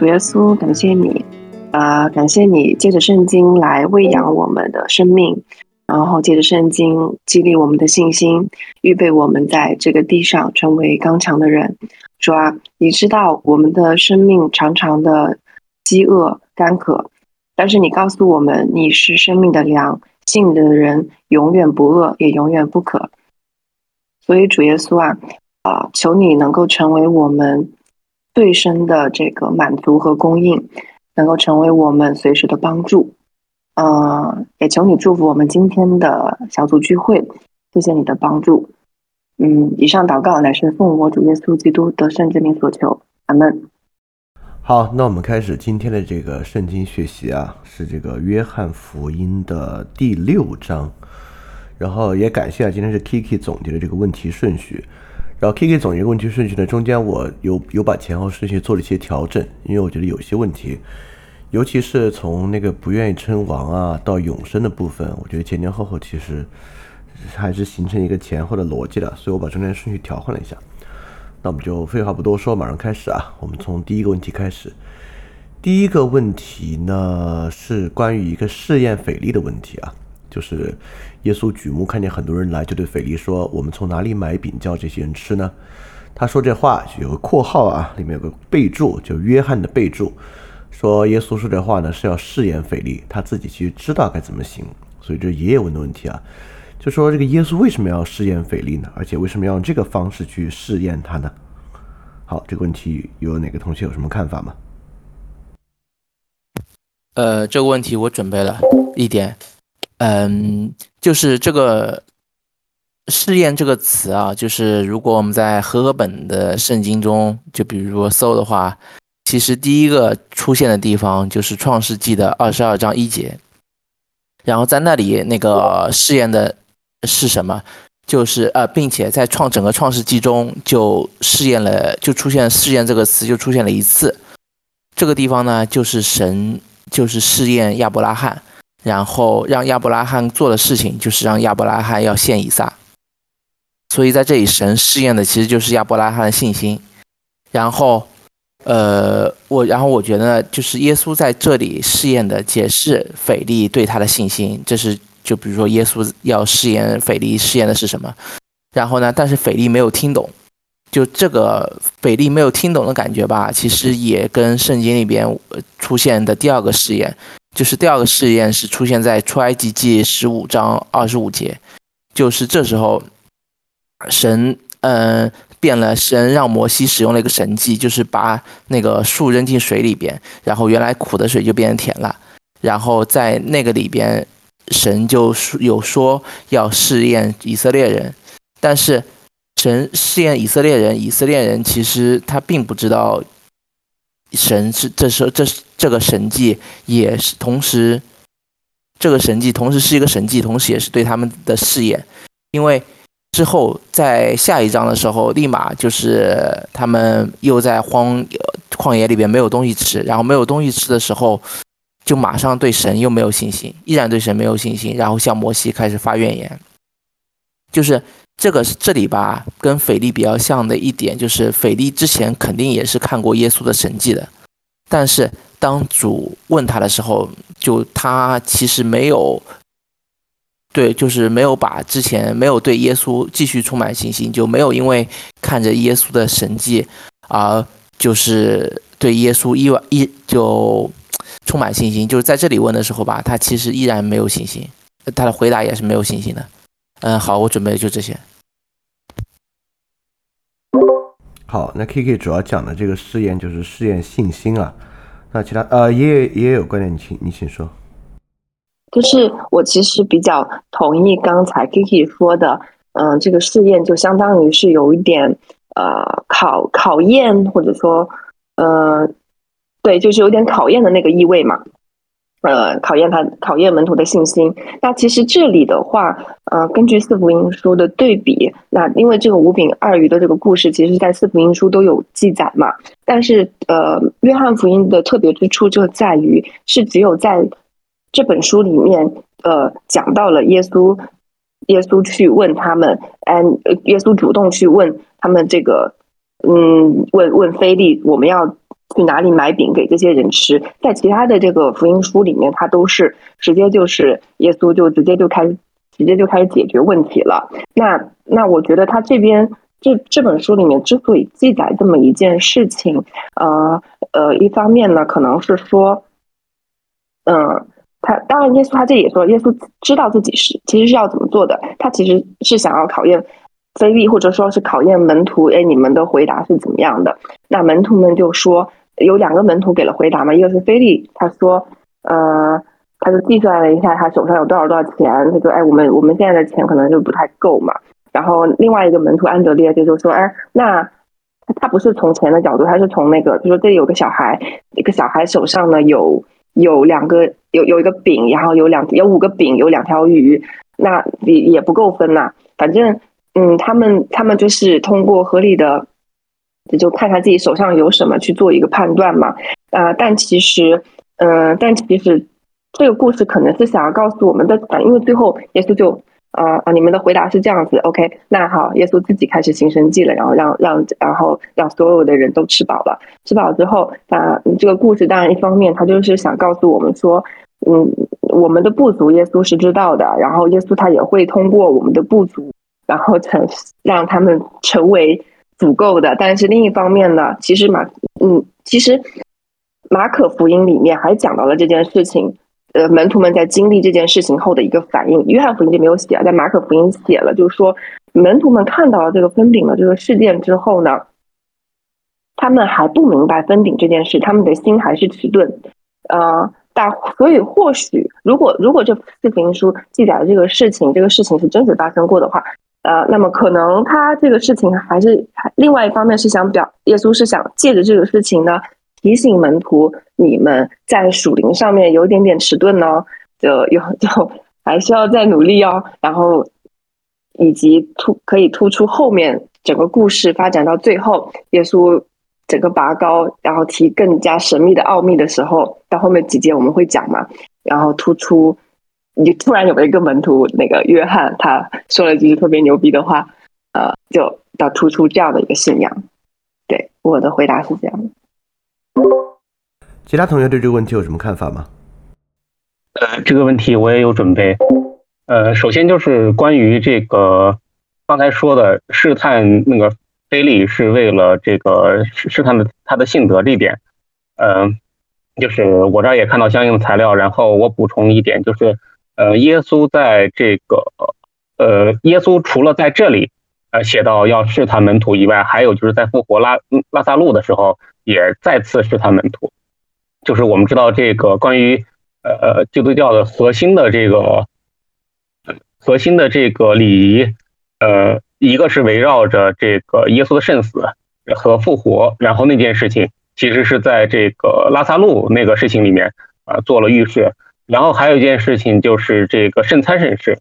主耶稣，感谢你，啊，感谢你借着圣经来喂养我们的生命，然后借着圣经激励我们的信心，预备我们在这个地上成为刚强的人。主啊，你知道我们的生命常常的饥饿干渴，但是你告诉我们你是生命的粮，信的人永远不饿，也永远不渴。所以主耶稣啊，啊，求你能够成为我们。最深的这个满足和供应，能够成为我们随时的帮助。嗯，也求你祝福我们今天的小组聚会，谢谢你的帮助。嗯，以上祷告乃是奉我主耶稣基督得胜之名所求。阿门。好，那我们开始今天的这个圣经学习啊，是这个约翰福音的第六章。然后也感谢啊，今天是 Kiki 总结的这个问题顺序。然后 K K 总结问题顺序呢，中间我有有把前后顺序做了一些调整，因为我觉得有些问题，尤其是从那个不愿意称王啊到永生的部分，我觉得前前后后其实还是形成一个前后的逻辑的，所以我把中间顺序调换了一下。那我们就废话不多说，马上开始啊！我们从第一个问题开始。第一个问题呢是关于一个试验腓力的问题啊。就是耶稣举目看见很多人来，就对腓力说：“我们从哪里买饼叫这些人吃呢？”他说这话有个括号啊，里面有个备注，就约翰的备注，说耶稣说这话呢是要试验腓力，他自己其实知道该怎么行。所以这也有问的问题啊，就说这个耶稣为什么要试验腓力呢？而且为什么要用这个方式去试验他呢？好，这个问题有哪个同学有什么看法吗？呃，这个问题我准备了一点。嗯，就是这个试验这个词啊，就是如果我们在和合本的圣经中，就比如说搜的话，其实第一个出现的地方就是创世纪的二十二章一节，然后在那里那个试验的是什么？就是呃，并且在创整个创世纪中就试验了，就出现试验这个词就出现了一次。这个地方呢，就是神就是试验亚伯拉罕。然后让亚伯拉罕做的事情就是让亚伯拉罕要献以撒，所以在这里神试验的其实就是亚伯拉罕的信心。然后，呃，我然后我觉得就是耶稣在这里试验的解释腓力对他的信心，这是就比如说耶稣要试验腓力试验的是什么？然后呢，但是腓力没有听懂，就这个腓力没有听懂的感觉吧，其实也跟圣经里边出现的第二个试验。就是第二个试验是出现在出埃及记十五章二十五节，就是这时候，神嗯变了，神让摩西使用了一个神迹，就是把那个树扔进水里边，然后原来苦的水就变成甜了，然后在那个里边，神就有说要试验以色列人，但是神试验以色列人，以色列人其实他并不知道。神是这时候这这个神迹也是同时，这个神迹同时是一个神迹，同时也是对他们的试验。因为之后在下一章的时候，立马就是他们又在荒旷野里边没有东西吃，然后没有东西吃的时候，就马上对神又没有信心，依然对神没有信心，然后向摩西开始发怨言，就是。这个是这里吧，跟腓力比较像的一点就是，腓力之前肯定也是看过耶稣的神迹的，但是当主问他的时候，就他其实没有，对，就是没有把之前没有对耶稣继续充满信心，就没有因为看着耶稣的神迹而就是对耶稣意外一就充满信心，就是在这里问的时候吧，他其实依然没有信心，他的回答也是没有信心的。嗯，好，我准备就这些。好，那 K K 主要讲的这个试验就是试验信心啊。那其他呃也也有观点，你请你请说。就是我其实比较同意刚才 K K 说的，嗯，这个试验就相当于是有一点呃考考验，或者说呃对，就是有点考验的那个意味嘛。呃，考验他，考验门徒的信心。那其实这里的话，呃，根据四福音书的对比，那因为这个五饼二鱼的这个故事，其实在四福音书都有记载嘛。但是，呃，约翰福音的特别之处就在于，是只有在这本书里面，呃，讲到了耶稣，耶稣去问他们，嗯，耶稣主动去问他们这个，嗯，问问菲利，我们要去哪里买饼给这些人吃，在其他的这个福音书里面，他都是直接就是耶稣就直接就开始直接就开始解决问题了。那那我觉得他这边这这本书里面之所以记载这么一件事情，呃呃，一方面呢，可能是说，嗯，他当然耶稣他这也说，耶稣知道自己是其实是要怎么做的，他其实是想要考验。非利或者说是考验门徒，哎，你们的回答是怎么样的？那门徒们就说，有两个门徒给了回答嘛，一个是菲利，他说，呃，他就计算了一下他手上有多少多少钱，他说，哎，我们我们现在的钱可能就不太够嘛。然后另外一个门徒安德烈就就说，哎，那他不是从钱的角度，他是从那个，就说这里有个小孩，一个小孩手上呢有有两个有有一个饼，然后有两有五个饼，有两条鱼，那也也不够分呐，反正。嗯，他们他们就是通过合理的，就看他自己手上有什么去做一个判断嘛。呃，但其实，呃，但其实这个故事可能是想要告诉我们的，因为最后耶稣就，啊啊，你们的回答是这样子，OK，那好，耶稣自己开始行神迹了，然后让让然后让所有的人都吃饱了，吃饱之后，啊，这个故事当然一方面他就是想告诉我们说，嗯，我们的不足耶稣是知道的，然后耶稣他也会通过我们的不足。然后成让他们成为足够的，但是另一方面呢，其实马嗯，其实马可福音里面还讲到了这件事情，呃，门徒们在经历这件事情后的一个反应。约翰福音就没有写，在马可福音写了，就是说门徒们看到了这个分饼的这个事件之后呢，他们还不明白分饼这件事，他们的心还是迟钝，呃，但所以或许如果如果这四福音书记载的这个事情，这个事情是真实发生过的话。呃，那么可能他这个事情还是另外一方面是想表，耶稣是想借着这个事情呢，提醒门徒，你们在属灵上面有一点点迟钝哦，就有 就还需要再努力哦。然后以及突可以突出后面整个故事发展到最后，耶稣整个拔高，然后提更加神秘的奥秘的时候，到后面几节我们会讲嘛，然后突出。你突然有了一个门徒，那个约翰，他说了句特别牛逼的话，呃，就要突出这样的一个信仰。对，我的回答是这样的。其他同学对这个问题有什么看法吗？呃，这个问题我也有准备。呃，首先就是关于这个刚才说的试探那个菲利是为了这个试探的他的性德这一点，嗯，就是我这儿也看到相应的材料，然后我补充一点就是。呃，耶稣在这个，呃，耶稣除了在这里，呃，写到要试探门徒以外，还有就是在复活拉拉萨路的时候，也再次试探门徒。就是我们知道这个关于呃呃基督教的核心的这个核心的这个礼仪，呃，一个是围绕着这个耶稣的圣死和复活，然后那件事情其实是在这个拉萨路那个事情里面啊做了预示。然后还有一件事情就是这个圣餐圣事，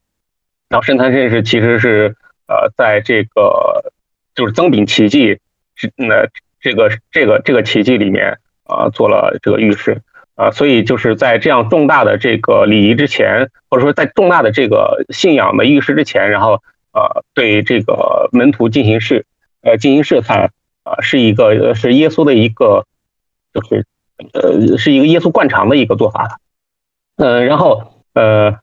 然后圣餐圣事其实是呃在这个就是增饼奇迹是那这个这个这个奇迹里面啊做了这个预示啊，所以就是在这样重大的这个礼仪之前，或者说在重大的这个信仰的预示之前，然后呃对这个门徒进行试呃进行试探啊，是一个是耶稣的一个就是呃是一个耶稣惯常的一个做法。嗯，然后呃，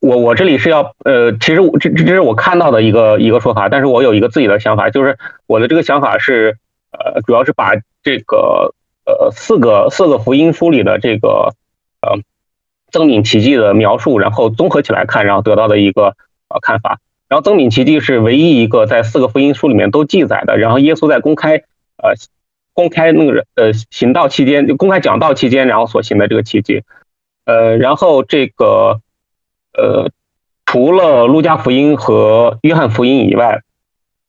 我我这里是要呃，其实这这这是我看到的一个一个说法，但是我有一个自己的想法，就是我的这个想法是呃，主要是把这个呃四个四个福音书里的这个呃增敏奇迹的描述，然后综合起来看，然后得到的一个呃看法。然后增敏奇迹是唯一一个在四个福音书里面都记载的，然后耶稣在公开呃公开那个呃行道期间，就公开讲道期间，然后所行的这个奇迹。呃，然后这个，呃，除了路加福音和约翰福音以外，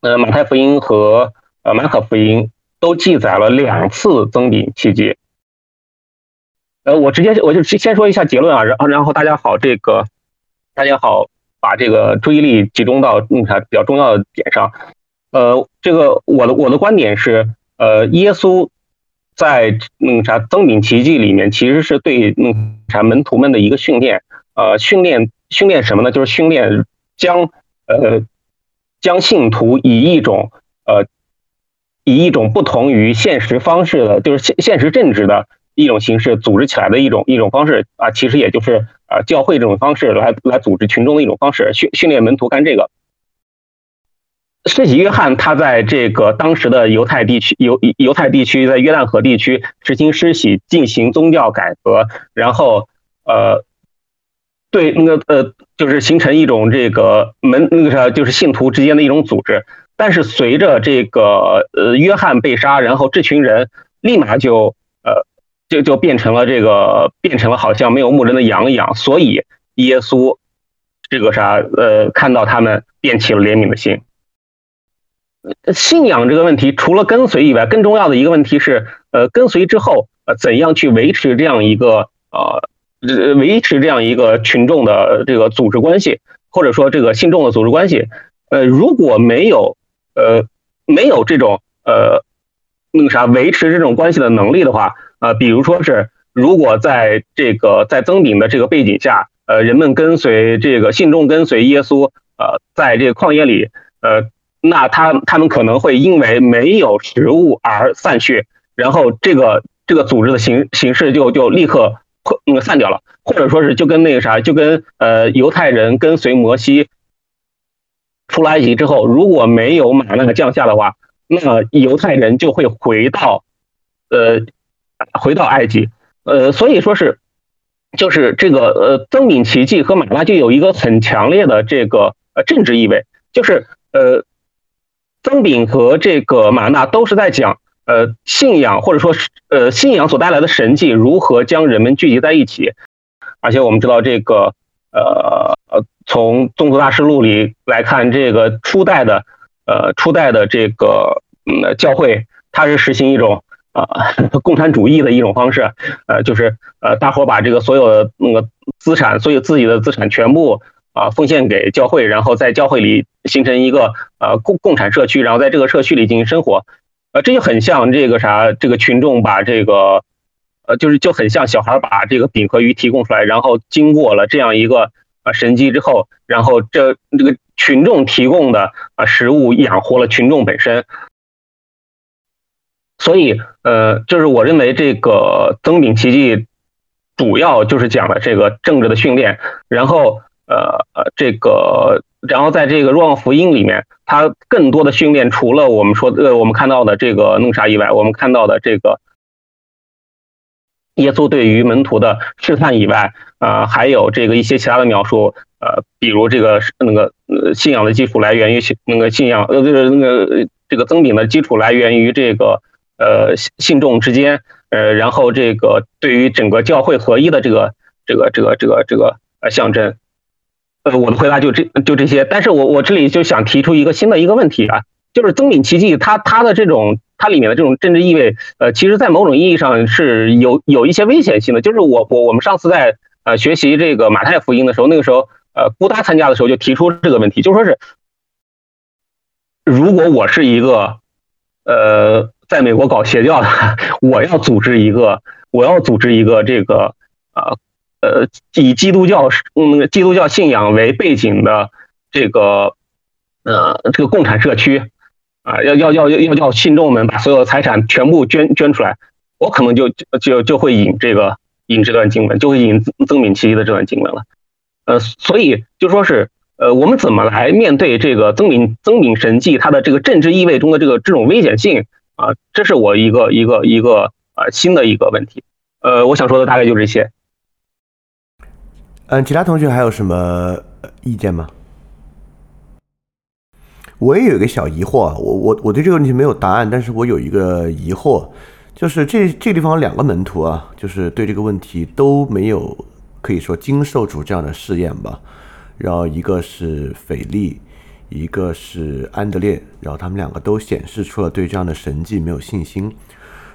呃，马太福音和呃马可福音都记载了两次增饼奇迹。呃，我直接我就先说一下结论啊，然后然后大家好，这个大家好，把这个注意力集中到那啥比较重要的点上。呃，这个我的我的观点是，呃，耶稣。在那个啥增饼奇迹里面，其实是对那个啥门徒们的一个训练，呃，训练训练什么呢？就是训练将呃将信徒以一种呃以一种不同于现实方式的，就是现现实政治的一种形式组织起来的一种一种方式啊，其实也就是啊教会这种方式来来组织群众的一种方式，训训练门徒干这个。施洗约翰他在这个当时的犹太地区犹犹太地区，在约旦河地区实行施洗，进行宗教改革，然后呃，对那个呃，就是形成一种这个门那个啥，就是信徒之间的一种组织。但是随着这个呃约翰被杀，然后这群人立马就呃就就变成了这个变成了好像没有牧人的羊一样，所以耶稣这个啥呃看到他们便起了怜悯的心。信仰这个问题，除了跟随以外，更重要的一个问题是，呃，跟随之后，呃，怎样去维持这样一个呃，维持这样一个群众的这个组织关系，或者说这个信众的组织关系，呃，如果没有，呃，没有这种呃，那个啥维持这种关系的能力的话，呃，比如说是，如果在这个在增饼的这个背景下，呃，人们跟随这个信众跟随耶稣，呃，在这个旷野里，呃。那他他们可能会因为没有食物而散去，然后这个这个组织的形形式就就立刻那个散掉了，或者说是就跟那个啥，就跟呃犹太人跟随摩西出埃及之后，如果没有马那个降下的话，那犹太人就会回到呃回到埃及，呃所以说是就是这个呃增饼奇迹和马拉就有一个很强烈的这个呃政治意味，就是呃。曾炳和这个马纳都是在讲，呃，信仰或者说呃信仰所带来的神迹如何将人们聚集在一起，而且我们知道这个，呃呃，从《宗族大师录》里来看，这个初代的，呃初代的这个嗯教会，它是实行一种啊共产主义的一种方式，呃就是呃大伙把这个所有的那个资产，所有自己的资产全部。啊，奉献给教会，然后在教会里形成一个呃共共产社区，然后在这个社区里进行生活，呃，这就很像这个啥，这个群众把这个，呃，就是就很像小孩把这个饼和鱼提供出来，然后经过了这样一个呃神迹之后，然后这这个群众提供的啊食物养活了群众本身，所以呃，就是我认为这个增饼奇迹主要就是讲了这个政治的训练，然后。呃呃，这个，然后在这个《若望福音》里面，它更多的训练，除了我们说呃我们看到的这个弄啥以外，我们看到的这个耶稣对于门徒的试探以外，呃，还有这个一些其他的描述，呃，比如这个那个信仰的基础来源于信那个信仰，呃，就是那个这个增饼的基础来源于这个呃信众之间，呃，然后这个对于整个教会合一的这个这个这个这个这个呃象征。呃，我的回答就这就这些，但是我我这里就想提出一个新的一个问题啊，就是增敏奇迹它它的这种它里面的这种政治意味，呃，其实在某种意义上是有有一些危险性的。就是我我我们上次在呃学习这个马太福音的时候，那个时候呃布达参加的时候就提出这个问题，就说是如果我是一个呃在美国搞邪教的，我要组织一个我要组织一个这个啊。呃，以基督教嗯基督教信仰为背景的这个呃这个共产社区啊，要要要要要要信众们把所有的财产全部捐捐出来，我可能就就就会引这个引这段经文，就会引曾敏奇的这段经文了。呃，所以就说是呃，我们怎么来面对这个曾敏曾敏神迹它的这个政治意味中的这个这种危险性啊？这是我一个一个一个呃新的一个问题。呃，我想说的大概就这些。嗯，其他同学还有什么意见吗？我也有一个小疑惑啊，我我我对这个问题没有答案，但是我有一个疑惑，就是这这地方两个门徒啊，就是对这个问题都没有可以说经受住这样的试验吧。然后一个是斐利，一个是安德烈，然后他们两个都显示出了对这样的神迹没有信心，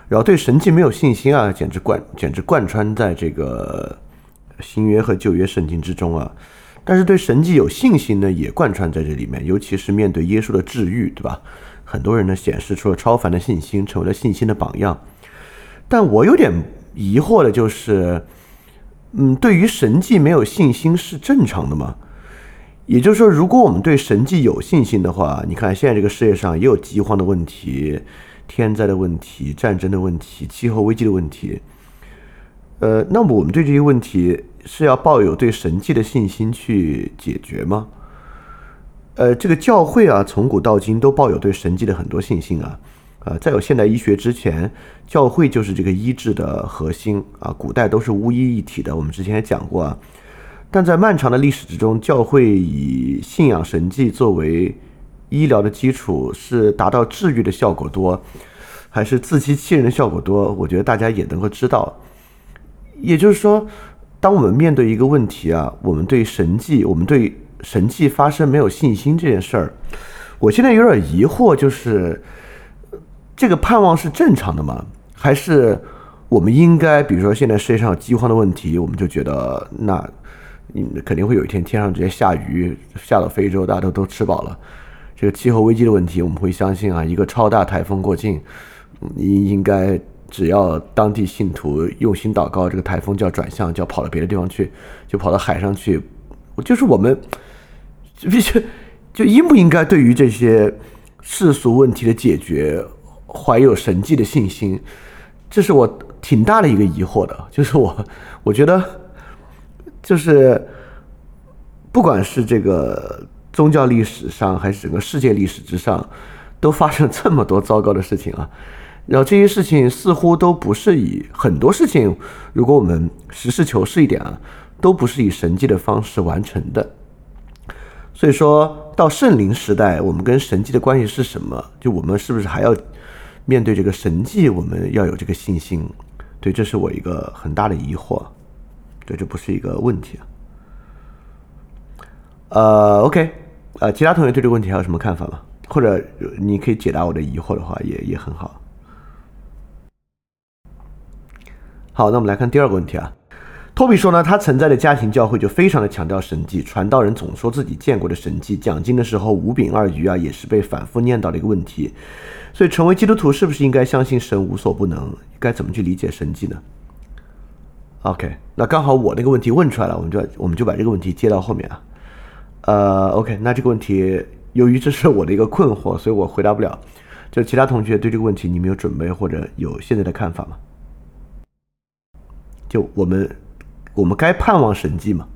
然后对神迹没有信心啊，简直贯简直贯穿在这个。新约和旧约圣经之中啊，但是对神迹有信心呢，也贯穿在这里面。尤其是面对耶稣的治愈，对吧？很多人呢显示出了超凡的信心，成为了信心的榜样。但我有点疑惑的就是，嗯，对于神迹没有信心是正常的吗？也就是说，如果我们对神迹有信心的话，你看现在这个世界上也有饥荒的问题，天灾的问题、战争的问题、气候危机的问题。呃，那么我们对这些问题是要抱有对神迹的信心去解决吗？呃，这个教会啊，从古到今都抱有对神迹的很多信心啊。呃，在有现代医学之前，教会就是这个医治的核心啊。古代都是巫医一体的，我们之前也讲过啊。但在漫长的历史之中，教会以信仰神迹作为医疗的基础，是达到治愈的效果多，还是自欺欺人的效果多？我觉得大家也能够知道。也就是说，当我们面对一个问题啊，我们对神迹，我们对神迹发生没有信心这件事儿，我现在有点疑惑，就是这个盼望是正常的吗？还是我们应该，比如说现在世界上有饥荒的问题，我们就觉得那嗯肯定会有一天天上直接下雨，下到非洲，大家都都吃饱了。这个气候危机的问题，我们会相信啊，一个超大台风过境，应应该。只要当地信徒用心祷告，这个台风就要转向，就要跑到别的地方去，就跑到海上去。就是我们必 须就应不应该对于这些世俗问题的解决怀有神迹的信心？这是我挺大的一个疑惑的。就是我我觉得，就是不管是这个宗教历史上，还是整个世界历史之上，都发生这么多糟糕的事情啊。然后这些事情似乎都不是以很多事情，如果我们实事求是一点啊，都不是以神迹的方式完成的。所以说到圣灵时代，我们跟神迹的关系是什么？就我们是不是还要面对这个神迹？我们要有这个信心？对，这是我一个很大的疑惑。对，这不是一个问题啊。呃，OK，呃，其他同学对这个问题还有什么看法吗？或者你可以解答我的疑惑的话，也也很好。好，那我们来看第二个问题啊。托比说呢，他存在的家庭教会就非常的强调神迹，传道人总说自己见过的神迹，讲经的时候五饼二鱼啊，也是被反复念叨的一个问题。所以，成为基督徒是不是应该相信神无所不能？该怎么去理解神迹呢？OK，那刚好我那个问题问出来了，我们就我们就把这个问题接到后面啊。呃，OK，那这个问题由于这是我的一个困惑，所以我回答不了。就其他同学对这个问题，你们有准备或者有现在的看法吗？就我们，我们该盼望神迹吗？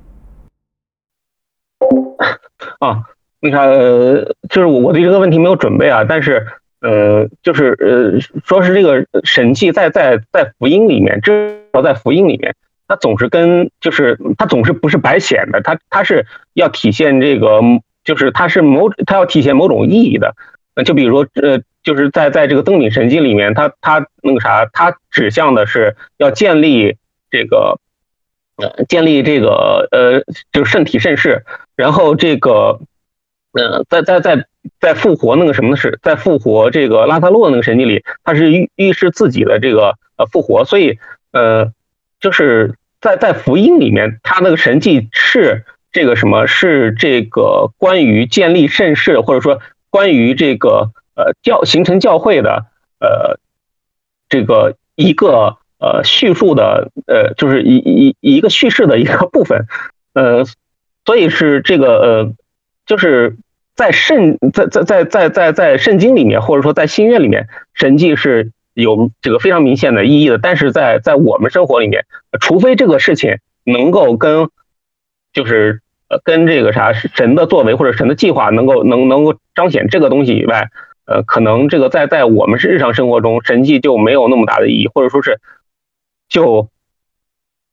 啊，那啥，呃，就是我我对这个问题没有准备啊，但是，呃，就是呃，说是这个神迹在在在福音里面，至少在福音里面，它总是跟就是它总是不是白显的，它它是要体现这个，就是它是某它要体现某种意义的。就比如说，呃，就是在在这个登顶神迹里面，它它那个啥，它指向的是要建立。这个呃，建立这个呃，就是圣体圣事，然后这个呃，在在在在复活那个什么的是，在复活这个拉萨洛那个神迹里，他是预预示自己的这个呃复活，所以呃，就是在在福音里面，他那个神迹是这个什么是这个关于建立圣事，或者说关于这个呃教形成教会的呃这个一个。呃，叙述的呃，就是一一一个叙事的一个部分，呃，所以是这个呃，就是在圣在在在在在在圣经里面，或者说在新约里面，神迹是有这个非常明显的意义的。但是在在我们生活里面，除非这个事情能够跟就是呃跟这个啥神的作为或者神的计划能够能能够彰显这个东西以外，呃，可能这个在在我们是日常生活中神迹就没有那么大的意义，或者说是。就，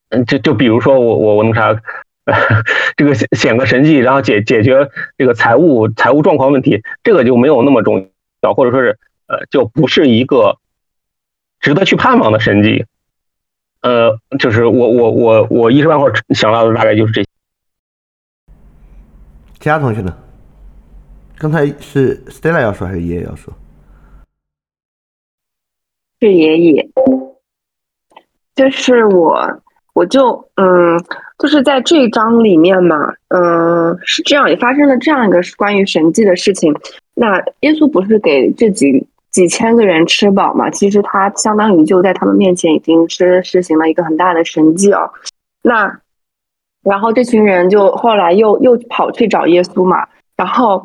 嗯，就就比如说我我我那啥，这个显显个神迹，然后解解决这个财务财务状况问题，这个就没有那么重要，或者说是呃，就不是一个值得去盼望的神迹。呃，就是我我我我一时半会儿想到的大概就是这些。其他同学呢？刚才是 Stella 要说还是爷爷要说？是爷爷。就是我，我就嗯，就是在这一章里面嘛，嗯，是这样，也发生了这样一个关于神迹的事情。那耶稣不是给这几几千个人吃饱嘛？其实他相当于就在他们面前已经是实行了一个很大的神迹哦。那然后这群人就后来又又跑去找耶稣嘛，然后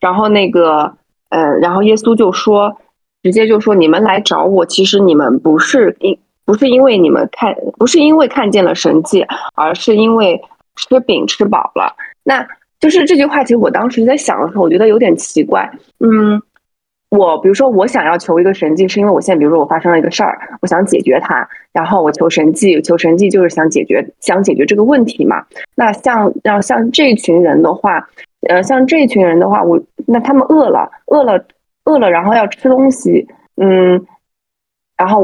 然后那个呃，然后耶稣就说。直接就说你们来找我，其实你们不是因不是因为你们看不是因为看见了神迹，而是因为吃饼吃饱了。那就是这句话，其实我当时在想的时候，我觉得有点奇怪。嗯，我比如说我想要求一个神迹，是因为我现在比如说我发生了一个事儿，我想解决它，然后我求神迹，求神迹就是想解决想解决这个问题嘛。那像要像这群人的话，呃，像这群人的话，我那他们饿了，饿了。饿了，然后要吃东西，嗯，然后，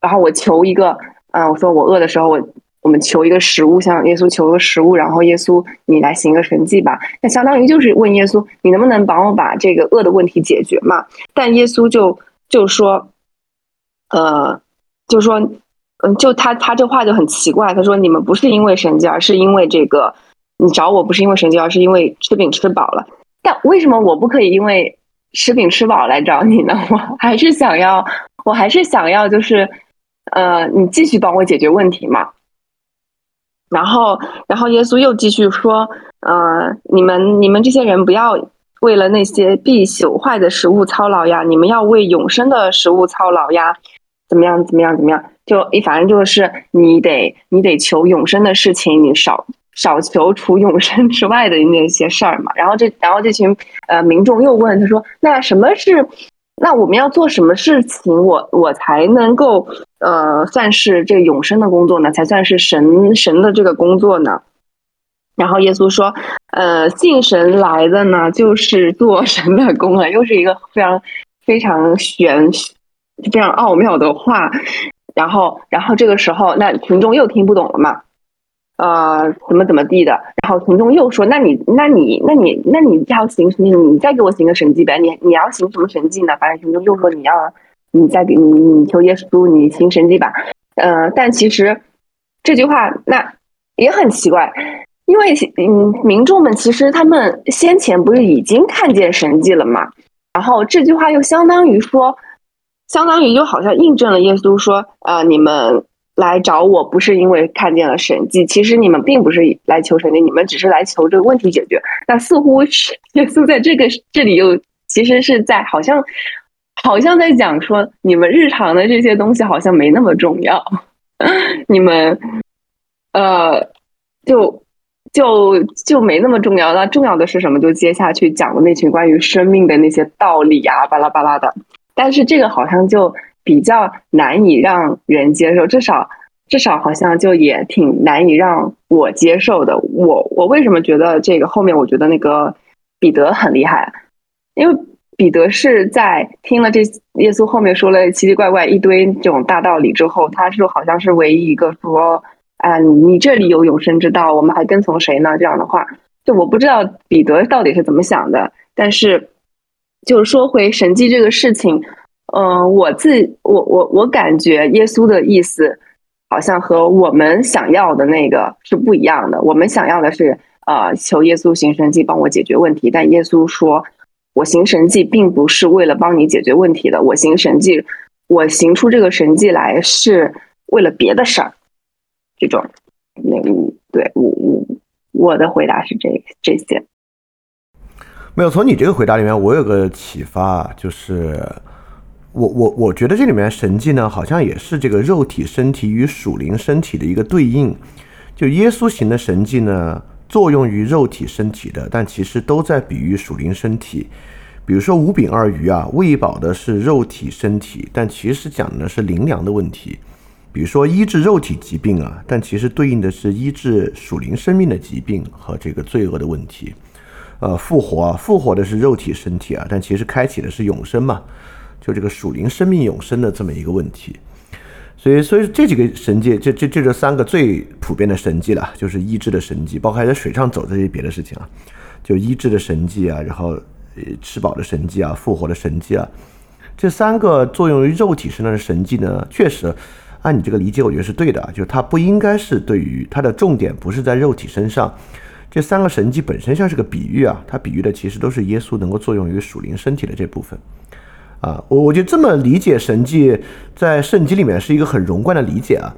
然后我求一个，啊，我说我饿的时候，我我们求一个食物，向耶稣求个食物，然后耶稣你来行个神迹吧，那相当于就是问耶稣，你能不能帮我把这个饿的问题解决嘛？但耶稣就就说，呃，就说，嗯，就他他这话就很奇怪，他说你们不是因为神迹，而是因为这个，你找我不是因为神迹，而是因为吃饼吃饱了。但为什么我不可以因为？吃饼吃饱来找你呢，我还是想要，我还是想要，就是，呃，你继续帮我解决问题嘛。然后，然后耶稣又继续说，呃，你们你们这些人不要为了那些必朽坏的食物操劳呀，你们要为永生的食物操劳呀，怎么样怎么样怎么样？就一反正就是你得你得求永生的事情，你少。少求除永生之外的那些事儿嘛，然后这，然后这群呃民众又问他说：“那什么是？那我们要做什么事情，我我才能够呃算是这永生的工作呢？才算是神神的这个工作呢？”然后耶稣说：“呃，信神来的呢，就是做神的工啊，又是一个非常非常玄、非常奥妙的话。”然后，然后这个时候，那群众又听不懂了嘛？呃，怎么怎么地的？然后群众又说：“那你，那你，那你，那你要行什么？你再给我行个神迹呗？你你要行什么神迹呢？”反正群众又说：“你要，你再给你，你求耶稣，你行神迹吧。”呃，但其实这句话那也很奇怪，因为嗯，民众们其实他们先前不是已经看见神迹了嘛？然后这句话又相当于说，相当于就好像印证了耶稣说：“呃，你们。”来找我不是因为看见了神迹，其实你们并不是来求神迹，你们只是来求这个问题解决。那似乎是 耶稣在这个这里又其实是在好像好像在讲说，你们日常的这些东西好像没那么重要，你们呃就就就没那么重要。那重要的是什么？就接下去讲的那群关于生命的那些道理啊，巴拉巴拉的。但是这个好像就。比较难以让人接受，至少至少好像就也挺难以让我接受的。我我为什么觉得这个后面我觉得那个彼得很厉害？因为彼得是在听了这耶稣后面说了奇奇怪怪一堆这种大道理之后，他是好像是唯一一个说啊，你这里有永生之道，我们还跟从谁呢？这样的话，就我不知道彼得到底是怎么想的。但是就是说回神迹这个事情。嗯，我自我我我感觉耶稣的意思好像和我们想要的那个是不一样的。我们想要的是呃求耶稣行神迹帮我解决问题，但耶稣说，我行神迹并不是为了帮你解决问题的，我行神迹，我行出这个神迹来是为了别的事儿。这种，那对我我我的回答是这这些。没有从你这个回答里面，我有个启发，就是。我我我觉得这里面神迹呢，好像也是这个肉体身体与属灵身体的一个对应。就耶稣行的神迹呢，作用于肉体身体的，但其实都在比喻属灵身体。比如说五饼二鱼啊，喂饱的是肉体身体，但其实讲的是灵粮的问题。比如说医治肉体疾病啊，但其实对应的是医治属灵生命的疾病和这个罪恶的问题。呃，复活啊，复活的是肉体身体啊，但其实开启的是永生嘛。就这个属灵生命永生的这么一个问题，所以所以这几个神迹，这这这这三个最普遍的神迹了，就是医治的神迹，包括还在水上走这些别的事情啊，就医治的神迹啊，然后呃吃饱的神迹啊，复活的神迹啊，这三个作用于肉体身上的神迹呢，确实按你这个理解，我觉得是对的，就是它不应该是对于它的重点不是在肉体身上，这三个神迹本身像是个比喻啊，它比喻的其实都是耶稣能够作用于属灵身体的这部分。啊，我我就这么理解神迹，在圣经里面是一个很融贯的理解啊，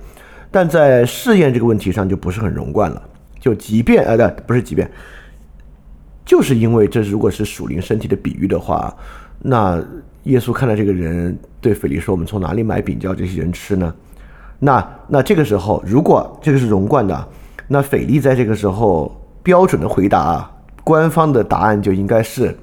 但在试验这个问题上就不是很融贯了。就即便呃，不不是即便，就是因为这如果是属灵身体的比喻的话，那耶稣看到这个人对腓力说：“我们从哪里买饼叫这些人吃呢？”那那这个时候，如果这个是融贯的，那腓力在这个时候标准的回答，官方的答案就应该是：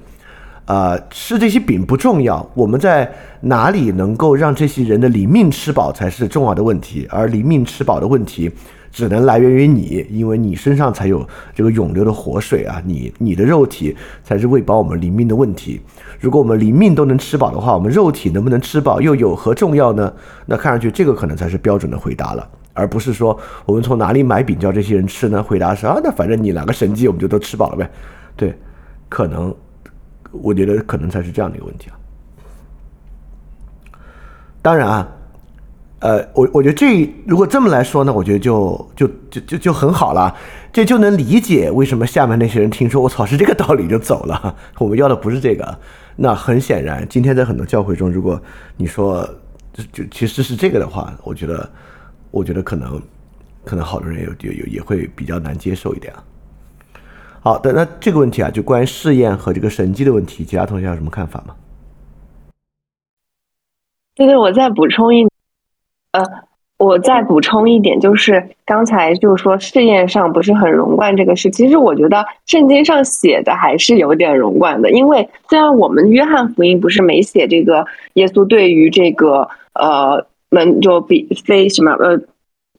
呃，吃这些饼不重要，我们在哪里能够让这些人的灵命吃饱才是重要的问题，而灵命吃饱的问题。只能来源于你，因为你身上才有这个涌流的活水啊！你你的肉体才是喂饱我们灵命的问题。如果我们灵命都能吃饱的话，我们肉体能不能吃饱又有何重要呢？那看上去这个可能才是标准的回答了，而不是说我们从哪里买饼叫这些人吃呢？回答是啊，那反正你拿个神迹，我们就都吃饱了呗。对，可能我觉得可能才是这样的一个问题啊。当然啊。呃，我我觉得这如果这么来说呢，我觉得就就就就就很好了，这就能理解为什么下面那些人听说我操是这个道理就走了。我们要的不是这个，那很显然，今天在很多教会中，如果你说就就其实是这个的话，我觉得我觉得可能可能好多人有有有也会比较难接受一点啊。好的，那这个问题啊，就关于试验和这个神迹的问题，其他同学有什么看法吗？对对，我再补充一。呃，我再补充一点，就是刚才就是说试验上不是很容贯这个事，其实我觉得圣经上写的还是有点容贯的，因为虽然我们约翰福音不是没写这个耶稣对于这个呃门就比非什么呃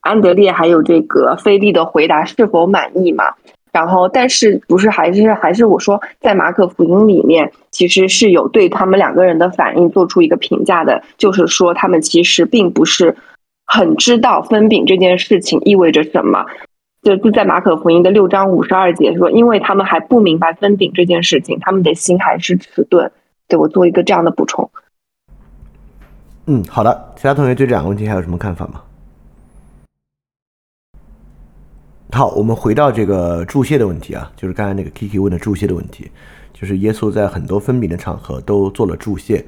安德烈还有这个菲利的回答是否满意嘛。然后，但是不是还是还是我说，在马可福音里面，其实是有对他们两个人的反应做出一个评价的，就是说他们其实并不是很知道分饼这件事情意味着什么。就就在马可福音的六章五十二节说，因为他们还不明白分饼这件事情，他们的心还是迟钝。对我做一个这样的补充。嗯，好的，其他同学对这两个问题还有什么看法吗？好，我们回到这个注谢的问题啊，就是刚才那个 Kiki 问的注谢的问题，就是耶稣在很多分饼的场合都做了注谢。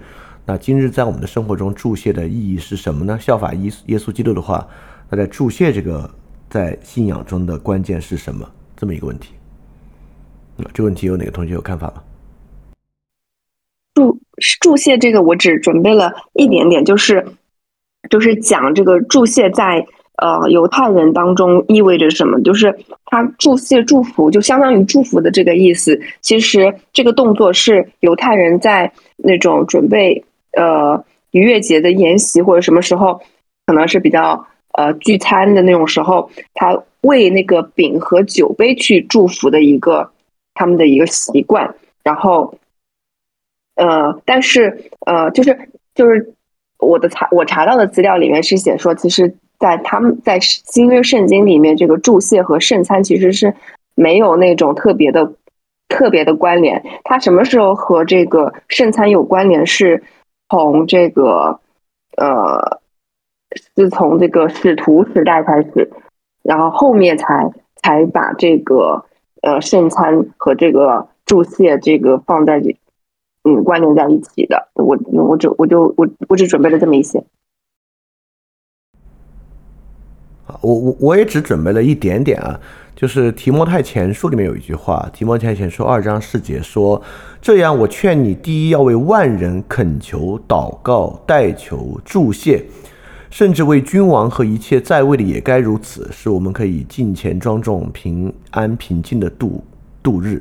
那今日在我们的生活中，注谢的意义是什么呢？效法耶耶稣基督的话，那在注谢这个在信仰中的关键是什么？这么一个问题。那这个问题有哪个同学有看法吗？注注谢这个，我只准备了一点点，就是就是讲这个注谢在。呃，犹太人当中意味着什么？就是他祝谢、祝福，就相当于祝福的这个意思。其实这个动作是犹太人在那种准备呃逾越节的筵席或者什么时候，可能是比较呃聚餐的那种时候，他为那个饼和酒杯去祝福的一个他们的一个习惯。然后，呃，但是呃，就是就是我的查我查到的资料里面是写说，其实。在他们在新约圣经里面，这个祝谢和圣餐其实是没有那种特别的、特别的关联。它什么时候和这个圣餐有关联？是从这个呃，是从这个使徒时代开始，然后后面才才把这个呃圣餐和这个祝谢这个放在这嗯关联在一起的。我我就我就我我只准备了这么一些。我我我也只准备了一点点啊，就是提摩太前书里面有一句话，提摩太前书二章四节说：“这样，我劝你，第一要为万人恳求、祷告、代求、祝谢，甚至为君王和一切在位的也该如此，使我们可以敬虔庄重、平安平静的度度日。”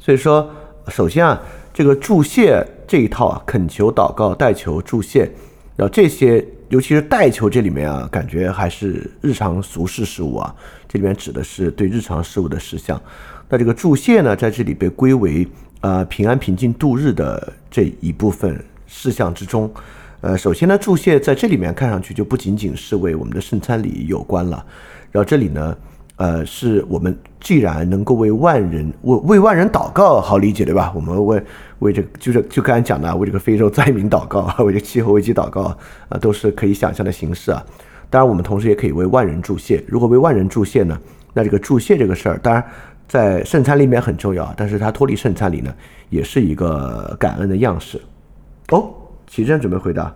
所以说，首先啊，这个祝谢这一套啊，恳求、祷告、代求、祝谢，然后这些。尤其是代求这里面啊，感觉还是日常俗事事务啊，这里面指的是对日常事务的事项。那这个注谢呢，在这里被归为呃平安平静度日的这一部分事项之中。呃，首先呢，注谢在这里面看上去就不仅仅是为我们的圣餐礼有关了。然后这里呢。呃，是我们既然能够为万人为为万人祷告，好理解对吧？我们为为这个就是就刚才讲的，为这个非洲灾民祷告，为这个气候危机祷告啊，都是可以想象的形式啊。当然，我们同时也可以为万人祝谢。如果为万人祝谢呢，那这个祝谢这个事儿，当然在圣餐里面很重要，但是它脱离圣餐里呢，也是一个感恩的样式。哦，启正准备回答，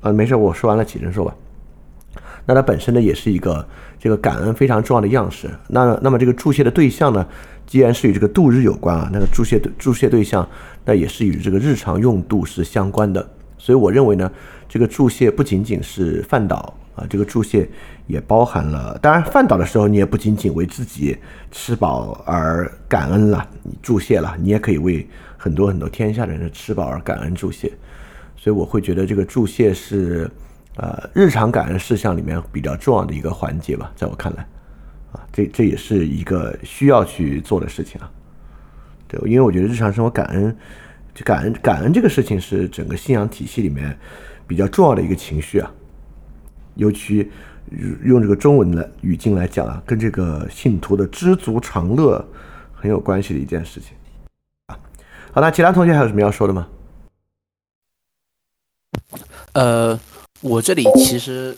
啊，没事，我说完了，启正说吧。那它本身呢也是一个这个感恩非常重要的样式。那那么这个注谢的对象呢，既然是与这个度日有关啊，那个注谢注谢对象那也是与这个日常用度是相关的。所以我认为呢，这个注谢不仅仅是饭岛啊，这个注谢也包含了。当然，饭岛的时候你也不仅仅为自己吃饱而感恩了，你注谢了，你也可以为很多很多天下的人吃饱而感恩注谢。所以我会觉得这个注谢是，呃，日常感恩事项里面比较重要的一个环节吧，在我看来，啊，这这也是一个需要去做的事情啊。对，因为我觉得日常生活感恩，就感恩感恩这个事情是整个信仰体系里面比较重要的一个情绪啊，尤其用这个中文的语境来讲啊，跟这个信徒的知足常乐很有关系的一件事情啊。好，那其他同学还有什么要说的吗？呃，我这里其实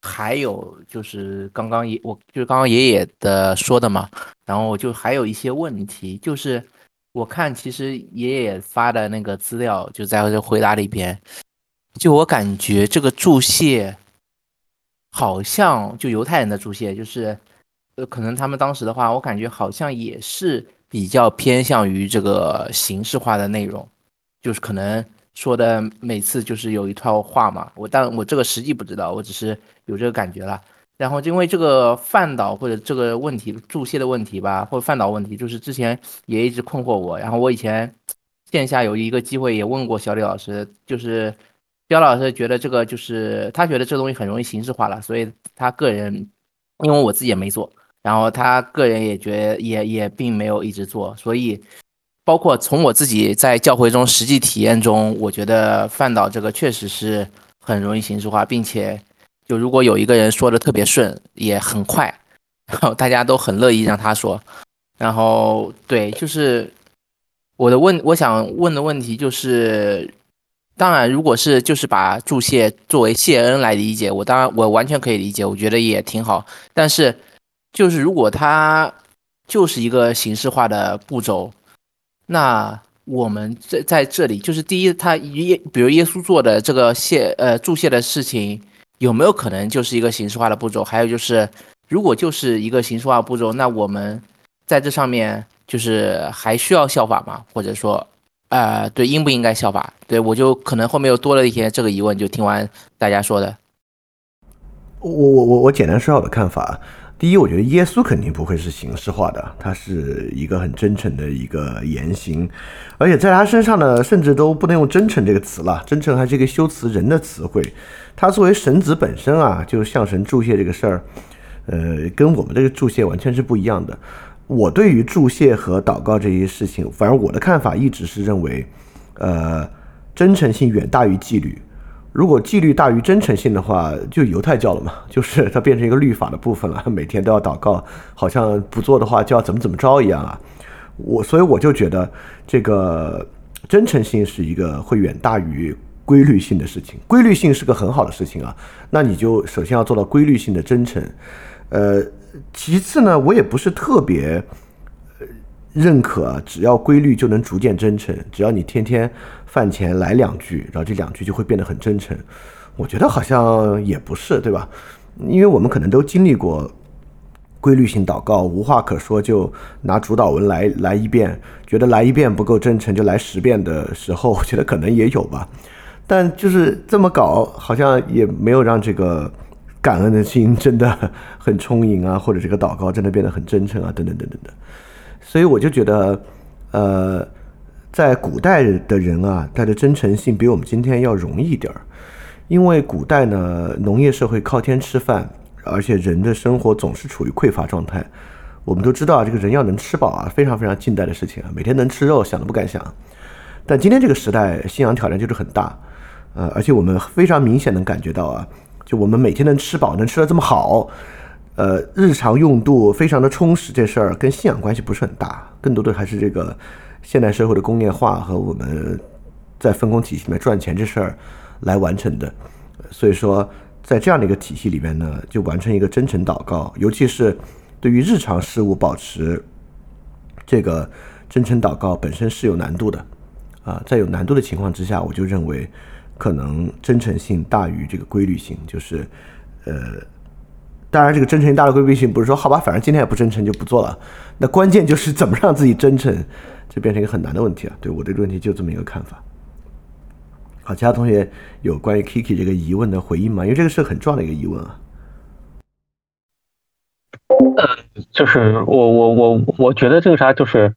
还有就是刚刚爷，我就是刚刚爷爷的说的嘛，然后就还有一些问题，就是我看其实爷爷发的那个资料就在这回答里边，就我感觉这个注谢好像就犹太人的注谢，就是呃可能他们当时的话，我感觉好像也是比较偏向于这个形式化的内容，就是可能。说的每次就是有一套话嘛，我但我这个实际不知道，我只是有这个感觉了。然后因为这个范导或者这个问题注谢的问题吧，或者范导问题，就是之前也一直困惑我。然后我以前线下有一个机会也问过小李老师，就是肖老师觉得这个就是他觉得这东西很容易形式化了，所以他个人因为我自己也没做，然后他个人也觉也也并没有一直做，所以。包括从我自己在教会中实际体验中，我觉得范导这个确实是很容易形式化，并且就如果有一个人说的特别顺，也很快，然后大家都很乐意让他说。然后对，就是我的问，我想问的问题就是，当然如果是就是把注谢作为谢恩来理解，我当然我完全可以理解，我觉得也挺好。但是就是如果他就是一个形式化的步骤。那我们在在这里，就是第一，他耶，比如耶稣做的这个谢呃注谢的事情，有没有可能就是一个形式化的步骤？还有就是，如果就是一个形式化步骤，那我们在这上面就是还需要效法吗？或者说，呃，对，应不应该效法？对我就可能后面又多了一些这个疑问。就听完大家说的，我我我我简单说下我的看法。第一，我觉得耶稣肯定不会是形式化的，他是一个很真诚的一个言行，而且在他身上呢，甚至都不能用“真诚”这个词了，“真诚”还是一个修辞人的词汇。他作为神子本身啊，就是向神注谢这个事儿，呃，跟我们这个注谢完全是不一样的。我对于注谢和祷告这些事情，反正我的看法一直是认为，呃，真诚性远大于纪律。如果纪律大于真诚性的话，就犹太教了嘛，就是它变成一个律法的部分了，每天都要祷告，好像不做的话就要怎么怎么着一样啊。我所以我就觉得这个真诚性是一个会远大于规律性的事情，规律性是个很好的事情啊。那你就首先要做到规律性的真诚，呃，其次呢，我也不是特别。认可，只要规律就能逐渐真诚。只要你天天饭前来两句，然后这两句就会变得很真诚。我觉得好像也不是，对吧？因为我们可能都经历过规律性祷告，无话可说就拿主导文来来一遍，觉得来一遍不够真诚就来十遍的时候，我觉得可能也有吧。但就是这么搞，好像也没有让这个感恩的心真的很充盈啊，或者这个祷告真的变得很真诚啊，等等等等的。所以我就觉得，呃，在古代的人啊，他的真诚性比我们今天要容易一点儿，因为古代呢，农业社会靠天吃饭，而且人的生活总是处于匮乏状态。我们都知道啊，这个人要能吃饱啊，非常非常近代的事情啊，每天能吃肉想都不敢想。但今天这个时代，信仰挑战就是很大，呃，而且我们非常明显能感觉到啊，就我们每天能吃饱，能吃得这么好。呃，日常用度非常的充实，这事儿跟信仰关系不是很大，更多的还是这个现代社会的工业化和我们在分工体系里面赚钱这事儿来完成的。所以说，在这样的一个体系里面呢，就完成一个真诚祷告，尤其是对于日常事务保持这个真诚祷告本身是有难度的啊，在有难度的情况之下，我就认为可能真诚性大于这个规律性，就是呃。当然，这个真诚性大的规避性不是说好吧，反正今天也不真诚就不做了。那关键就是怎么让自己真诚，就变成一个很难的问题啊。对我对这个问题就这么一个看法。好，其他同学有关于 Kiki 这个疑问的回应吗？因为这个是很重要的一个疑问啊。呃，就是我我我我觉得这个啥就是，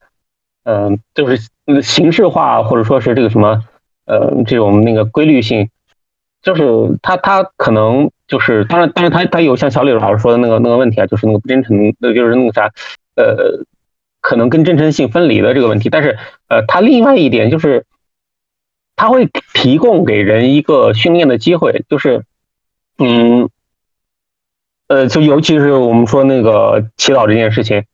嗯，就是形式化或者说是这个什么，呃，这种那个规律性，就是他他可能就是当然当然他他有像小李老师说的那个那个问题啊，就是那个不真诚，那就是那个啥，呃，可能跟真诚性分离的这个问题。但是呃，他另外一点就是，他会提供给人一个训练的机会，就是嗯。呃，就尤其是我们说那个祈祷这件事情，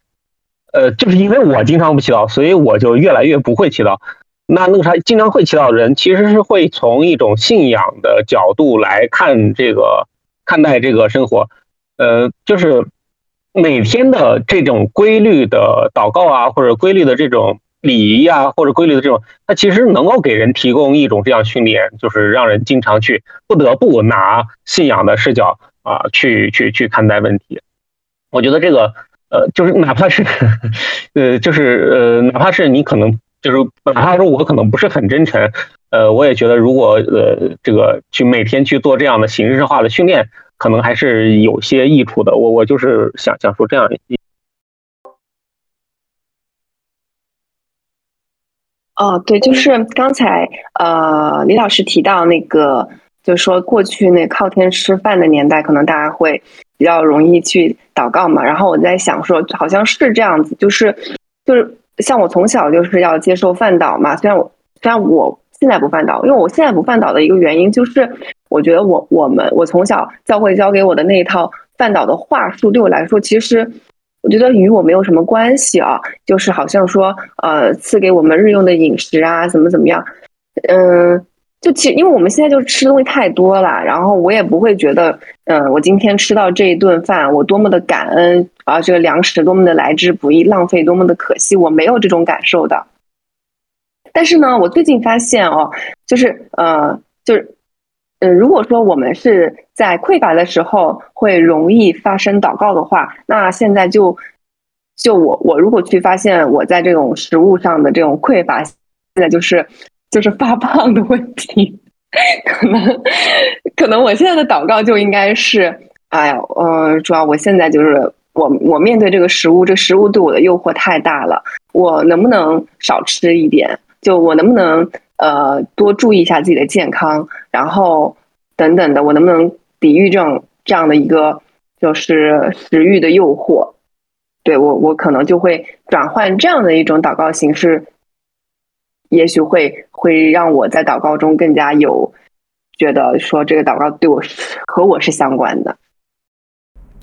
呃，就是因为我经常不祈祷，所以我就越来越不会祈祷。那那个啥，经常会祈祷的人，其实是会从一种信仰的角度来看这个看待这个生活。呃，就是每天的这种规律的祷告啊，或者规律的这种礼仪啊，或者规律的这种，它其实能够给人提供一种这样训练，就是让人经常去不得不拿信仰的视角。啊，去去去看待问题，我觉得这个呃，就是哪怕是呃，就是呃，哪怕是你可能就是哪怕说我可能不是很真诚，呃，我也觉得如果呃这个去每天去做这样的形式化的训练，可能还是有些益处的。我我就是想想说这样。哦，对，就是刚才呃李老师提到那个。就是说，过去那靠天吃饭的年代，可能大家会比较容易去祷告嘛。然后我在想说，好像是这样子，就是就是像我从小就是要接受饭岛嘛。虽然我虽然我现在不饭岛，因为我现在不饭岛的一个原因，就是我觉得我我们我从小教会教给我的那一套饭导的话术，对我来说，其实我觉得与我没有什么关系啊。就是好像说，呃，赐给我们日用的饮食啊，怎么怎么样，嗯。就其实，因为我们现在就吃东西太多了，然后我也不会觉得，嗯，我今天吃到这一顿饭，我多么的感恩啊，这个粮食多么的来之不易，浪费多么的可惜，我没有这种感受的。但是呢，我最近发现哦，就是呃，就是，嗯，如果说我们是在匮乏的时候会容易发生祷告的话，那现在就就我我如果去发现我在这种食物上的这种匮乏，现在就是。就是发胖的问题，可能可能我现在的祷告就应该是，哎呀，嗯，主要我现在就是我我面对这个食物，这食物对我的诱惑太大了，我能不能少吃一点？就我能不能呃多注意一下自己的健康，然后等等的，我能不能抵御这种这样的一个就是食欲的诱惑？对我我可能就会转换这样的一种祷告形式。也许会会让我在祷告中更加有觉得说这个祷告对我和我是相关的。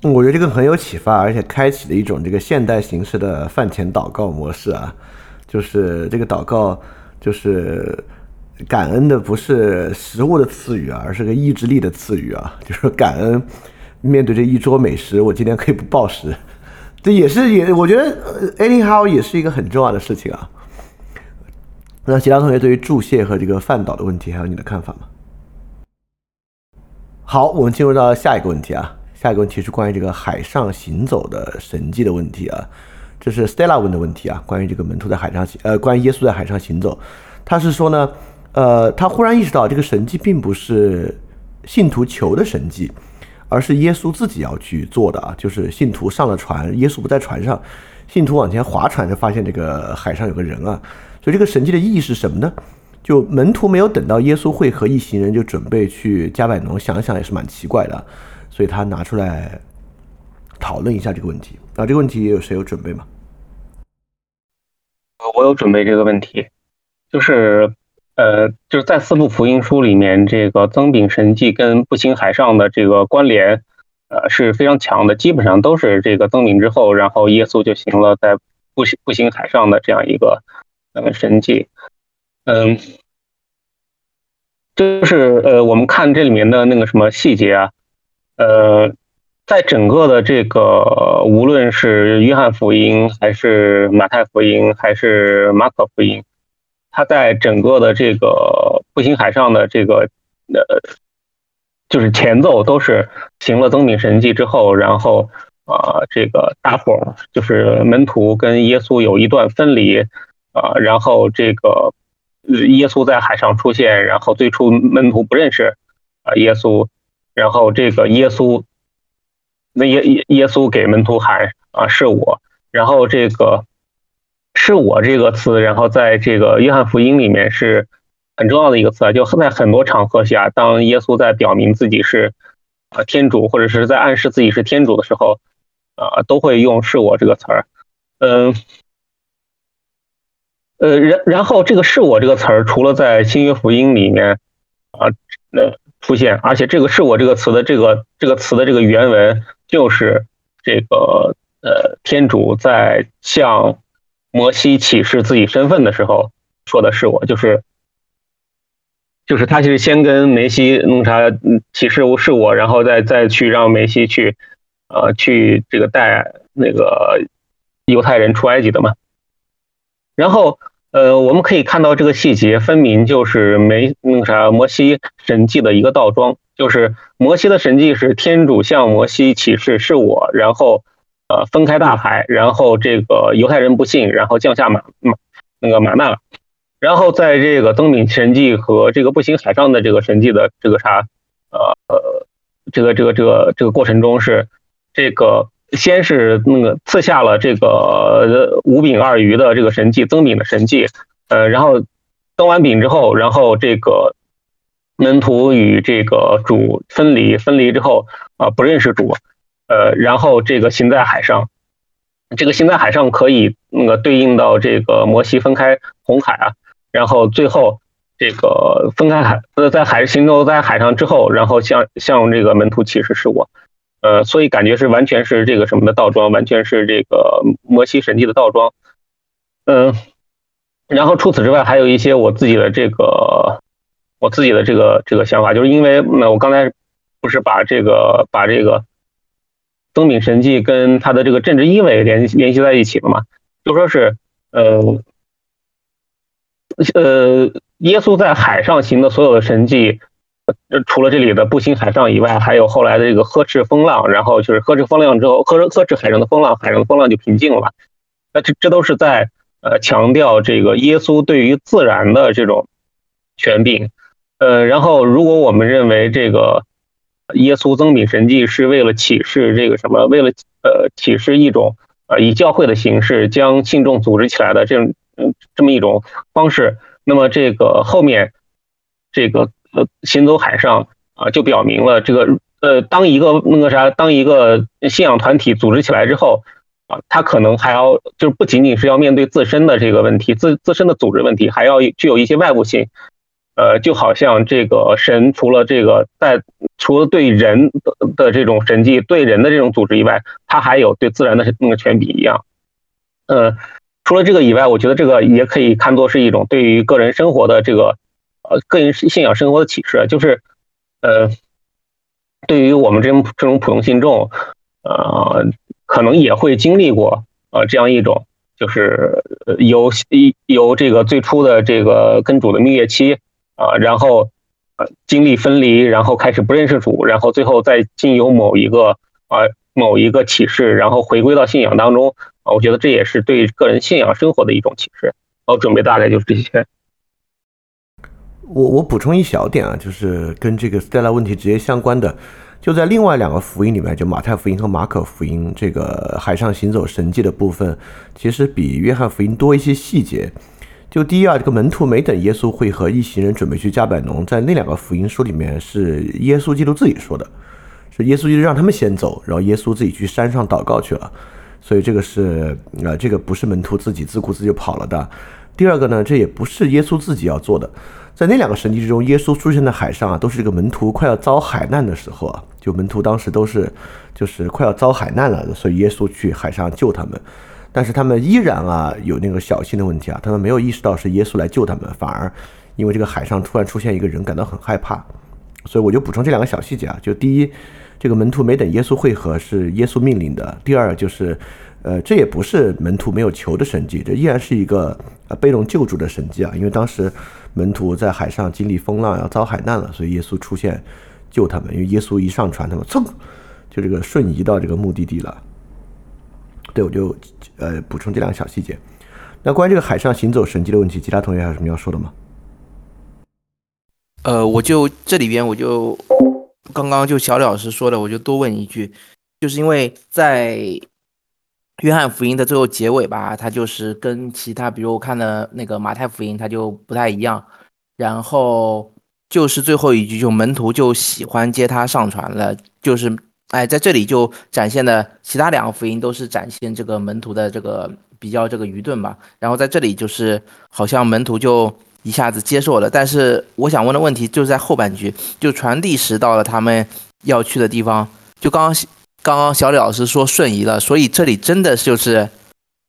我觉得这个很有启发，而且开启了一种这个现代形式的饭前祷告模式啊，就是这个祷告就是感恩的不是食物的赐予啊，而是个意志力的赐予啊，就是感恩面对这一桌美食，我今天可以不暴食，这也是也我觉得 anyhow 也是一个很重要的事情啊。那其他同学对于注泻和这个饭岛的问题，还有你的看法吗？好，我们进入到下一个问题啊。下一个问题是关于这个海上行走的神迹的问题啊。这是 Stella 问的问题啊，关于这个门徒在海上行，呃，关于耶稣在海上行走。他是说呢，呃，他忽然意识到这个神迹并不是信徒求的神迹，而是耶稣自己要去做的啊。就是信徒上了船，耶稣不在船上，信徒往前划船就发现这个海上有个人啊。所以这个神迹的意义是什么呢？就门徒没有等到耶稣会合一行人，就准备去加百农，想想也是蛮奇怪的，所以他拿出来讨论一下这个问题。啊，这个问题有谁有准备吗？呃我有准备这个问题，就是呃，就是在四部福音书里面，这个增饼神迹跟步行海上的这个关联，呃是非常强的，基本上都是这个增饼之后，然后耶稣就行了在步行步行海上的这样一个。呃，神迹，嗯，就是呃，我们看这里面的那个什么细节啊，呃，在整个的这个，无论是约翰福音，还是马太福音，还是马可福音，他在整个的这个步行海上的这个，呃，就是前奏都是行了增饼神迹之后，然后啊，这个大伙儿就是门徒跟耶稣有一段分离啊，然后这个耶稣在海上出现，然后最初门徒不认识啊耶稣，然后这个耶稣那耶耶耶稣给门徒喊啊是我，然后这个是我这个词，然后在这个约翰福音里面是。很重要的一个词啊，就在很多场合下，当耶稣在表明自己是啊天主，或者是在暗示自己是天主的时候，啊，都会用“是我”这个词儿。嗯，呃，然然后这个“是我”这个词儿，除了在新约福音里面啊呃出现，而且这个“是我”这个词的这个这个词的这个原文，就是这个呃天主在向摩西启示自己身份的时候说的是我，就是。就是他其实先跟梅西弄啥启示是我，然后再再去让梅西去，呃，去这个带那个犹太人出埃及的嘛。然后，呃，我们可以看到这个细节分明就是梅那个啥摩西神迹的一个倒装，就是摩西的神迹是天主向摩西启示是我，然后呃分开大海，然后这个犹太人不信，然后降下马马那个马纳了。然后在这个增饼神迹和这个步行海上的这个神迹的这个啥，呃，这个这个这个这个过程中是，这个先是那个赐下了这个五饼二鱼的这个神迹增饼的神迹，呃，然后登完饼之后，然后这个门徒与这个主分离，分离之后啊不认识主，呃，然后这个行在海上，这个行在海上可以那个对应到这个摩西分开红海啊。然后最后，这个分开海呃，在海行走在海上之后，然后向向这个门徒启示是我，呃，所以感觉是完全是这个什么的倒装，完全是这个摩西神迹的倒装，嗯，然后除此之外，还有一些我自己的这个我自己的这个这个想法，就是因为那我刚才不是把这个把这个增饼神迹跟他的这个政治意味联联系在一起了嘛，就说是呃。呃，耶稣在海上行的所有的神迹，除了这里的步行海上以外，还有后来的这个呵斥风浪，然后就是呵斥风浪之后，呵呵斥海上的风浪，海上的风浪就平静了。那这这都是在呃强调这个耶稣对于自然的这种权柄。呃，然后如果我们认为这个耶稣增饼神迹是为了启示这个什么，为了呃启示一种呃以教会的形式将信众组织起来的这种。嗯，这么一种方式，那么这个后面这个呃行走海上啊，就表明了这个呃，当一个那个啥，当一个信仰团体组织起来之后啊，他可能还要就是不仅仅是要面对自身的这个问题，自自身的组织问题，还要具有一些外部性。呃，就好像这个神除了这个在除了对人的的这种神迹，对人的这种组织以外，他还有对自然的那个权柄一样。呃。除了这个以外，我觉得这个也可以看作是一种对于个人生活的这个呃个人信仰生活的启示，就是呃，对于我们这种这种普通信众，呃，可能也会经历过呃这样一种，就是由由这个最初的这个跟主的蜜月期啊，然后呃经历分离，然后开始不认识主，然后最后再经由某一个啊某一个启示，然后回归到信仰当中。啊，我觉得这也是对个人信仰生活的一种启示。我准备大概就是这些。我我补充一小点啊，就是跟这个 Stella 问题直接相关的，就在另外两个福音里面，就马太福音和马可福音，这个海上行走神迹的部分，其实比约翰福音多一些细节。就第一啊，这个门徒没等耶稣会和一行人准备去加百农，在那两个福音书里面是耶稣基督自己说的，是耶稣基督让他们先走，然后耶稣自己去山上祷告去了。所以这个是啊，这个不是门徒自己自顾自就跑了的。第二个呢，这也不是耶稣自己要做的。在那两个神迹之中，耶稣出现在海上啊，都是这个门徒快要遭海难的时候啊，就门徒当时都是就是快要遭海难了，所以耶稣去海上救他们。但是他们依然啊有那个小心的问题啊，他们没有意识到是耶稣来救他们，反而因为这个海上突然出现一个人，感到很害怕。所以我就补充这两个小细节啊，就第一。这个门徒没等耶稣会合是耶稣命令的。第二就是，呃，这也不是门徒没有求的神迹，这依然是一个呃被动救助的神迹啊。因为当时门徒在海上经历风浪，要遭海难了，所以耶稣出现救他们，因为耶稣一上船，他们噌就这个瞬移到这个目的地了。对，我就呃补充这两个小细节。那关于这个海上行走神迹的问题，其他同学还有什么要说的吗？呃，我就这里边我就刚刚就小李老师说的，我就多问一句，就是因为在约翰福音的最后结尾吧，它就是跟其他，比如我看的那个马太福音，它就不太一样。然后就是最后一句，就门徒就喜欢接他上船了，就是哎，在这里就展现的，其他两个福音都是展现这个门徒的这个比较这个愚钝吧。然后在这里就是好像门徒就一下子接受了，但是我想问的问题就是在后半句，就传递时到了他们要去的地方，就刚刚刚刚小李老师说瞬移了，所以这里真的就是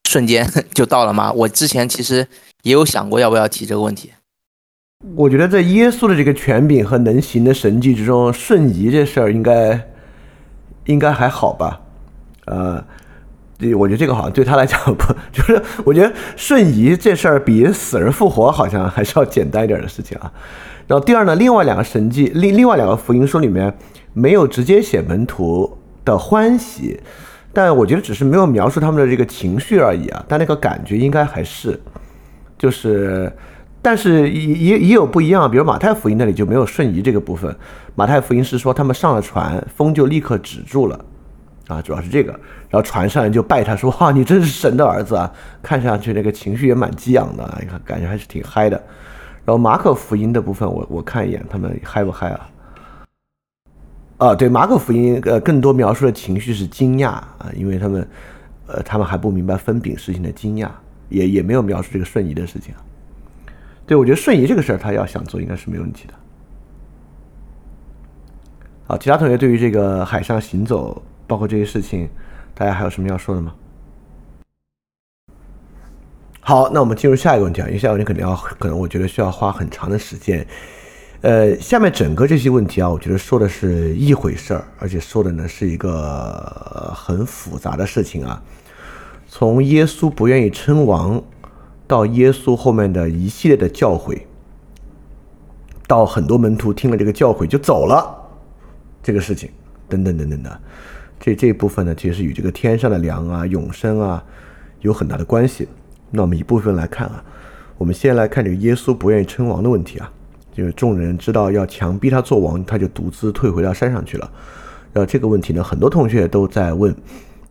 瞬间 就到了吗？我之前其实也有想过要不要提这个问题。我觉得在耶稣的这个权柄和能行的神迹之中，瞬移这事儿应该应该还好吧？呃，我觉得这个好像对他来讲不，就是我觉得瞬移这事儿比死人复活好像还是要简单一点的事情啊。然后第二呢，另外两个神迹，另另外两个福音书里面没有直接写门徒的欢喜，但我觉得只是没有描述他们的这个情绪而已啊。但那个感觉应该还是就是。但是也也也有不一样，比如马太福音那里就没有瞬移这个部分。马太福音是说他们上了船，风就立刻止住了，啊，主要是这个。然后船上人就拜他说：“哇，你真是神的儿子啊！”看上去那个情绪也蛮激昂的，你看感觉还是挺嗨的。然后马可福音的部分，我我看一眼，他们嗨不嗨啊？啊，对，马可福音呃更多描述的情绪是惊讶啊，因为他们呃他们还不明白分饼事情的惊讶，也也没有描述这个瞬移的事情啊。对，我觉得瞬移这个事儿，他要想做，应该是没问题的。好，其他同学对于这个海上行走，包括这些事情，大家还有什么要说的吗？好，那我们进入下一个问题啊，因为下一个问题肯定要，可能我觉得需要花很长的时间。呃，下面整个这些问题啊，我觉得说的是一回事儿，而且说的呢是一个很复杂的事情啊。从耶稣不愿意称王。到耶稣后面的一系列的教诲，到很多门徒听了这个教诲就走了，这个事情等等等等的，这这一部分呢，其实与这个天上的粮啊、永生啊有很大的关系。那我们一部分来看啊，我们先来看这个耶稣不愿意称王的问题啊，就是众人知道要强逼他做王，他就独自退回到山上去了。然后这个问题呢，很多同学都在问。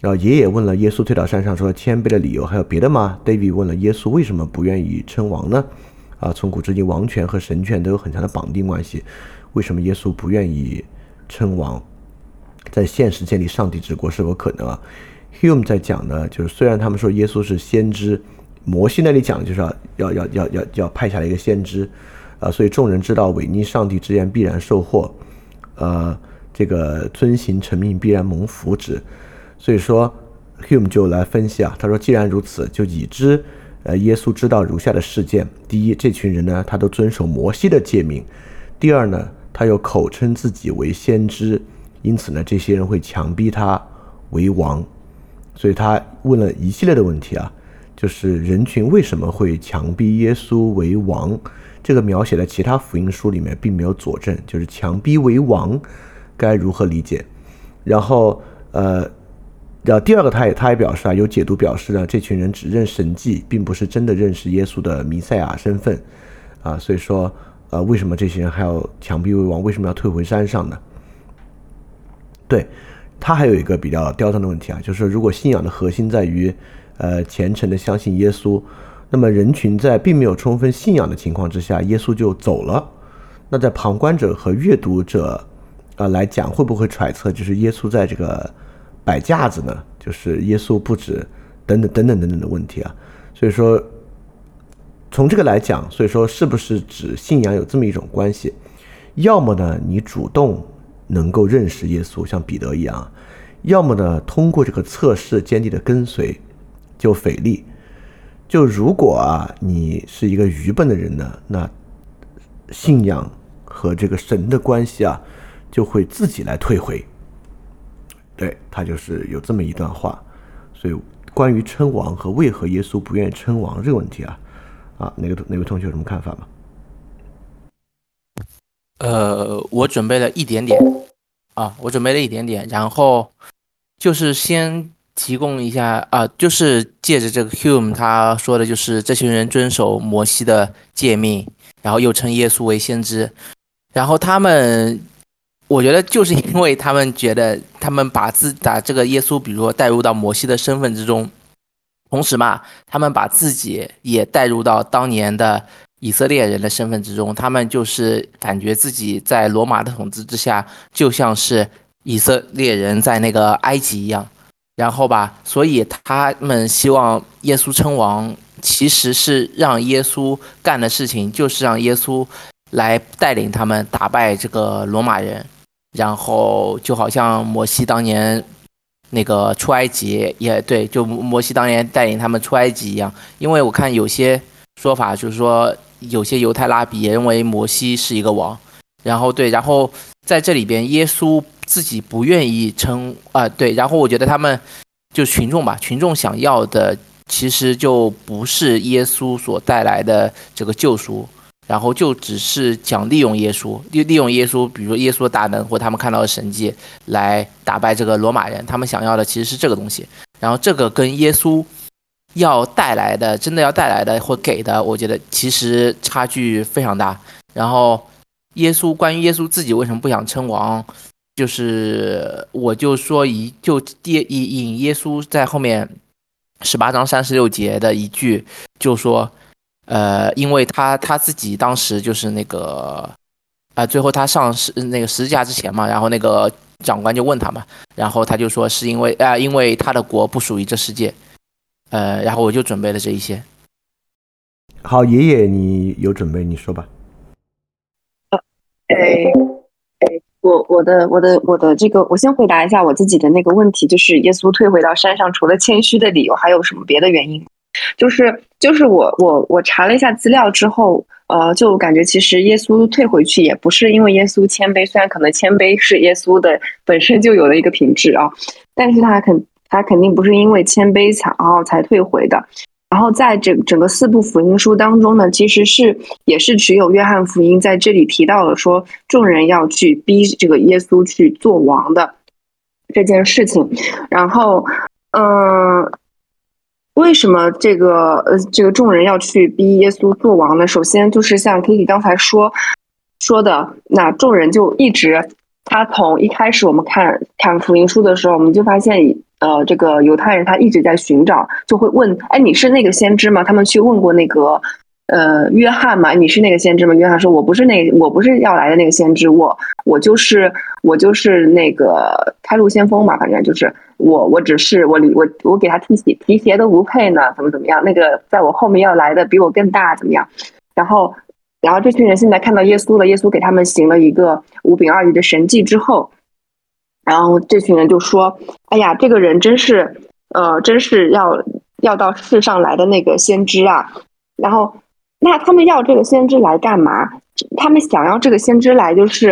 然后爷爷问了耶稣退到山上说谦卑的理由还有别的吗？David 问了耶稣为什么不愿意称王呢？啊，从古至今王权和神权都有很强的绑定关系，为什么耶稣不愿意称王？在现实建立上帝之国是否可能啊？Hume 在讲呢，就是虽然他们说耶稣是先知，摩西那里讲就是要要要要要要派下来一个先知，啊，所以众人知道违逆上帝之言必然受祸，呃，这个遵行成命必然蒙福祉。所以说，Hume 就来分析啊，他说，既然如此，就已知，呃，耶稣知道如下的事件：第一，这群人呢，他都遵守摩西的诫命；第二呢，他又口称自己为先知，因此呢，这些人会强逼他为王。所以他问了一系列的问题啊，就是人群为什么会强逼耶稣为王？这个描写在其他福音书里面并没有佐证，就是强逼为王该如何理解？然后，呃。然后第二个，他也他也表示啊，有解读表示呢，这群人只认神迹，并不是真的认识耶稣的弥赛亚身份，啊，所以说，呃，为什么这些人还要强逼为王？为什么要退回山上呢？对他还有一个比较刁钻的问题啊，就是如果信仰的核心在于，呃，虔诚的相信耶稣，那么人群在并没有充分信仰的情况之下，耶稣就走了，那在旁观者和阅读者，啊来讲，会不会揣测就是耶稣在这个？摆架子呢，就是耶稣不止等等等等等等的问题啊，所以说从这个来讲，所以说是不是指信仰有这么一种关系？要么呢，你主动能够认识耶稣，像彼得一样；要么呢，通过这个测试坚定的跟随就腓力。就如果啊，你是一个愚笨的人呢，那信仰和这个神的关系啊，就会自己来退回。对他就是有这么一段话，所以关于称王和为何耶稣不愿意称王这个问题啊，啊，哪个哪位同学有什么看法吗？呃，我准备了一点点啊，我准备了一点点，然后就是先提供一下啊，就是借着这个 Hume 他说的，就是这群人遵守摩西的诫命，然后又称耶稣为先知，然后他们，我觉得就是因为他们觉得他们把自把这个耶稣，比如说带入到摩西的身份之中，同时嘛，他们把自己也带入到当年的。以色列人的身份之中，他们就是感觉自己在罗马的统治之下，就像是以色列人在那个埃及一样。然后吧，所以他们希望耶稣称王，其实是让耶稣干的事情，就是让耶稣来带领他们打败这个罗马人。然后就好像摩西当年那个出埃及，也对，就摩西当年带领他们出埃及一样。因为我看有些说法就是说。有些犹太拉比也认为摩西是一个王，然后对，然后在这里边，耶稣自己不愿意称啊，对，然后我觉得他们就群众吧，群众想要的其实就不是耶稣所带来的这个救赎，然后就只是想利用耶稣，利利用耶稣，比如说耶稣的大能或他们看到的神迹来打败这个罗马人，他们想要的其实是这个东西，然后这个跟耶稣。要带来的，真的要带来的或给的，我觉得其实差距非常大。然后，耶稣关于耶稣自己为什么不想称王，就是我就说一就引引耶稣在后面十八章三十六节的一句，就说，呃，因为他他自己当时就是那个，啊，最后他上十那个十字架之前嘛，然后那个长官就问他嘛，然后他就说是因为啊，因为他的国不属于这世界。呃，然后我就准备了这一些。好，爷爷，你有准备，你说吧。呃，哎，哎，我我的我的我的这个，我先回答一下我自己的那个问题，就是耶稣退回到山上，除了谦虚的理由，还有什么别的原因？就是就是我我我查了一下资料之后，呃，就感觉其实耶稣退回去也不是因为耶稣谦卑，虽然可能谦卑是耶稣的本身就有的一个品质啊，但是他肯。他肯定不是因为谦卑才然后才退回的，然后在整整个四部福音书当中呢，其实是也是只有约翰福音在这里提到了说众人要去逼这个耶稣去做王的这件事情。然后，嗯，为什么这个呃这个众人要去逼耶稣做王呢？首先就是像 Kitty 刚才说说的，那众人就一直他从一开始我们看看福音书的时候，我们就发现。呃，这个犹太人他一直在寻找，就会问：哎，你是那个先知吗？他们去问过那个呃约翰嘛？你是那个先知吗？约翰说：我不是那，我不是要来的那个先知，我我就是我就是那个开路先锋嘛，反正就是我，我只是我我我给他提鞋提鞋都不配呢，怎么怎么样？那个在我后面要来的比我更大，怎么样？然后然后这群人现在看到耶稣了，耶稣给他们行了一个五饼二鱼的神迹之后。然后这群人就说：“哎呀，这个人真是，呃，真是要要到世上来的那个先知啊！然后，那他们要这个先知来干嘛？他们想要这个先知来，就是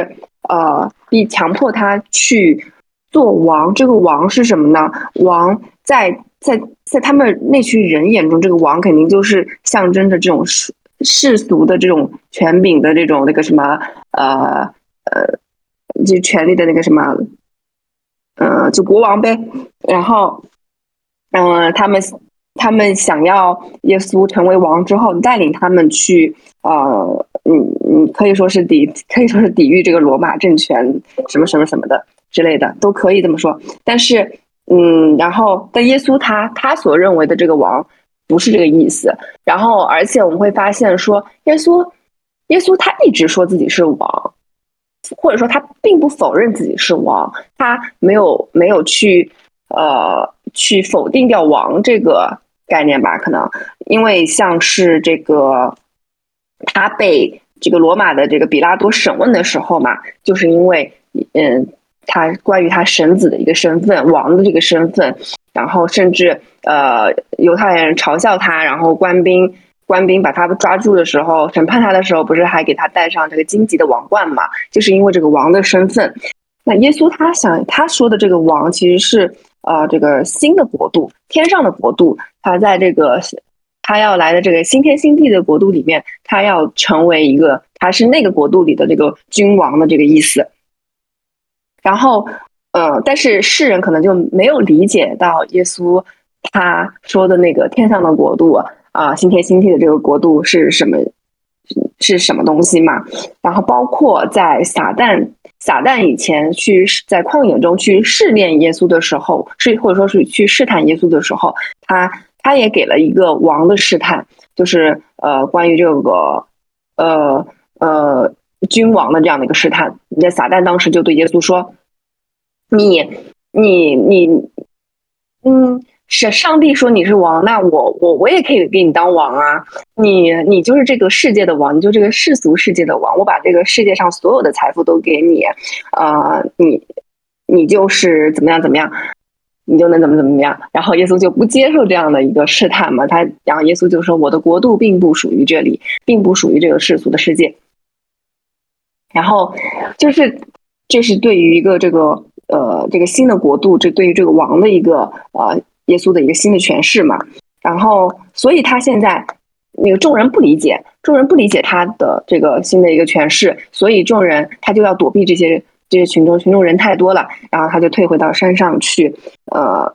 呃，逼强迫他去做王。这个王是什么呢？王在在在他们那群人眼中，这个王肯定就是象征着这种世世俗的这种权柄的这种那个什么呃呃，就权力的那个什么。”嗯，就国王呗，然后，嗯，他们他们想要耶稣成为王之后，带领他们去，呃，嗯嗯，可以说是抵，可以说是抵御这个罗马政权，什么什么什么的之类的，都可以这么说。但是，嗯，然后，但耶稣他他所认为的这个王不是这个意思。然后，而且我们会发现说，耶稣耶稣他一直说自己是王。或者说他并不否认自己是王，他没有没有去呃去否定掉王这个概念吧？可能因为像是这个他被这个罗马的这个比拉多审问的时候嘛，就是因为嗯他关于他神子的一个身份，王的这个身份，然后甚至呃犹太人嘲笑他，然后官兵。官兵把他抓住的时候，审判他的时候，不是还给他戴上这个荆棘的王冠嘛？就是因为这个王的身份。那耶稣他想他说的这个王，其实是呃这个新的国度，天上的国度。他在这个他要来的这个新天新地的国度里面，他要成为一个，他是那个国度里的这个君王的这个意思。然后，呃，但是世人可能就没有理解到耶稣他说的那个天上的国度啊，新天新地的这个国度是什么，是什么东西嘛？然后包括在撒旦。撒旦以前去在旷野中去试炼耶稣的时候，是或者说是去试探耶稣的时候，他他也给了一个王的试探，就是呃关于这个呃呃君王的这样的一个试探。那撒旦当时就对耶稣说：“你你你，嗯。”是上帝说你是王，那我我我也可以给你当王啊！你你就是这个世界的王，你就这个世俗世界的王，我把这个世界上所有的财富都给你，啊，你你就是怎么样怎么样，你就能怎么怎么样。然后耶稣就不接受这样的一个试探嘛，他然后耶稣就说我的国度并不属于这里，并不属于这个世俗的世界。然后就是这是对于一个这个呃这个新的国度，这对于这个王的一个呃。耶稣的一个新的诠释嘛，然后，所以他现在那个众人不理解，众人不理解他的这个新的一个诠释，所以众人他就要躲避这些这些群众，群众人太多了，然后他就退回到山上去，呃，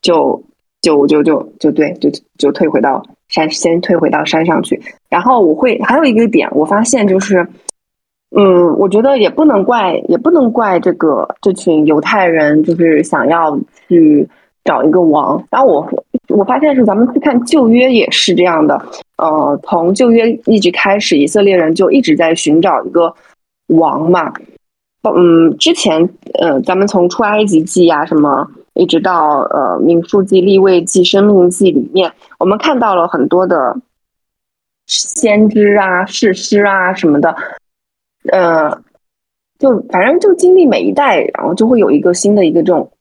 就就就就就对，就就退回到山，先退回到山上去。然后我会还有一个点，我发现就是，嗯，我觉得也不能怪，也不能怪这个这群犹太人，就是想要去。找一个王，然后我我发现是咱们去看旧约也是这样的，呃，从旧约一直开始，以色列人就一直在寻找一个王嘛，嗯，之前呃，咱们从出埃及记啊什么，一直到呃民数记、立位记、生命记里面，我们看到了很多的先知啊、士师啊什么的，呃，就反正就经历每一代，然后就会有一个新的一个这种。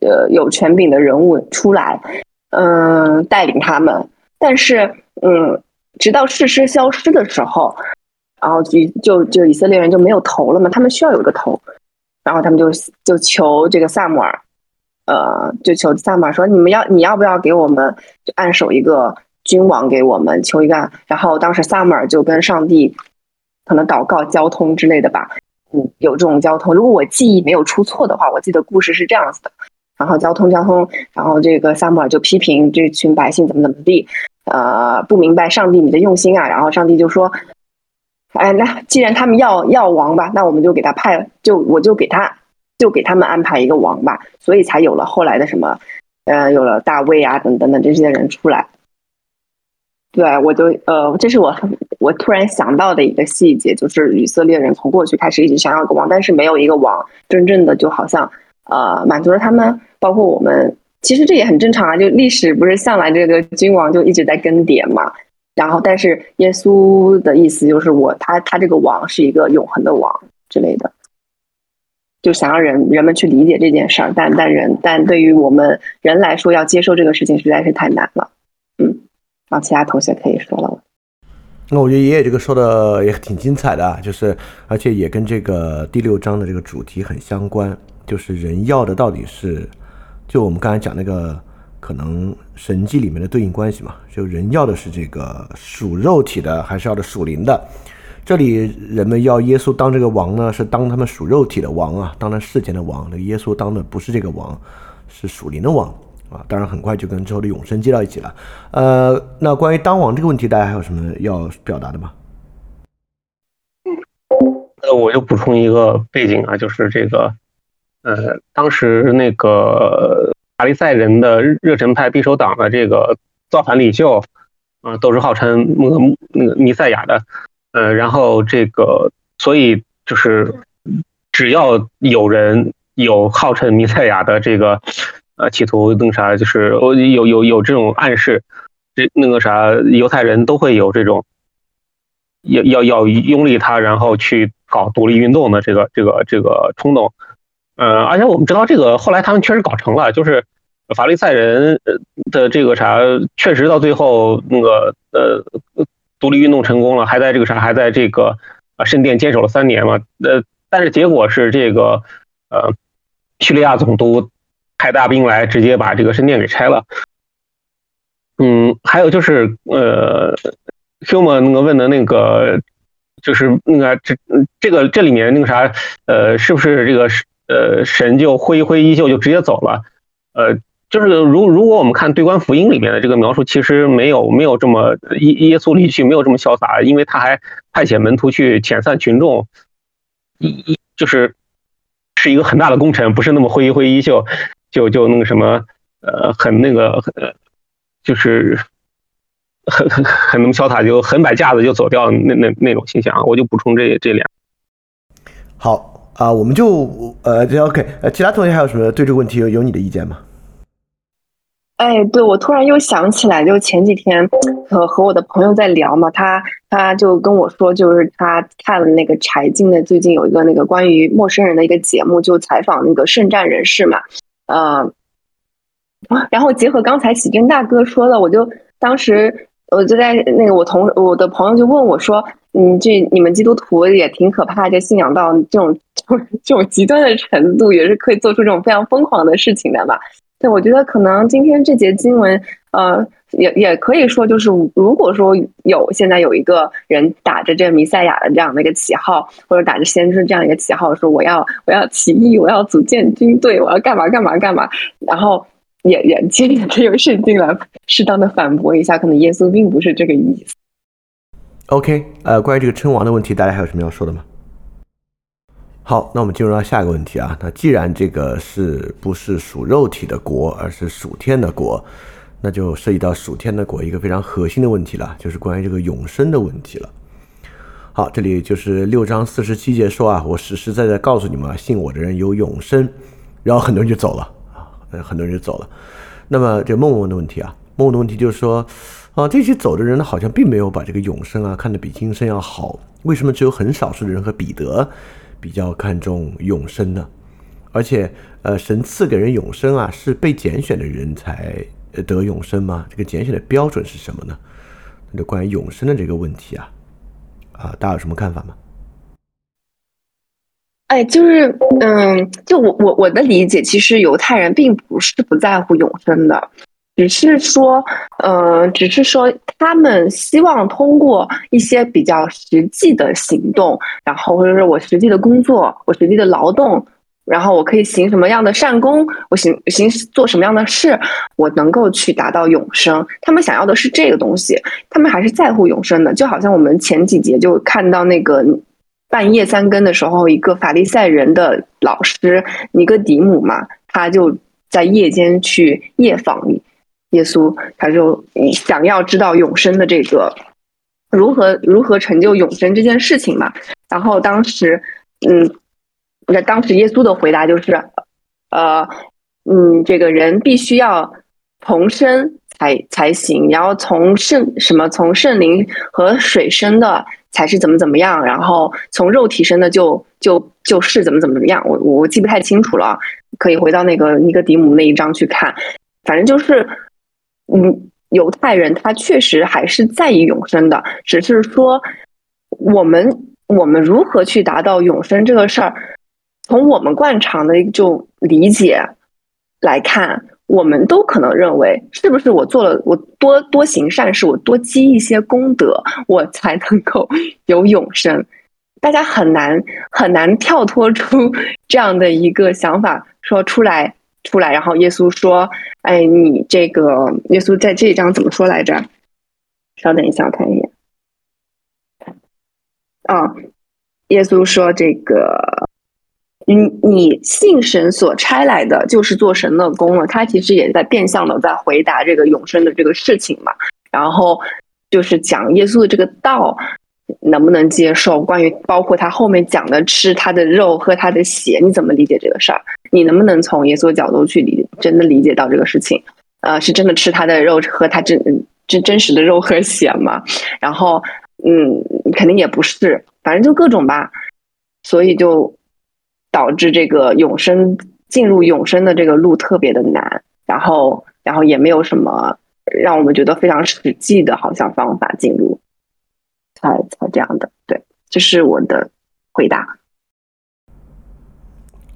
呃，有权柄的人物出来，嗯，带领他们。但是，嗯，直到事师消失的时候，然后就就就以色列人就没有头了嘛。他们需要有个头，然后他们就就求这个萨姆尔，呃，就求萨姆尔说：“你们要你要不要给我们就按手一个君王给我们求一个？”然后当时萨姆尔就跟上帝可能祷告交通之类的吧，嗯，有这种交通。如果我记忆没有出错的话，我记得故事是这样子的。然后交通交通，然后这个萨姆尔就批评这群百姓怎么怎么地，呃，不明白上帝你的用心啊。然后上帝就说：“哎，那既然他们要要王吧，那我们就给他派，就我就给他，就给他们安排一个王吧。”所以才有了后来的什么，呃，有了大卫啊等等等这些人出来。对，我就呃，这是我我突然想到的一个细节，就是以色列人从过去开始一直想要个王，但是没有一个王真正的就好像呃满足了他们。包括我们，其实这也很正常啊。就历史不是向来这个君王就一直在更迭嘛。然后，但是耶稣的意思就是我他他这个王是一个永恒的王之类的，就想让人人们去理解这件事儿。但但人但对于我们人来说，要接受这个事情实在是太难了。嗯，然后其他同学可以说了。那我觉得爷爷这个说的也挺精彩的啊，就是而且也跟这个第六章的这个主题很相关，就是人要的到底是。就我们刚才讲那个可能神迹里面的对应关系嘛，就人要的是这个属肉体的，还是要的属灵的？这里人们要耶稣当这个王呢，是当他们属肉体的王啊，当他世间的王。那耶稣当的不是这个王，是属灵的王啊。当然很快就跟之后的永生接到一起了。呃，那关于当王这个问题，大家还有什么要表达的吗？呃，我就补充一个背景啊，就是这个。呃，当时那个法利赛人的热忱派匕首党的这个造反领袖，啊，都是号称那个那个弥赛亚的，呃，然后这个，所以就是只要有人有号称弥赛亚的这个，呃，企图那个啥，就是有有有这种暗示，这那个啥，犹太人都会有这种要要要拥立他，然后去搞独立运动的这个这个这个冲动。呃，而且我们知道这个后来他们确实搞成了，就是法利赛人的这个啥，确实到最后那个呃独立运动成功了，还在这个啥，还在这个啊圣殿坚守了三年嘛。呃，但是结果是这个呃叙利亚总督派大兵来，直接把这个圣殿给拆了。嗯，还有就是呃，Human 那个问的那个，就是那个这这个这里面那个啥，呃，是不是这个呃神就挥一挥衣袖就直接走了？呃。就是如如果我们看对观福音里面的这个描述，其实没有没有这么耶耶稣离去没有这么潇洒，因为他还派遣门徒去遣散群众，一一就是是一个很大的工程，不是那么挥一挥衣袖就就那个什么呃很那个呃就是很很很那么潇洒就很摆架子就走掉那那那种形象，我就补充这这两。好啊，我们就呃 OK，呃其他同学还有什么对这个问题有有你的意见吗？哎，对，我突然又想起来，就前几天和和我的朋友在聊嘛，他他就跟我说，就是他看了那个柴静的最近有一个那个关于陌生人的一个节目，就采访那个圣战人士嘛，呃，然后结合刚才喜军大哥说的，我就当时我就在那个我同我的朋友就问我说，嗯，这你们基督徒也挺可怕，这信仰到这种 这种极端的程度，也是可以做出这种非常疯狂的事情的吧。对，我觉得可能今天这节经文，呃，也也可以说，就是如果说有现在有一个人打着这弥赛亚的这样的一个旗号，或者打着先知这样一个旗号，说我要我要起义，我要组建军队，我要干嘛干嘛干嘛，然后也也接着用圣经来适当的反驳一下，可能耶稣并不是这个意思。OK，呃，关于这个称王的问题，大家还有什么要说的吗？好，那我们进入到下一个问题啊。那既然这个是不是属肉体的国，而是属天的国，那就涉及到属天的国一个非常核心的问题了，就是关于这个永生的问题了。好，这里就是六章四十七节说啊，我实实在在告诉你们，信我的人有永生。然后很多人就走了呃，很多人就走了。那么这梦梦的问题啊，梦梦的问题就是说啊，这些走的人呢，好像并没有把这个永生啊看得比今生要好。为什么只有很少数的人和彼得？比较看重永生呢，而且，呃，神赐给人永生啊，是被拣选的人才得永生吗？这个拣选的标准是什么呢？那关于永生的这个问题啊，啊，大家有什么看法吗？哎，就是，嗯，就我我我的理解，其实犹太人并不是不在乎永生的。只是说，呃，只是说，他们希望通过一些比较实际的行动，然后或者是我实际的工作，我实际的劳动，然后我可以行什么样的善功，我行行做什么样的事，我能够去达到永生。他们想要的是这个东西，他们还是在乎永生的。就好像我们前几节就看到那个半夜三更的时候，一个法利赛人的老师尼哥底母嘛，他就在夜间去夜访。耶稣他就想要知道永生的这个如何如何成就永生这件事情嘛？然后当时，嗯，那当时耶稣的回答就是，呃，嗯，这个人必须要重生才才行，然后从圣什么从圣灵和水生的才是怎么怎么样，然后从肉体生的就就就是怎么怎么怎么样。我我记不太清楚了，可以回到那个尼格迪姆那一章去看，反正就是。嗯，犹太人他确实还是在意永生的，只是说我们我们如何去达到永生这个事儿，从我们惯常的一种理解来看，我们都可能认为，是不是我做了我多多行善事，我多积一些功德，我才能够有永生？大家很难很难跳脱出这样的一个想法，说出来。出来，然后耶稣说：“哎，你这个耶稣在这一章怎么说来着？稍等一下，我看一眼。啊，耶稣说：这个，你你信神所差来的，就是做神的功了。他其实也在变相的在回答这个永生的这个事情嘛。然后就是讲耶稣的这个道。”能不能接受？关于包括他后面讲的吃他的肉、喝他的血，你怎么理解这个事儿？你能不能从耶稣角度去理真的理解到这个事情？呃，是真的吃他的肉、喝他真真真实的肉和血吗？然后，嗯，肯定也不是，反正就各种吧。所以就导致这个永生进入永生的这个路特别的难，然后，然后也没有什么让我们觉得非常实际的，好像方法进入。才才这样的，对，这是我的回答。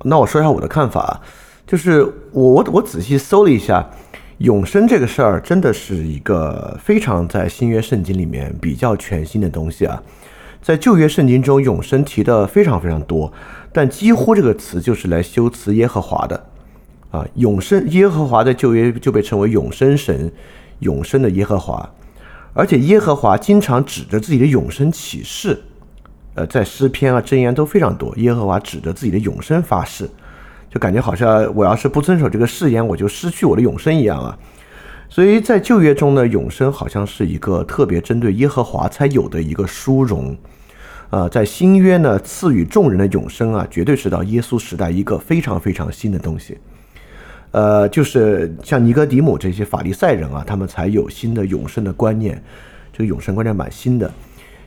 那我说一下我的看法，就是我我我仔细搜了一下，永生这个事儿真的是一个非常在新约圣经里面比较全新的东西啊。在旧约圣经中，永生提的非常非常多，但几乎这个词就是来修辞耶和华的啊。永生耶和华在旧约就被称为永生神，永生的耶和华，而且耶和华经常指着自己的永生启示，呃，在诗篇啊箴言都非常多。耶和华指着自己的永生发誓，就感觉好像我要是不遵守这个誓言，我就失去我的永生一样啊。所以在旧约中呢，永生好像是一个特别针对耶和华才有的一个殊荣。呃，在新约呢，赐予众人的永生啊，绝对是到耶稣时代一个非常非常新的东西。呃，就是像尼哥底母这些法利赛人啊，他们才有新的永生的观念。这个永生观念蛮新的。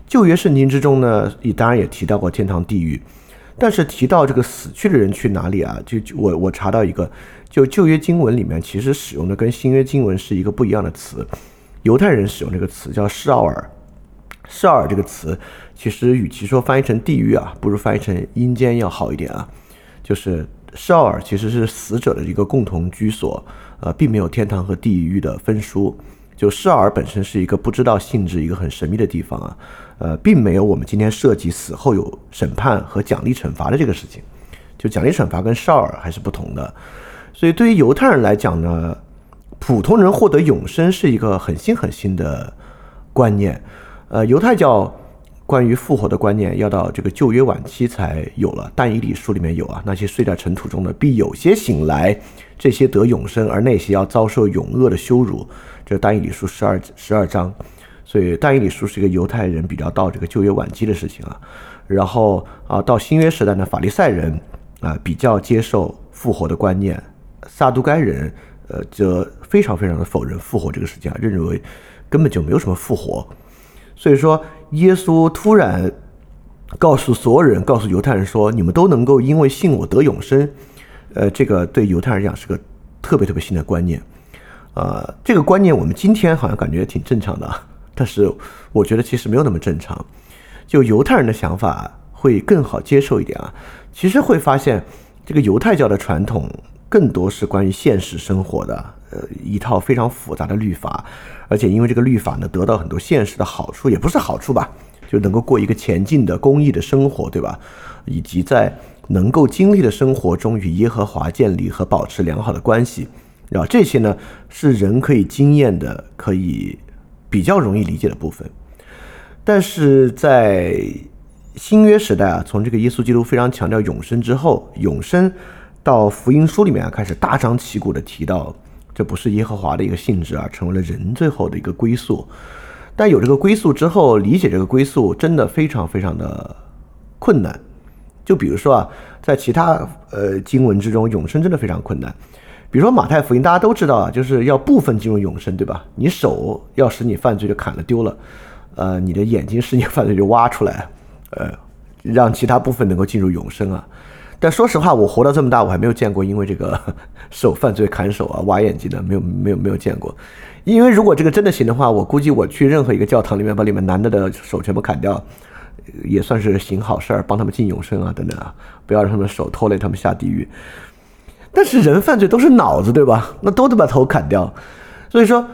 旧约圣经之中呢，也当然也提到过天堂、地狱，但是提到这个死去的人去哪里啊？就我我查到一个，就旧约经文里面其实使用的跟新约经文是一个不一样的词。犹太人使用这个词叫施奥尔，施奥尔这个词。其实，与其说翻译成地狱啊，不如翻译成阴间要好一点啊。就是绍尔其实是死者的一个共同居所，呃，并没有天堂和地狱的分殊。就绍尔本身是一个不知道性质、一个很神秘的地方啊，呃，并没有我们今天涉及死后有审判和奖励惩罚的这个事情。就奖励惩罚跟绍尔还是不同的。所以，对于犹太人来讲呢，普通人获得永生是一个很新很新的观念。呃，犹太教。关于复活的观念，要到这个旧约晚期才有了。但以理书里面有啊，那些睡在尘土中的，必有些醒来；这些得永生，而那些要遭受永恶的羞辱。这是但以理书十二十二章。所以但以理书是一个犹太人比较到这个旧约晚期的事情啊。然后啊，到新约时代呢，法利赛人啊比较接受复活的观念，撒都该人呃则非常非常的否认复活这个事情啊，认为根本就没有什么复活。所以说。耶稣突然告诉所有人，告诉犹太人说：“你们都能够因为信我得永生。”呃，这个对犹太人讲是个特别特别新的观念。呃，这个观念我们今天好像感觉挺正常的，但是我觉得其实没有那么正常。就犹太人的想法会更好接受一点啊。其实会发现，这个犹太教的传统更多是关于现实生活的，呃，一套非常复杂的律法。而且因为这个律法呢，得到很多现实的好处，也不是好处吧，就能够过一个前进的公益的生活，对吧？以及在能够经历的生活中与耶和华建立和保持良好的关系，然后这些呢是人可以经验的，可以比较容易理解的部分。但是在新约时代啊，从这个耶稣基督非常强调永生之后，永生到福音书里面啊开始大张旗鼓的提到。这不是耶和华的一个性质啊，成为了人最后的一个归宿。但有这个归宿之后，理解这个归宿真的非常非常的困难。就比如说啊，在其他呃经文之中，永生真的非常困难。比如说马太福音，大家都知道啊，就是要部分进入永生，对吧？你手要使你犯罪就砍了丢了，呃，你的眼睛使你犯罪就挖出来，呃，让其他部分能够进入永生啊。但说实话，我活到这么大，我还没有见过因为这个 手犯罪砍手啊、挖眼睛的，没有没有没有见过。因为如果这个真的行的话，我估计我去任何一个教堂里面把里面男的的手全部砍掉，也算是行好事儿，帮他们进永生啊等等啊，不要让他们手拖累他们下地狱。但是人犯罪都是脑子对吧？那都得把头砍掉。所以说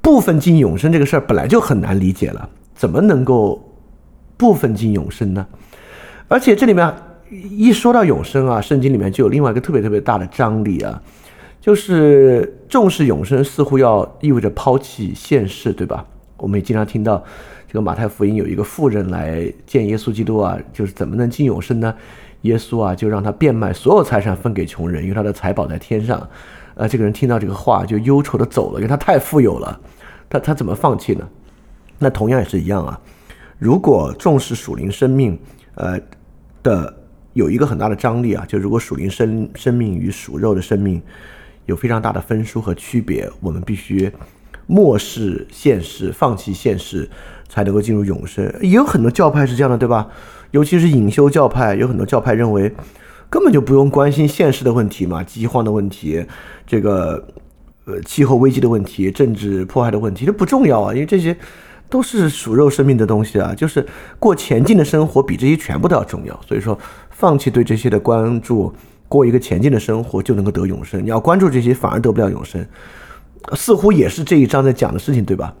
部分进永生这个事儿本来就很难理解了，怎么能够部分进永生呢？而且这里面。一说到永生啊，圣经里面就有另外一个特别特别大的张力啊，就是重视永生似乎要意味着抛弃现世，对吧？我们也经常听到这个马太福音有一个富人来见耶稣基督啊，就是怎么能进永生呢？耶稣啊就让他变卖所有财产分给穷人，因为他的财宝在天上。呃，这个人听到这个话就忧愁的走了，因为他太富有了，他他怎么放弃呢？那同样也是一样啊，如果重视属灵生命，呃的。有一个很大的张力啊，就如果属灵生生命与属肉的生命有非常大的分殊和区别，我们必须漠视现实，放弃现实，才能够进入永生。也有很多教派是这样的，对吧？尤其是隐修教派，有很多教派认为根本就不用关心现实的问题嘛，饥荒的问题，这个呃气候危机的问题，政治迫害的问题，这不重要啊，因为这些。都是属肉生命的东西啊，就是过前进的生活比这些全部都要重要。所以说，放弃对这些的关注，过一个前进的生活就能够得永生。你要关注这些，反而得不了永生。似乎也是这一章在讲的事情，对吧？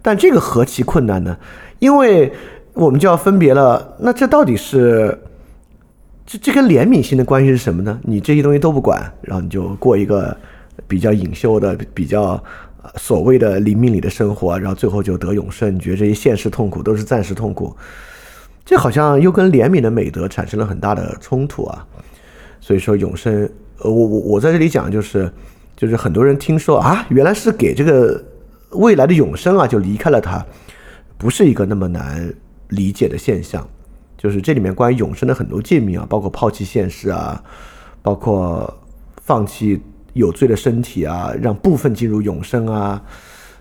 但这个何其困难呢？因为我们就要分别了，那这到底是这这跟怜悯心的关系是什么呢？你这些东西都不管，然后你就过一个比较隐修的、比较所谓的灵命里的生活，然后最后就得永生。你觉得这些现实痛苦都是暂时痛苦？这好像又跟怜悯的美德产生了很大的冲突啊！所以说永生，呃，我我我在这里讲就是，就是很多人听说啊，原来是给这个未来的永生啊，就离开了他，不是一个那么难理解的现象。就是这里面关于永生的很多诫命啊，包括抛弃现实啊，包括放弃有罪的身体啊，让部分进入永生啊，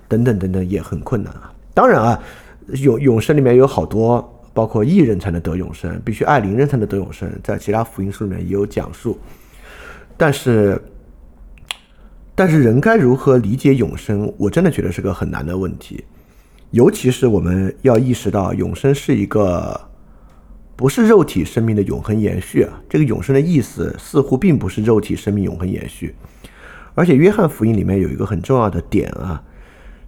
等等等等，也很困难啊。当然啊，永永生里面有好多。包括异人才能得永生，必须爱灵人才能得永生，在其他福音书里面也有讲述。但是，但是人该如何理解永生？我真的觉得是个很难的问题。尤其是我们要意识到，永生是一个不是肉体生命的永恒延续啊。这个永生的意思似乎并不是肉体生命永恒延续。而且，约翰福音里面有一个很重要的点啊，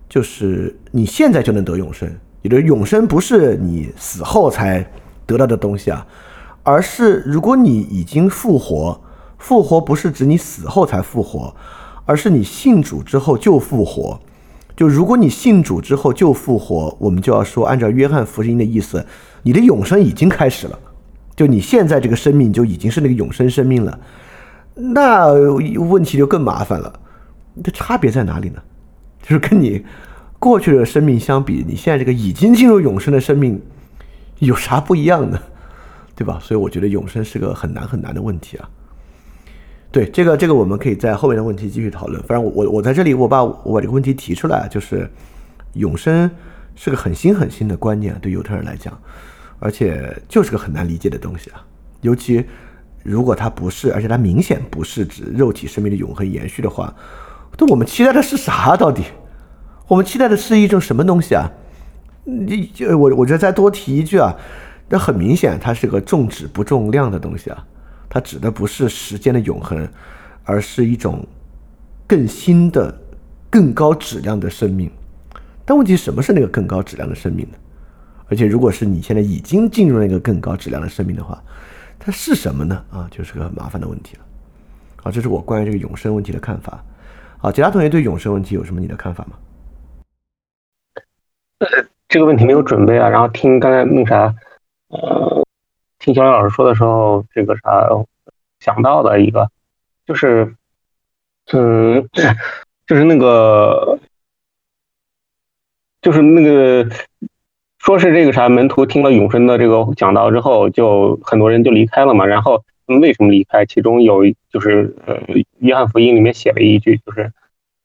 就是你现在就能得永生。你的永生不是你死后才得到的东西啊，而是如果你已经复活，复活不是指你死后才复活，而是你信主之后就复活。就如果你信主之后就复活，我们就要说，按照约翰福音的意思，你的永生已经开始了。就你现在这个生命就已经是那个永生生命了，那问题就更麻烦了。这差别在哪里呢？就是跟你。过去的生命相比，你现在这个已经进入永生的生命，有啥不一样呢？对吧？所以我觉得永生是个很难很难的问题啊。对这个这个，我们可以在后面的问题继续讨论。反正我我我在这里，我把我把这个问题提出来，就是永生是个很新很新的观念，对犹太人来讲，而且就是个很难理解的东西啊。尤其如果它不是，而且它明显不是指肉体生命的永恒延续的话，那我们期待的是啥？到底？我们期待的是一种什么东西啊？你就我我觉得再多提一句啊，那很明显它是个重质不重量的东西啊，它指的不是时间的永恒，而是一种更新的、更高质量的生命。但问题什么是那个更高质量的生命呢？而且如果是你现在已经进入那个更高质量的生命的话，它是什么呢？啊，就是个麻烦的问题了。好，这是我关于这个永生问题的看法。好，其他同学对永生问题有什么你的看法吗？呃，这个问题没有准备啊，然后听刚才那啥，呃，听小李老师说的时候，这个啥想到的一个，就是，嗯，就是那个，就是那个，说是这个啥门徒听了永生的这个讲道之后，就很多人就离开了嘛。然后为什么离开？其中有就是呃，约翰福音里面写了一句，就是。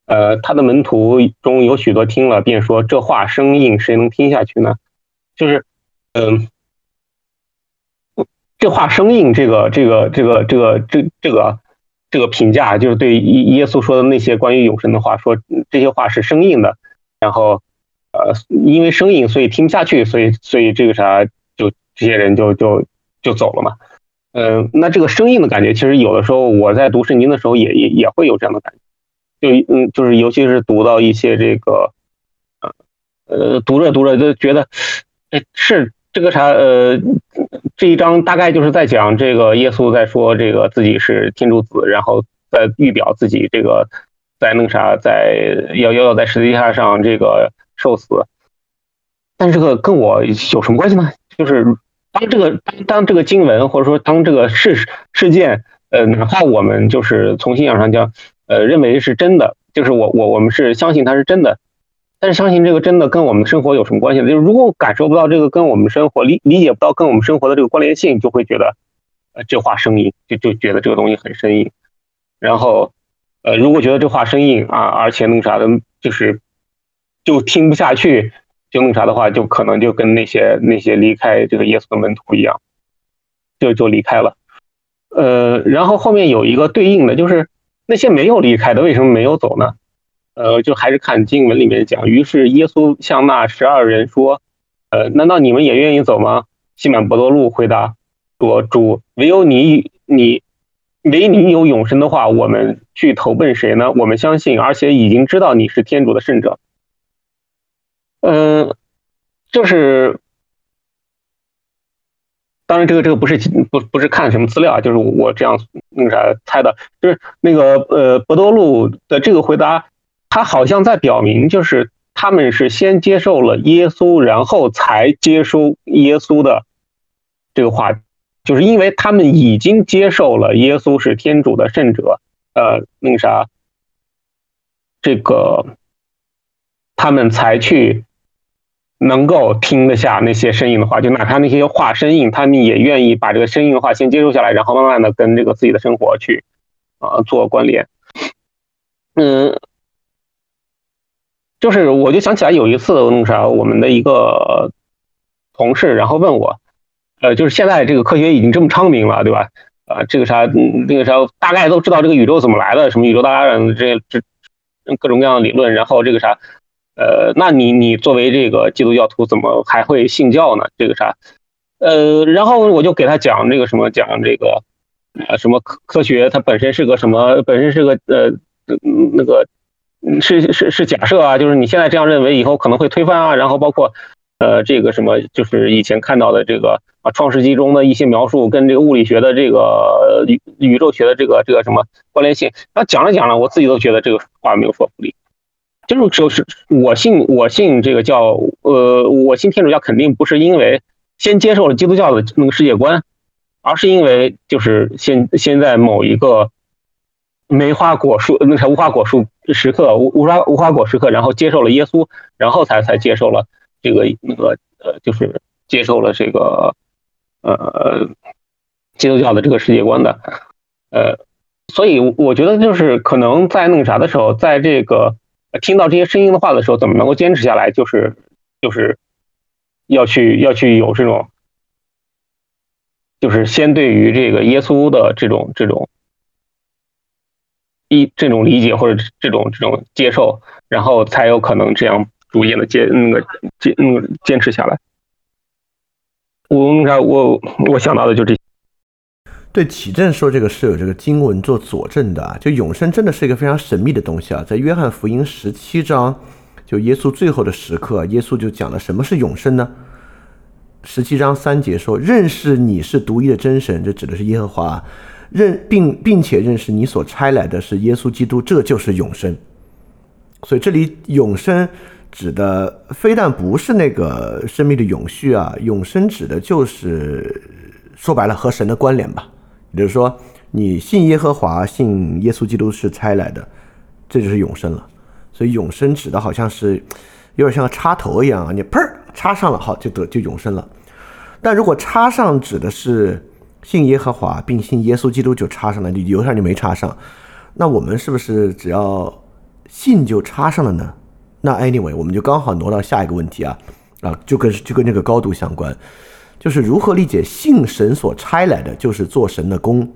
呃，他的门徒中有许多听了，便说：“这话生硬，谁能听下去呢？”就是，嗯，这话生硬，这个、这个、这个、这个、这、这个、这个评价，就是对耶稣说的那些关于永生的话，说这些话是生硬的。然后，呃，因为生硬，所以听不下去，所以，所以这个啥，就这些人就就就走了嘛。嗯，那这个生硬的感觉，其实有的时候我在读圣经的时候，也也也会有这样的感觉。就嗯，就是尤其是读到一些这个，呃呃，读着读着就觉得，哎，是这个啥呃，这一章大概就是在讲这个耶稣在说这个自己是天主子，然后在预表自己这个在那个啥，在要要在十字架上这个受死，但是这个跟我有什么关系呢？就是当这个当当这个经文或者说当这个事事件，呃，哪怕我们就是从信仰上讲。呃，认为是真的，就是我我我们是相信它是真的，但是相信这个真的跟我们生活有什么关系呢？就是如果感受不到这个跟我们生活理理解不到跟我们生活的这个关联性，就会觉得，呃，这话生硬，就就觉得这个东西很生硬。然后，呃，如果觉得这话生硬啊，而且弄啥的，就是就听不下去，就弄啥的话，就可能就跟那些那些离开这个耶稣的门徒一样，就就离开了。呃，然后后面有一个对应的就是。那些没有离开的为什么没有走呢？呃，就还是看经文里面讲。于是耶稣向那十二人说：“呃，难道你们也愿意走吗？”西满伯多禄回答说：“主，唯有你你唯你有永生的话，我们去投奔谁呢？我们相信，而且已经知道你是天主的圣者。嗯，就是，当然，这个这个不是不不是看什么资料啊，就是我这样那个啥猜的，就是那个呃，博多禄的这个回答，他好像在表明，就是他们是先接受了耶稣，然后才接收耶稣的这个话，就是因为他们已经接受了耶稣是天主的圣者，呃，那个啥，这个他们才去。能够听得下那些声音的话，就哪怕那些话生硬，他们也愿意把这个生硬的话先接受下来，然后慢慢的跟这个自己的生活去啊做关联。嗯，就是我就想起来有一次那啥，我们的一个同事然后问我，呃，就是现在这个科学已经这么昌明了，对吧？啊，这个啥那个啥，大概都知道这个宇宙怎么来的，什么宇宙大战这这各种各样的理论，然后这个啥。呃，那你你作为这个基督教徒，怎么还会信教呢？这个啥？呃，然后我就给他讲这个什么，讲这个啊，什么科科学，它本身是个什么？本身是个呃，那个是是是假设啊，就是你现在这样认为，以后可能会推翻啊。然后包括呃，这个什么，就是以前看到的这个啊，《创世纪》中的一些描述，跟这个物理学的这个宇宇宙学的这个这个什么关联性，那讲着讲着，我自己都觉得这个话没有说服力。就是就是我信我信这个教，呃，我信天主教肯定不是因为先接受了基督教的那个世界观，而是因为就是现现在某一个梅花果树那啥无花果树时刻无无花无花果时刻，然后接受了耶稣，然后才才接受了这个那个呃，就是接受了这个呃基督教的这个世界观的，呃，所以我觉得就是可能在那个啥的时候，在这个。听到这些声音的话的时候，怎么能够坚持下来？就是就是要去要去有这种，就是先对于这个耶稣的这种这种一这种理解或者这种这种接受，然后才有可能这样逐渐的坚那个坚那个坚持下来。我我我想到的就这。对启正说，这个是有这个经文做佐证的啊。就永生真的是一个非常神秘的东西啊。在约翰福音十七章，就耶稣最后的时刻，耶稣就讲了什么是永生呢？十七章三节说：“认识你是独一的真神，这指的是耶和华，认并并且认识你所差来的是耶稣基督，这就是永生。”所以这里永生指的非但不是那个生命的永续啊，永生指的就是说白了和神的关联吧。也就是说，你信耶和华，信耶稣基督是差来的，这就是永生了。所以永生指的好像是有点像插头一样啊，你砰插上了，好就得就永生了。但如果插上指的是信耶和华并信耶稣基督就插上了，你留上就没插上，那我们是不是只要信就插上了呢？那 anyway，我们就刚好挪到下一个问题啊啊，就跟就跟这个高度相关。就是如何理解信神所差来的，就是做神的功，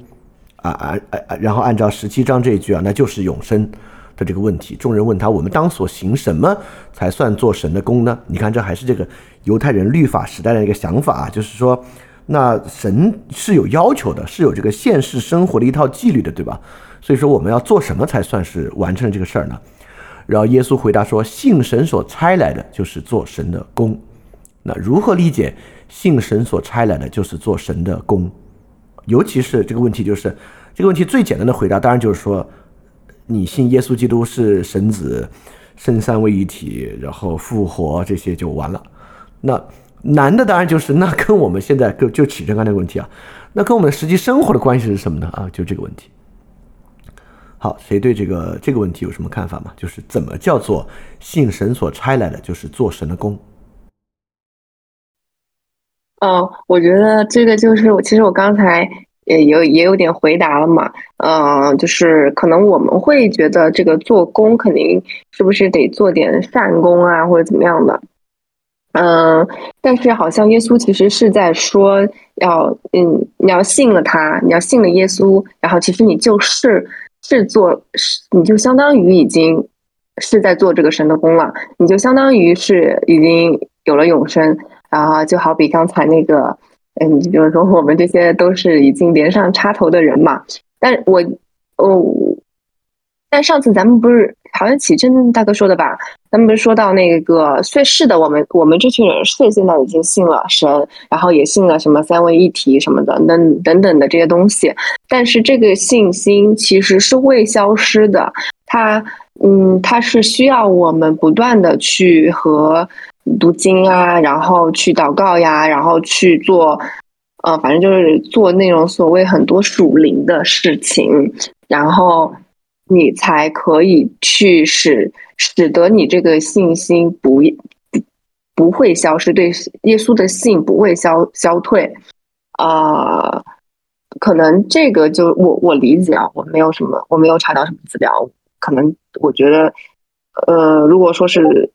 啊啊啊！然后按照十七章这一句啊，那就是永生的这个问题。众人问他：我们当所行什么才算做神的功呢？你看，这还是这个犹太人律法时代的一个想法啊，就是说，那神是有要求的，是有这个现世生活的一套纪律的，对吧？所以说，我们要做什么才算是完成这个事儿呢？然后耶稣回答说：信神所差来的，就是做神的功。那如何理解？信神所差来的就是做神的功，尤其是这个问题，就是这个问题最简单的回答，当然就是说，你信耶稣基督是神子，圣三位一体，然后复活这些就完了。那难的当然就是那跟我们现在就就起正刚才问题啊，那跟我们实际生活的关系是什么呢？啊，就这个问题。好，谁对这个这个问题有什么看法吗？就是怎么叫做信神所差来的就是做神的功？嗯，我觉得这个就是我，其实我刚才也有也有点回答了嘛。嗯，就是可能我们会觉得这个做工肯定是不是得做点善功啊，或者怎么样的。嗯，但是好像耶稣其实是在说，要嗯，你要信了他，你要信了耶稣，然后其实你就是是做，你就相当于已经是在做这个神的功了，你就相当于是已经有了永生。啊，就好比刚才那个，嗯，你比如说我们这些都是已经连上插头的人嘛，但我哦，但上次咱们不是好像启真大哥说的吧？咱们不是说到那个碎是的，我们我们这群人碎现在已经信了神，然后也信了什么三位一体什么的等等等的这些东西，但是这个信心其实是未消失的，它嗯，它是需要我们不断的去和读经啊，然后去祷告呀，然后去做。呃，反正就是做那种所谓很多属灵的事情，然后你才可以去使使得你这个信心不不不会消失，对耶稣的信不会消消退。啊，可能这个就我我理解啊，我没有什么，我没有查到什么资料，可能我觉得，呃，如果说是，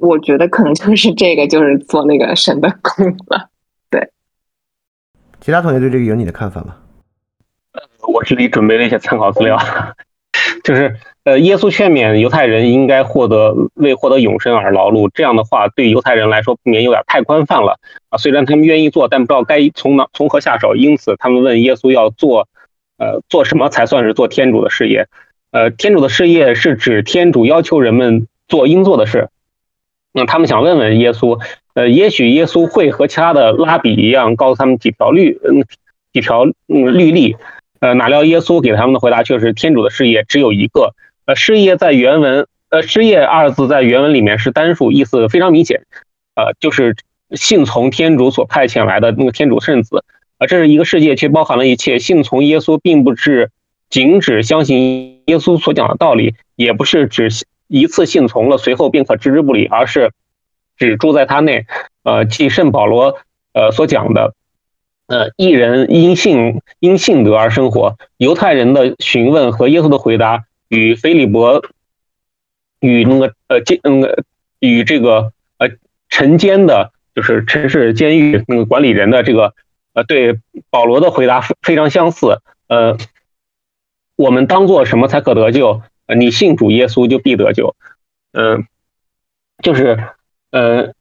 我觉得可能就是这个，就是做那个神的功了。对其他同学对这个有你的看法吗？我这里准备了一些参考资料，就是呃，耶稣劝勉犹太人应该获得为获得永生而劳碌，这样的话对犹太人来说不免有点太宽泛了啊。虽然他们愿意做，但不知道该从哪从何下手，因此他们问耶稣要做呃做什么才算是做天主的事业？呃，天主的事业是指天主要求人们做应做的事。那他们想问问耶稣。呃，也许耶稣会和其他的拉比一样，告诉他们几条律，嗯，几条嗯律例。呃，哪料耶稣给他们的回答却是天主的事业只有一个。呃，事业在原文，呃，事业二字在原文里面是单数，意思非常明显。呃，就是信从天主所派遣来的那个天主圣子。啊，这是一个世界，却包含了一切。信从耶稣，并不是仅指相信耶稣所讲的道理，也不是指一次信从了，随后便可置之不理，而是。只住在他内，呃，即圣保罗呃所讲的，呃，一人因信因信德而生活。犹太人的询问和耶稣的回答，与菲利伯与那个呃监那个与这个呃城监的，就是城市监狱那个管理人的这个呃对保罗的回答非常相似。呃，我们当做什么才可得救？你信主耶稣就必得救。嗯，就是。呃，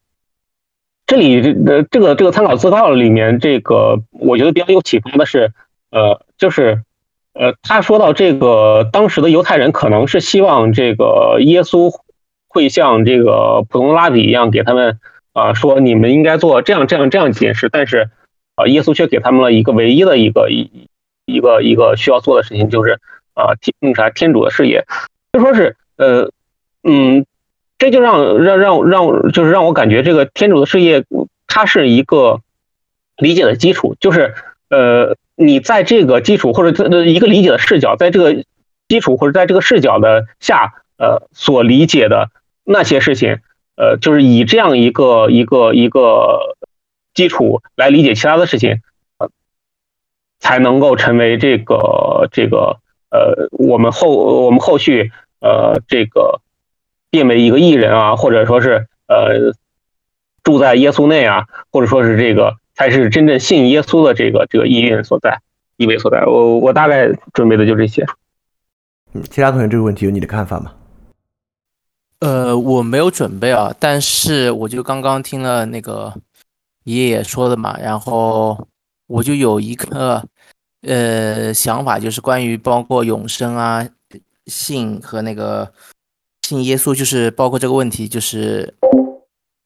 这里的这个这个参考资料里面，这个我觉得比较有启发的是，呃，就是呃，他说到这个当时的犹太人可能是希望这个耶稣会像这个普通拉比一样给他们啊说你们应该做这样这样这样几件事，但是啊，耶稣却给他们了一个唯一的一个一一个一个需要做的事情，就是啊天那啥天主的事业，就说是呃嗯。这就让让让让，就是让我感觉这个天主的事业，它是一个理解的基础，就是呃，你在这个基础或者一个理解的视角，在这个基础或者在这个视角的下，呃，所理解的那些事情，呃，就是以这样一个一个一个基础来理解其他的事情，呃，才能够成为这个这个呃，我们后我们后续呃这个。变为一个艺人啊，或者说是呃住在耶稣内啊，或者说是这个才是真正信耶稣的这个这个意蕴所在，意味所在。我我大概准备的就这些。嗯，其他同学这个问题有你的看法吗？呃，我没有准备啊，但是我就刚刚听了那个爷爷说的嘛，然后我就有一个呃想法，就是关于包括永生啊、信和那个。信耶稣就是包括这个问题，就是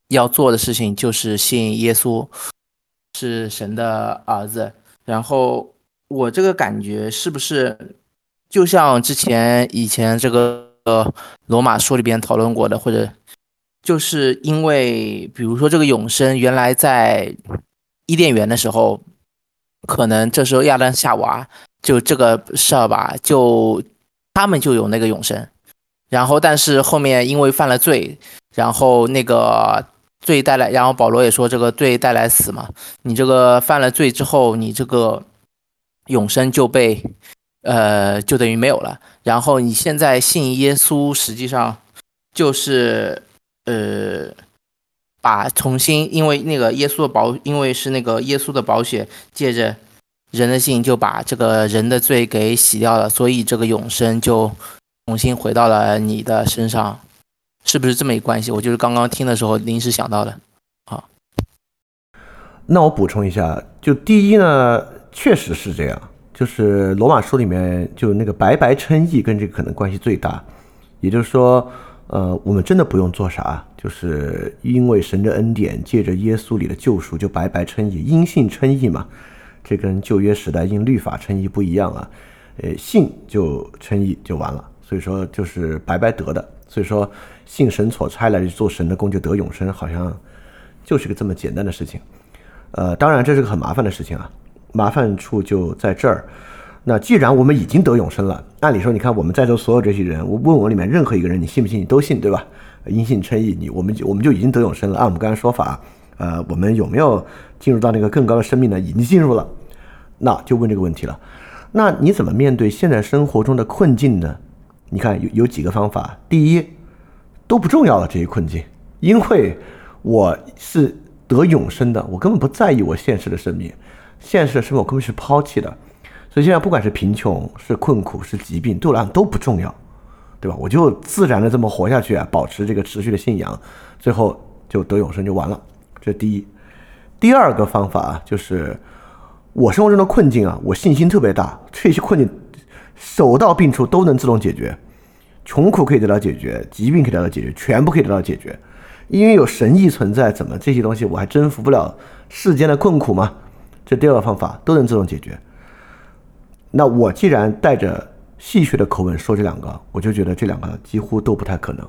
要做的事情就是信耶稣是神的儿子。然后我这个感觉是不是就像之前以前这个罗马书里边讨论过的，或者就是因为比如说这个永生原来在伊甸园的时候，可能这时候亚当夏娃就这个事儿吧，就他们就有那个永生。然后，但是后面因为犯了罪，然后那个罪带来，然后保罗也说这个罪带来死嘛。你这个犯了罪之后，你这个永生就被，呃，就等于没有了。然后你现在信耶稣，实际上就是，呃，把重新，因为那个耶稣的宝，因为是那个耶稣的宝血，借着人的信就把这个人的罪给洗掉了，所以这个永生就。重新回到了你的身上，是不是这么一关系？我就是刚刚听的时候临时想到的。好，那我补充一下，就第一呢，确实是这样，就是罗马书里面就那个白白称义跟这个可能关系最大，也就是说，呃，我们真的不用做啥，就是因为神的恩典，借着耶稣里的救赎就白白称义，因信称义嘛，这跟旧约时代因律法称义不一样啊，呃，信就称义就完了，所以说就是白白得的，所以说信神所差来做神的工就得永生，好像就是个这么简单的事情。呃，当然这是个很麻烦的事情啊，麻烦处就在这儿。那既然我们已经得永生了，按理说，你看我们在座所有这些人，我问我里面任何一个人，你信不信？你都信，对吧？因信称义，你我们就我们就已经得永生了。按我们刚才说法，呃，我们有没有进入到那个更高的生命呢？已经进入了。那就问这个问题了，那你怎么面对现在生活中的困境呢？你看有有几个方法，第一都不重要了，这些困境，因为我是。得永生的，我根本不在意我现实的生命，现实的生命我根本是抛弃的，所以现在不管是贫穷、是困苦、是疾病，对我来讲都不重要，对吧？我就自然的这么活下去啊，保持这个持续的信仰，最后就得永生就完了。这第一。第二个方法啊，就是我生活中的困境啊，我信心特别大，这些困境手到病除都能自动解决，穷苦可以得到解决，疾病可以得到解决，全部可以得到解决。因为有神意存在，怎么这些东西我还征服不了世间的困苦吗？这第二个方法都能自动解决。那我既然带着戏谑的口吻说这两个，我就觉得这两个几乎都不太可能。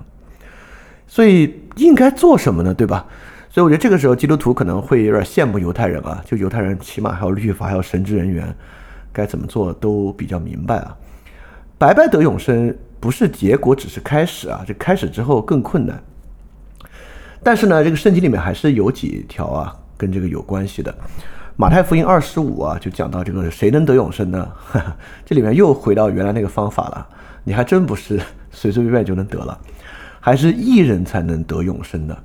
所以应该做什么呢？对吧？所以我觉得这个时候基督徒可能会有点羡慕犹太人啊，就犹太人起码还有律法，还有神职人员，该怎么做都比较明白啊。白白得永生不是结果，只是开始啊。这开始之后更困难。但是呢，这个圣经里面还是有几条啊，跟这个有关系的。马太福音二十五啊，就讲到这个谁能得永生呢？这里面又回到原来那个方法了。你还真不是 随随便便就能得了，还是义人才能得永生的。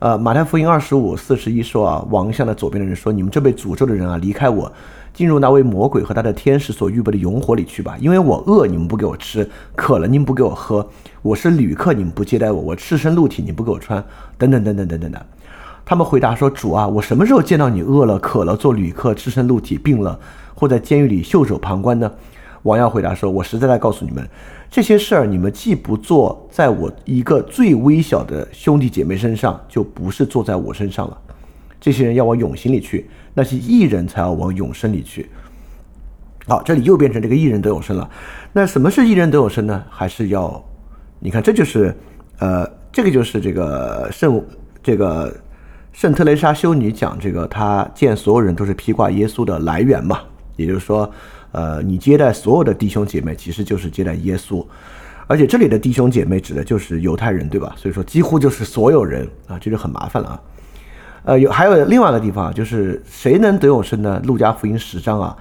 呃，马太福音二十五四十一说啊，王向的左边的人说：“你们这被诅咒的人啊，离开我，进入那位魔鬼和他的天使所预备的永火里去吧。因为我饿，你们不给我吃；渴了，你们不给我喝；我是旅客，你们不接待我；我赤身露体，你不给我穿。等等等等等等等。”他们回答说：“主啊，我什么时候见到你饿了、渴了、做旅客、赤身露体、病了，或在监狱里袖手旁观呢？”王耀回答说：“我实在在告诉你们。”这些事儿，你们既不做在我一个最微小的兄弟姐妹身上，就不是做在我身上了。这些人要往永心里去，那些异人才要往永生里去。好，这里又变成这个异人得永生了。那什么是异人得永生呢？还是要，你看，这就是，呃，这个就是这个圣这个圣特蕾莎修女讲这个，她见所有人都是披挂耶稣的来源嘛，也就是说。呃，你接待所有的弟兄姐妹，其实就是接待耶稣，而且这里的弟兄姐妹指的就是犹太人，对吧？所以说几乎就是所有人啊，这就很麻烦了啊。呃，有还有另外一个地方，就是谁能得永生呢？路加福音十章啊，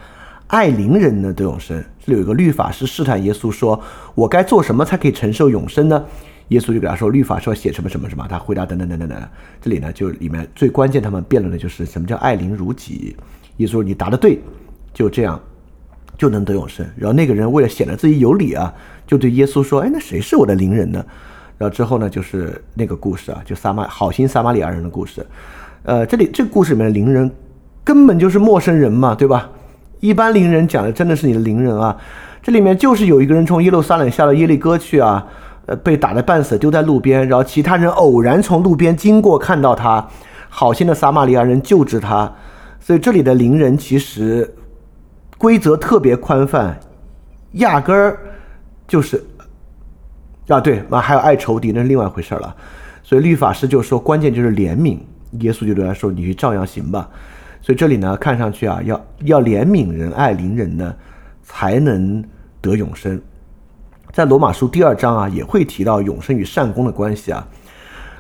爱邻人呢得永生。这里有个律法师试探耶稣说：“我该做什么才可以承受永生呢？”耶稣就给他说：“律法说写什么什么什么。”他回答等等等等等。这里呢，就里面最关键，他们辩论的就是什么叫爱邻如己。耶稣说：“你答的对，就这样。”就能得永生。然后那个人为了显得自己有理啊，就对耶稣说：“哎，那谁是我的邻人呢？”然后之后呢，就是那个故事啊，就撒玛好心撒玛利亚人的故事。呃，这里这故事里面的邻人根本就是陌生人嘛，对吧？一般邻人讲的真的是你的邻人啊。这里面就是有一个人从耶路撒冷下到耶利哥去啊，呃，被打得半死，丢在路边。然后其他人偶然从路边经过，看到他，好心的撒玛利亚人救治他。所以这里的邻人其实。规则特别宽泛，压根儿就是啊，对，那还有爱仇敌，那是另外一回事了。所以律法师就说，关键就是怜悯。耶稣就对他说：“你去照样行吧。”所以这里呢，看上去啊，要要怜悯人、爱邻人呢，才能得永生。在罗马书第二章啊，也会提到永生与善功的关系啊。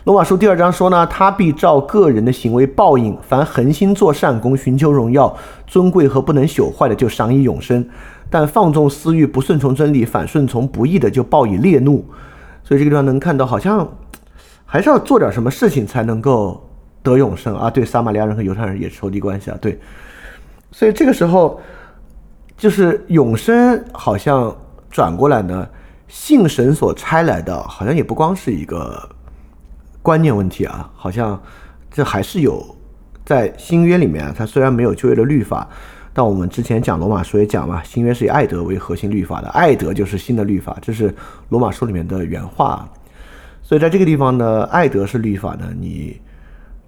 罗马书第二章说呢，他必照个人的行为报应。凡恒心做善功、寻求荣耀、尊贵和不能朽坏的，就赏以永生；但放纵私欲、不顺从真理、反顺从不义的，就报以烈怒。所以这个地方能看到，好像还是要做点什么事情才能够得永生啊。对，撒玛利亚人和犹太人也是仇敌关系啊。对，所以这个时候就是永生，好像转过来呢，信神所差来的，好像也不光是一个。观念问题啊，好像这还是有在新约里面，它虽然没有旧约的律法，但我们之前讲罗马书也讲嘛，新约是以爱德为核心律法的，爱德就是新的律法，这是罗马书里面的原话。所以在这个地方呢，爱德是律法呢，你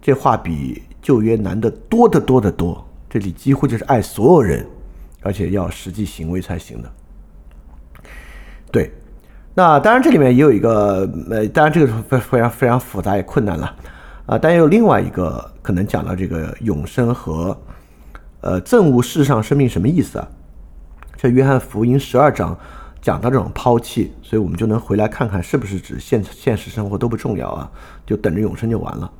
这话比旧约难得多得多得多。这里几乎就是爱所有人，而且要实际行为才行的。对，那当然这里面也有一个，呃，当然这个非非常非常复杂也困难了啊。但也有另外一个可能讲到这个永生和呃憎恶世上生命什么意思啊？这约翰福音十二章讲到这种抛弃，所以我们就能回来看看是不是指现现实生活都不重要啊，就等着永生就完了。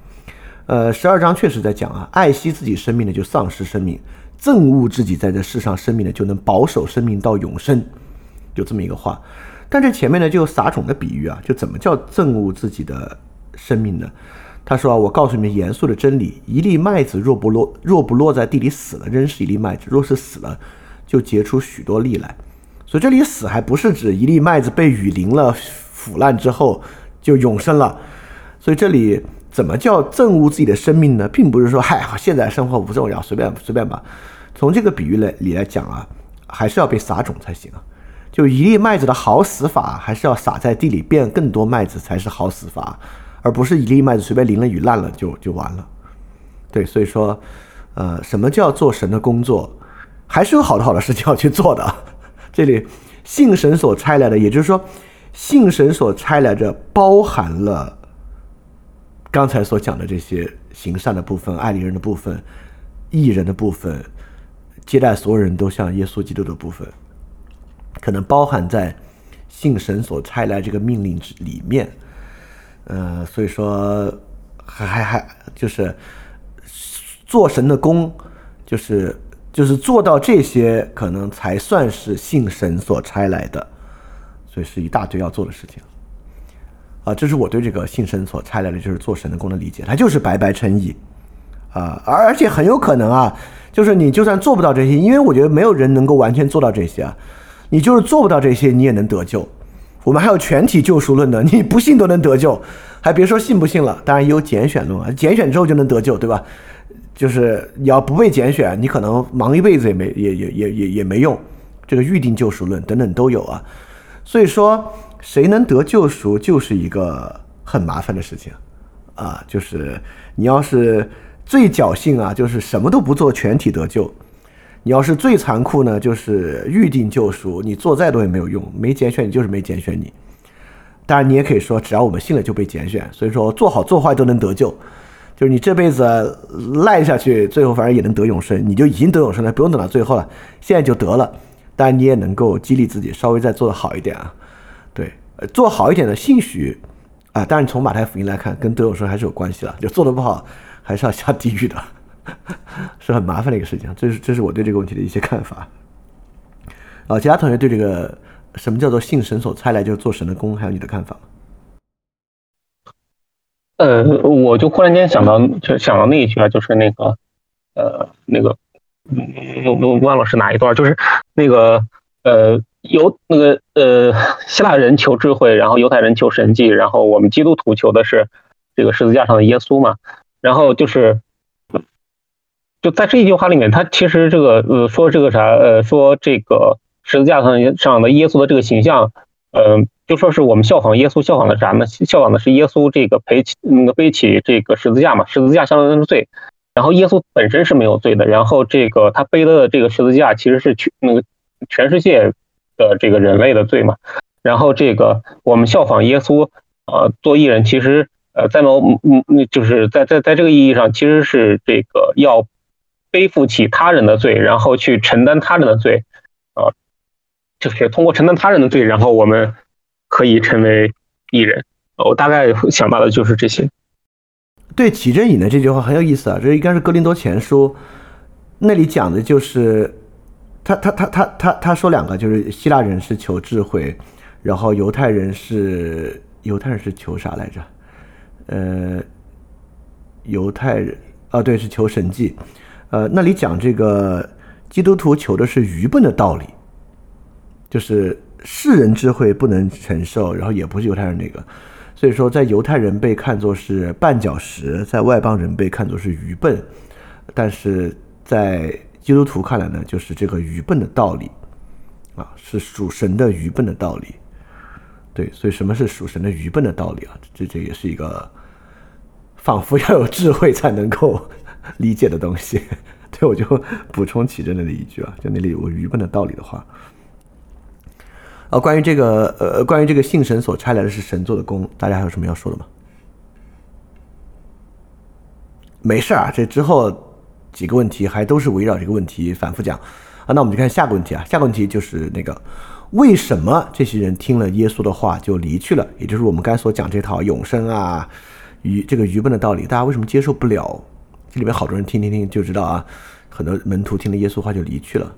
呃，十二章确实在讲啊，爱惜自己生命的就丧失生命，憎恶自己在这世上生命的就能保守生命到永生，就这么一个话。但这前面呢就有撒种的比喻啊，就怎么叫憎恶自己的生命呢？他说啊，我告诉你们严肃的真理，一粒麦子若不落若不落在地里死了，仍是一粒麦子；若是死了，就结出许多粒来。所以这里死还不是指一粒麦子被雨淋了腐烂之后就永生了。所以这里。怎么叫憎恶自己的生命呢？并不是说，嗨，现在生活不重要，随便随便吧。从这个比喻来里来讲啊，还是要被撒种才行啊。就一粒麦子的好死法，还是要撒在地里变更多麦子才是好死法，而不是一粒麦子随便淋了雨烂了就就完了。对，所以说，呃，什么叫做神的工作，还是有好多好多事情要去做的。这里信神所差来的，也就是说，信神所差来的包含了。刚才所讲的这些行善的部分、爱邻人的部分、义人的部分、接待所有人都像耶稣基督的部分，可能包含在信神所差来这个命令之里面。呃，所以说还还还就是做神的功，就是就是做到这些，可能才算是信神所差来的。所以是一大堆要做的事情。啊，这是我对这个信神所差来的就是做神的功的理解，它就是白白称义，啊，而而且很有可能啊，就是你就算做不到这些，因为我觉得没有人能够完全做到这些啊，你就是做不到这些，你也能得救。我们还有全体救赎论的，你不信都能得救，还别说信不信了。当然也有拣选论啊，拣选之后就能得救，对吧？就是你要不被拣选，你可能忙一辈子也没也也也也也没用。这个预定救赎论等等都有啊，所以说。谁能得救赎，就是一个很麻烦的事情，啊，就是你要是最侥幸啊，就是什么都不做，全体得救；你要是最残酷呢，就是预定救赎，你做再多也没有用，没拣选你就是没拣选你。当然，你也可以说，只要我们信了就被拣选，所以说做好做坏都能得救，就是你这辈子赖下去，最后反正也能得永生，你就已经得永生了，不用等到最后了，现在就得了。当然，你也能够激励自己，稍微再做得好一点啊。对，做好一点的，兴许啊，但是从马太福音来看，跟德永生还是有关系的。就做的不好，还是要下地狱的，是很麻烦的一个事情。这是这是我对这个问题的一些看法。啊，其他同学对这个什么叫做信神所差来就是做神的功，还有你的看法吗？呃，我就忽然间想到，就想到那一句啊，就是那个，呃，那个，我我忘了是哪一段，就是那个，呃。犹那个呃，希腊人求智慧，然后犹太人求神迹，然后我们基督徒求的是这个十字架上的耶稣嘛。然后就是，就在这一句话里面，他其实这个呃说这个啥呃说这个十字架上上的耶稣的这个形象，呃就说是我们效仿耶稣，效仿的啥呢？效仿的是耶稣这个背起那个背起这个十字架嘛，十字架相当于罪，然后耶稣本身是没有罪的，然后这个他背的这个十字架其实是全那个全世界。的这个人类的罪嘛，然后这个我们效仿耶稣，呃，做艺人，其实呃，在某嗯，就是在在在这个意义上，其实是这个要背负起他人的罪，然后去承担他人的罪，啊，就是通过承担他人的罪，然后我们可以成为艺人。我大概想到的就是这些。对启正引的这句话很有意思啊，这应该是《哥林多前书》那里讲的，就是。他他他他他他说两个，就是希腊人是求智慧，然后犹太人是犹太人是求啥来着？呃，犹太人啊，对，是求神迹。呃，那里讲这个基督徒求的是愚笨的道理，就是世人智慧不能承受，然后也不是犹太人那个，所以说在犹太人被看作是绊脚石，在外邦人被看作是愚笨，但是在。基督徒看来呢，就是这个愚笨的道理啊，是属神的愚笨的道理。对，所以什么是属神的愚笨的道理啊？这这也是一个仿佛要有智慧才能够理解的东西。对，我就补充启真的一句啊，就那里有个愚笨的道理的话。啊，关于这个呃，关于这个信神所差来的是神做的功，大家还有什么要说的吗？没事啊，这之后几个问题还都是围绕这个问题反复讲啊。那我们就看下个问题啊，下个问题就是那个为什么这些人听了耶稣的话就离去了？也就是我们刚才所讲这套永生啊、愚这个愚笨的道理，大家为什么接受不了？这里面好多人听听听就知道啊，很多门徒听了耶稣话就离去了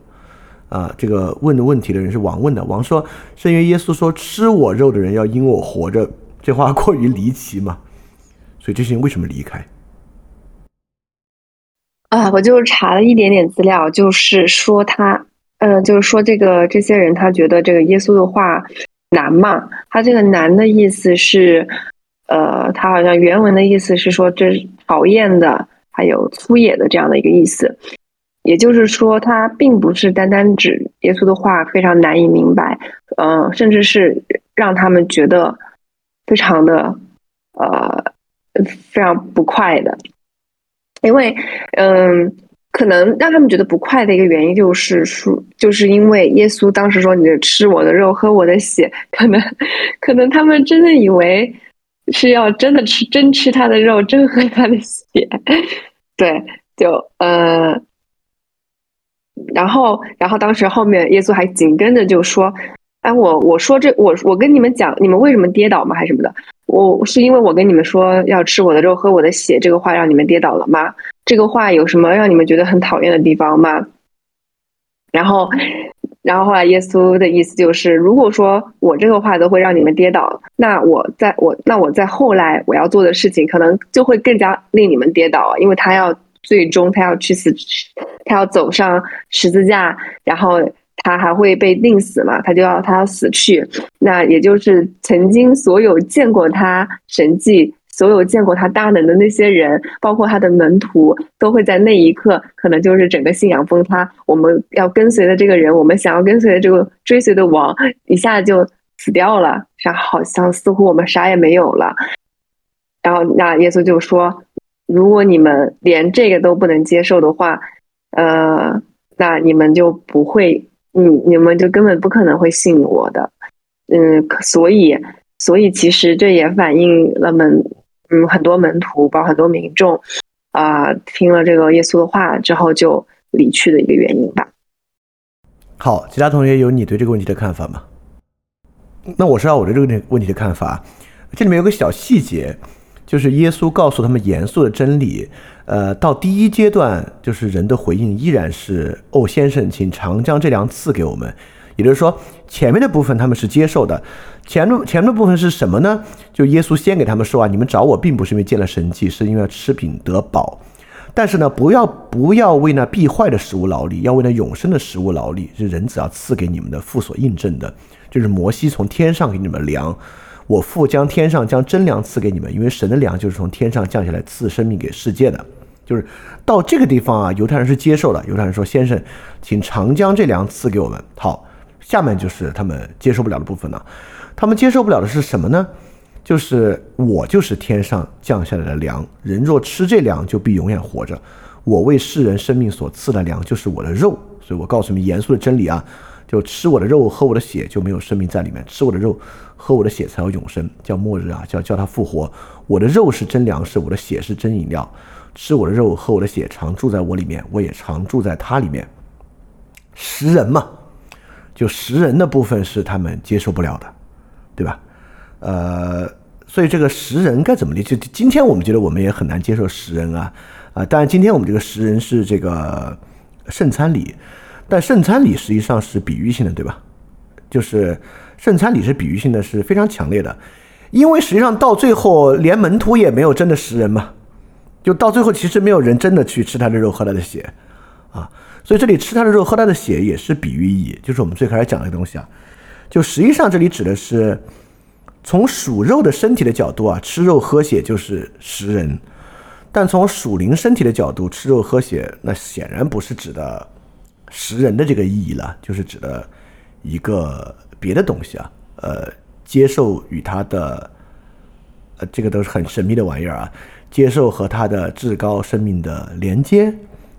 啊。这个问的问题的人是王问的，王说：“是因为耶稣说吃我肉的人要因我活着，这话过于离奇嘛？所以这些人为什么离开？”啊，我就查了一点点资料，就是说他，嗯，就是说这个这些人他觉得这个耶稣的话难嘛？他这个难的意思是，呃，他好像原文的意思是说这是讨厌的，还有粗野的这样的一个意思。也就是说，他并不是单单指耶稣的话非常难以明白，嗯，甚至是让他们觉得非常的呃非常不快的。因为，嗯，可能让他们觉得不快的一个原因就是说，就是因为耶稣当时说：“你吃我的肉，喝我的血。”可能，可能他们真的以为是要真的吃，真吃他的肉，真喝他的血。对，就呃，然后，然后当时后面耶稣还紧跟着就说：“哎，我我说这我我跟你们讲，你们为什么跌倒吗？还是什么的？”我是因为我跟你们说要吃我的肉喝我的血这个话让你们跌倒了吗？这个话有什么让你们觉得很讨厌的地方吗？然后，然后后来耶稣的意思就是，如果说我这个话都会让你们跌倒，那我在我那我在后来我要做的事情可能就会更加令你们跌倒，因为他要最终他要去死，他要走上十字架，然后。他还会被定死嘛？他就要他要死去，那也就是曾经所有见过他神迹、所有见过他大能的那些人，包括他的门徒，都会在那一刻，可能就是整个信仰崩塌。我们要跟随的这个人，我们想要跟随的这个追随的王，一下就死掉了，然后好像似乎我们啥也没有了。然后那耶稣就说：“如果你们连这个都不能接受的话，呃，那你们就不会。”嗯，你们就根本不可能会信我的，嗯，所以，所以其实这也反映了门，嗯，很多门徒，包括很多民众，啊，听了这个耶稣的话之后就离去的一个原因吧。好，其他同学有你对这个问题的看法吗？那我说我对这个问题的看法，这里面有个小细节，就是耶稣告诉他们严肃的真理。呃，到第一阶段，就是人的回应依然是“哦，先生，请常将这粮赐给我们。”也就是说，前面的部分他们是接受的。前面前面的部分是什么呢？就耶稣先给他们说啊，你们找我并不是因为见了神迹，是因为要吃饼得饱。但是呢，不要不要为那必坏的食物劳力，要为那永生的食物劳力。是人子要赐给你们的父所印证的，就是摩西从天上给你们粮。我父将天上将真粮赐给你们，因为神的粮就是从天上降下来赐生命给世界的。就是到这个地方啊，犹太人是接受的。犹太人说：“先生，请常将这粮赐给我们。”好，下面就是他们接受不了的部分了。他们接受不了的是什么呢？就是我就是天上降下来的粮，人若吃这粮，就必永远活着。我为世人生命所赐的粮，就是我的肉。所以我告诉你们严肃的真理啊，就吃我的肉，喝我的血，就没有生命在里面；吃我的肉，喝我的血，才有永生，叫末日啊，叫叫他复活。我的肉是真粮食，我的血是真饮料。吃我的肉，喝我的血，常住在我里面，我也常住在他里面。食人嘛，就食人的部分是他们接受不了的，对吧？呃，所以这个食人该怎么理解？今天我们觉得我们也很难接受食人啊啊！当然，今天我们这个食人是这个圣餐礼，但圣餐礼实际上是比喻性的，对吧？就是圣餐礼是比喻性的，是非常强烈的，因为实际上到最后连门徒也没有真的食人嘛。就到最后，其实没有人真的去吃他的肉喝他的血，啊，所以这里吃他的肉喝他的血也是比喻意义，就是我们最开始讲的东西啊。就实际上这里指的是从属肉的身体的角度啊，吃肉喝血就是食人；但从属灵身体的角度，吃肉喝血那显然不是指的食人的这个意义了，就是指的一个别的东西啊，呃，接受与他的，呃，这个都是很神秘的玩意儿啊，接受和他的至高生命的连接，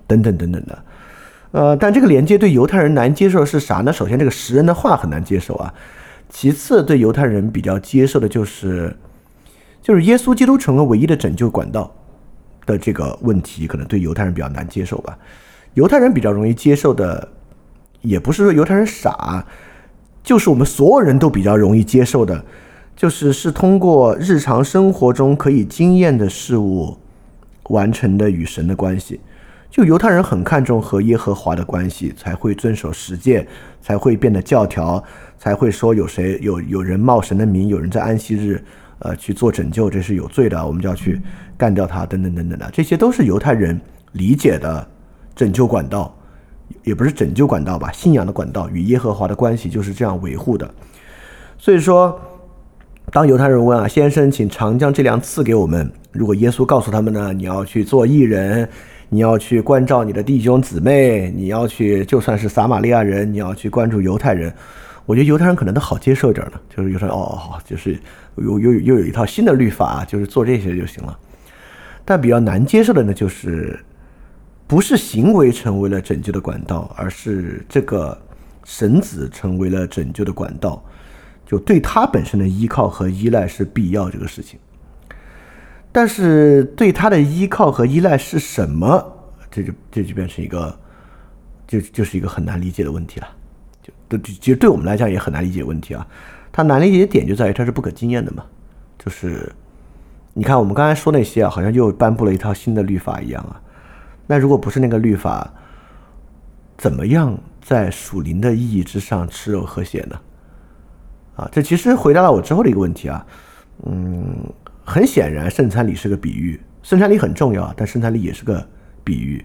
等等等等的，呃，但这个连接对犹太人难接受是啥呢？首先，这个食人的话很难接受啊，其次，对犹太人比较接受的就是，就是耶稣基督成为唯一的拯救管道的这个问题，可能对犹太人比较难接受吧。犹太人比较容易接受的，也不是说犹太人傻，就是我们所有人都比较容易接受的，就是是通过日常生活中可以经验的事物完成的与神的关系。就犹太人很看重和耶和华的关系，才会遵守十诫，才会变得教条，才会说有谁有有人冒神的名，有人在安息日呃去做拯救，这是有罪的，我们就要去干掉他，等等等等的，这些都是犹太人理解的。拯救管道，也不是拯救管道吧？信仰的管道与耶和华的关系就是这样维护的。所以说，当犹太人问啊，先生，请长将这粮赐给我们。如果耶稣告诉他们呢，你要去做艺人，你要去关照你的弟兄姊妹，你要去，就算是撒玛利亚人，你要去关注犹太人。我觉得犹太人可能都好接受一点呢，就是犹太哦，就是又又又有一套新的律法，就是做这些就行了。但比较难接受的呢，就是。不是行为成为了拯救的管道，而是这个神子成为了拯救的管道，就对他本身的依靠和依赖是必要这个事情。但是对他的依靠和依赖是什么？这就这就变成一个，就就是一个很难理解的问题了。就都其实对我们来讲也很难理解问题啊。它难理解的点就在于它是不可经验的嘛。就是你看我们刚才说那些啊，好像又颁布了一套新的律法一样啊。那如果不是那个律法，怎么样在属灵的意义之上吃肉喝血呢？啊，这其实回答了我之后的一个问题啊。嗯，很显然圣餐礼是个比喻，圣餐礼很重要，但圣餐礼也是个比喻，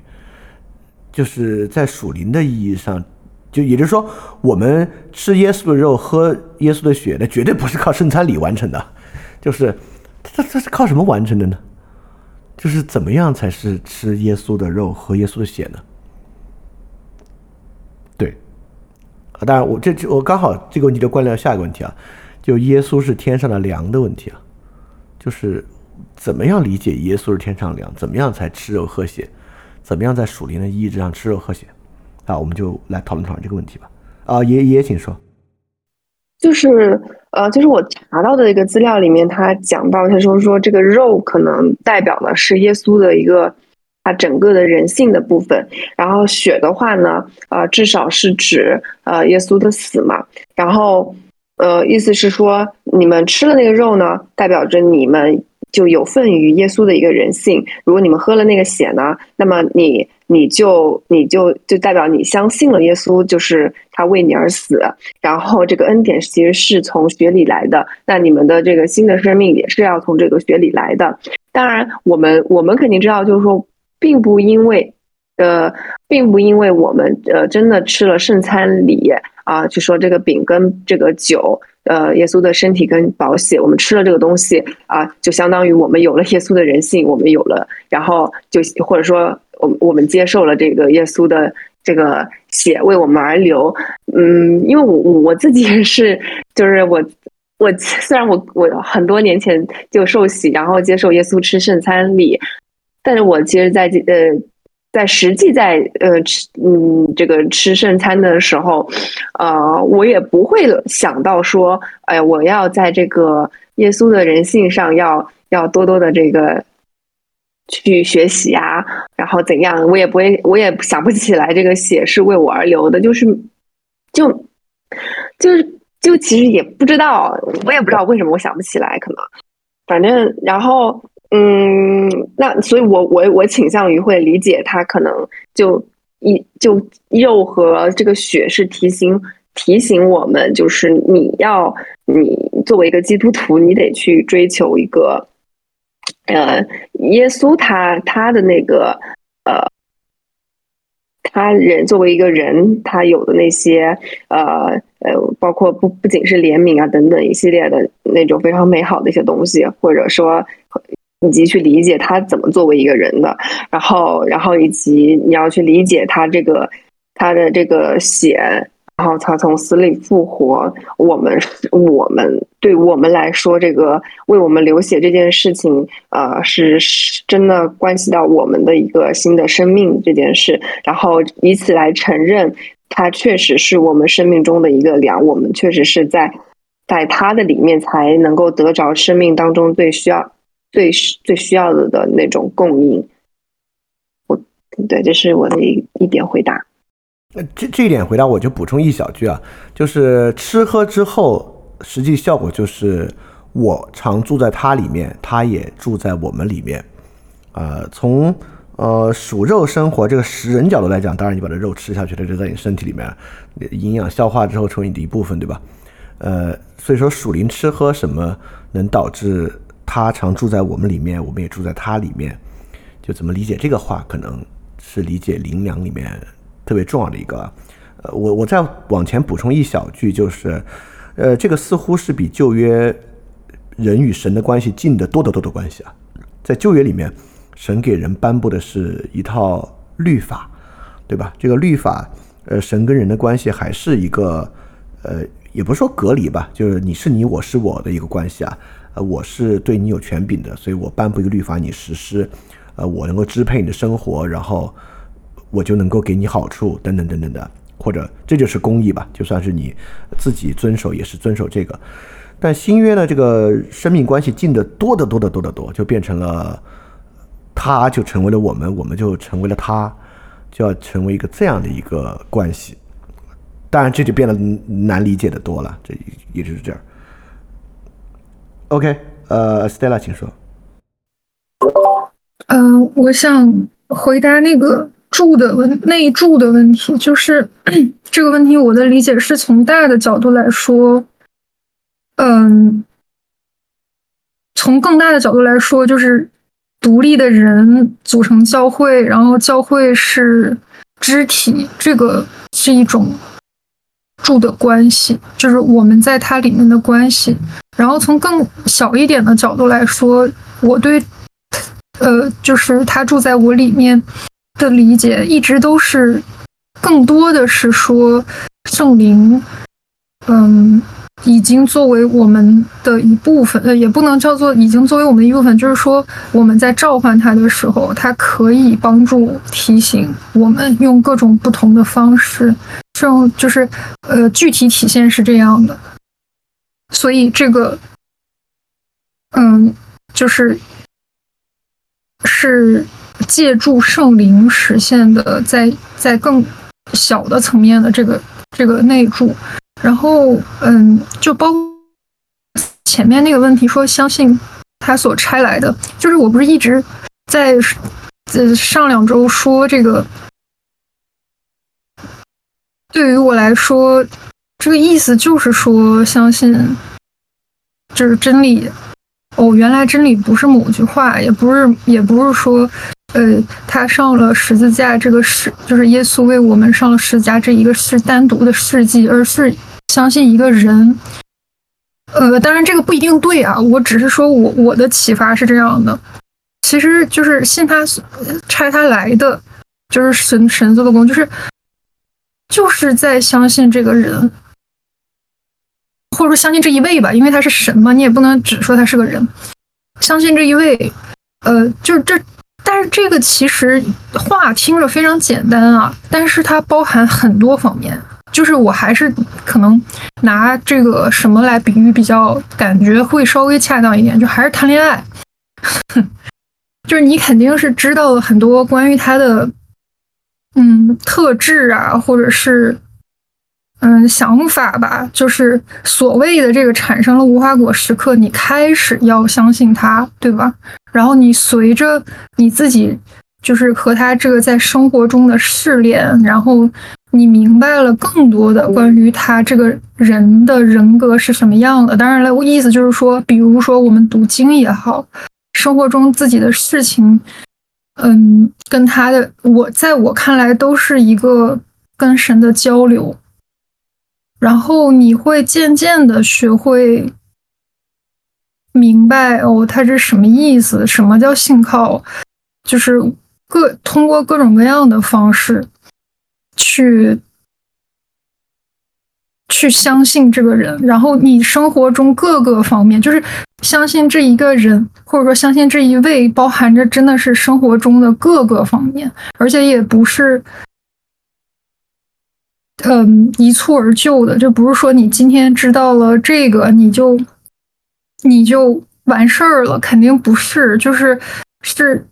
就是在属灵的意义上，就也就是说，我们吃耶稣的肉、喝耶稣的血，那绝对不是靠圣餐礼完成的，就是这这是靠什么完成的呢？就是怎么样才是吃耶稣的肉喝耶稣的血呢？对，啊，当然我这我刚好这个问题就关联到下一个问题啊，就耶稣是天上的粮的问题啊，就是怎么样理解耶稣是天上粮？怎么样才吃肉喝血？怎么样在属灵的意志上吃肉喝血？啊，我们就来讨论讨论这个问题吧。啊，爷爷请说。就是，呃，就是我查到的一个资料里面，他讲到，他说说这个肉可能代表的是耶稣的一个他整个的人性的部分，然后血的话呢，呃，至少是指呃耶稣的死嘛，然后呃，意思是说你们吃了那个肉呢，代表着你们。就有份于耶稣的一个人性。如果你们喝了那个血呢，那么你你就你就就代表你相信了耶稣，就是他为你而死。然后这个恩典其实是从血里来的，那你们的这个新的生命也是要从这个血里来的。当然，我们我们肯定知道，就是说，并不因为呃，并不因为我们呃真的吃了圣餐礼啊，就说这个饼跟这个酒。呃，耶稣的身体跟宝血，我们吃了这个东西啊，就相当于我们有了耶稣的人性，我们有了，然后就或者说，我我们接受了这个耶稣的这个血为我们而流。嗯，因为我我自己也是，就是我我虽然我我很多年前就受洗，然后接受耶稣吃圣餐礼，但是我其实在呃。在实际在呃吃嗯这个吃圣餐的时候，呃，我也不会想到说，哎，我要在这个耶稣的人性上要要多多的这个去学习啊，然后怎样，我也不会，我也想不起来这个血是为我而流的，就是就就是就其实也不知道，我也不知道为什么我想不起来，可能反正然后。嗯，那所以，我我我倾向于会理解他可能就一就肉和这个血是提醒提醒我们，就是你要你作为一个基督徒，你得去追求一个呃耶稣他他的那个呃他人作为一个人他有的那些呃呃包括不不仅是怜悯啊等等一系列的那种非常美好的一些东西，或者说。以及去理解他怎么作为一个人的，然后，然后以及你要去理解他这个他的这个血。然后他从死里复活，我们我们对我们来说，这个为我们流血这件事情，呃，是是真的关系到我们的一个新的生命这件事。然后以此来承认，他确实是我们生命中的一个粮，我们确实是在在他的里面才能够得着生命当中最需要、最最需要的的那种供应。我对，这是我的一一点回答。那这这一点回答我就补充一小句啊，就是吃喝之后，实际效果就是我常住在它里面，它也住在我们里面。呃，从呃属肉生活这个食人角度来讲，当然你把这肉吃下去它，就在你身体里面，营养消化之后成为你的一部分，对吧？呃，所以说属灵吃喝什么能导致他常住在我们里面，我们也住在他里面，就怎么理解这个话，可能是理解灵粮里面。特别重要的一个，呃，我我再往前补充一小句，就是，呃，这个似乎是比旧约人与神的关系近得多得多的关系啊。在旧约里面，神给人颁布的是一套律法，对吧？这个律法，呃，神跟人的关系还是一个，呃，也不是说隔离吧，就是你是你，我是我的一个关系啊。我是对你有权柄的，所以我颁布一个律法，你实施，呃，我能够支配你的生活，然后。我就能够给你好处，等等等等的，或者这就是公益吧，就算是你自己遵守，也是遵守这个。但新约呢，这个生命关系近的多得多得多得多，就变成了他就成为了我们，我们就成为了他，就要成为一个这样的一个关系。当然这就变得难理解的多了，这也就是这样。OK，呃，Stella，请说。嗯，我想回答那个。住的问内住的问题，就是 这个问题。我的理解是从大的角度来说，嗯，从更大的角度来说，就是独立的人组成教会，然后教会是肢体，这个是一种住的关系，就是我们在它里面的关系。然后从更小一点的角度来说，我对，呃，就是他住在我里面。的理解一直都是，更多的是说圣灵，嗯，已经作为我们的一部分，呃，也不能叫做已经作为我们的一部分，就是说我们在召唤他的时候，他可以帮助提醒我们用各种不同的方式，这种就是呃具体体现是这样的，所以这个，嗯，就是是。借助圣灵实现的，在在更小的层面的这个这个内住，然后嗯，就包前面那个问题说相信他所拆来的，就是我不是一直在呃上两周说这个，对于我来说，这个意思就是说相信就是真理。哦，原来真理不是某句话，也不是也不是说。呃，他上了十字架，这个是就是耶稣为我们上了十字架，这一个是单独的事迹，而是相信一个人。呃，当然这个不一定对啊，我只是说我我的启发是这样的，其实就是信他拆他来的，就是神神做的工，就是就是在相信这个人，或者说相信这一位吧，因为他是神嘛，你也不能只说他是个人，相信这一位，呃，就是这。但是这个其实话听着非常简单啊，但是它包含很多方面。就是我还是可能拿这个什么来比喻比较感觉会稍微恰当一点，就还是谈恋爱。就是你肯定是知道了很多关于他的嗯特质啊，或者是嗯想法吧。就是所谓的这个产生了无花果时刻，你开始要相信他，对吧？然后你随着你自己，就是和他这个在生活中的试炼，然后你明白了更多的关于他这个人的人格是什么样的。当然了，我意思就是说，比如说我们读经也好，生活中自己的事情，嗯，跟他的我在我看来都是一个跟神的交流，然后你会渐渐的学会。明白哦，他是什么意思？什么叫信靠？就是各通过各种各样的方式，去去相信这个人，然后你生活中各个方面，就是相信这一个人，或者说相信这一位，包含着真的是生活中的各个方面，而且也不是。嗯，一蹴而就的，就不是说你今天知道了这个，你就你就完事儿了，肯定不是，就是是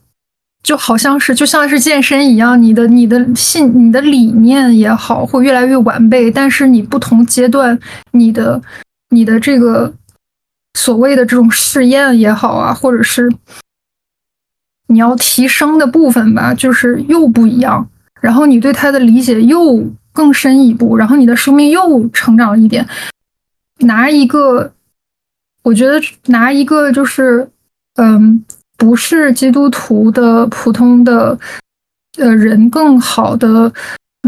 就好像是就像是健身一样，你的你的信你的理念也好，会越来越完备，但是你不同阶段，你的你的这个所谓的这种试验也好啊，或者是你要提升的部分吧，就是又不一样，然后你对他的理解又。更深一步，然后你的生命又成长了一点。拿一个，我觉得拿一个就是，嗯，不是基督徒的普通的呃人，更好的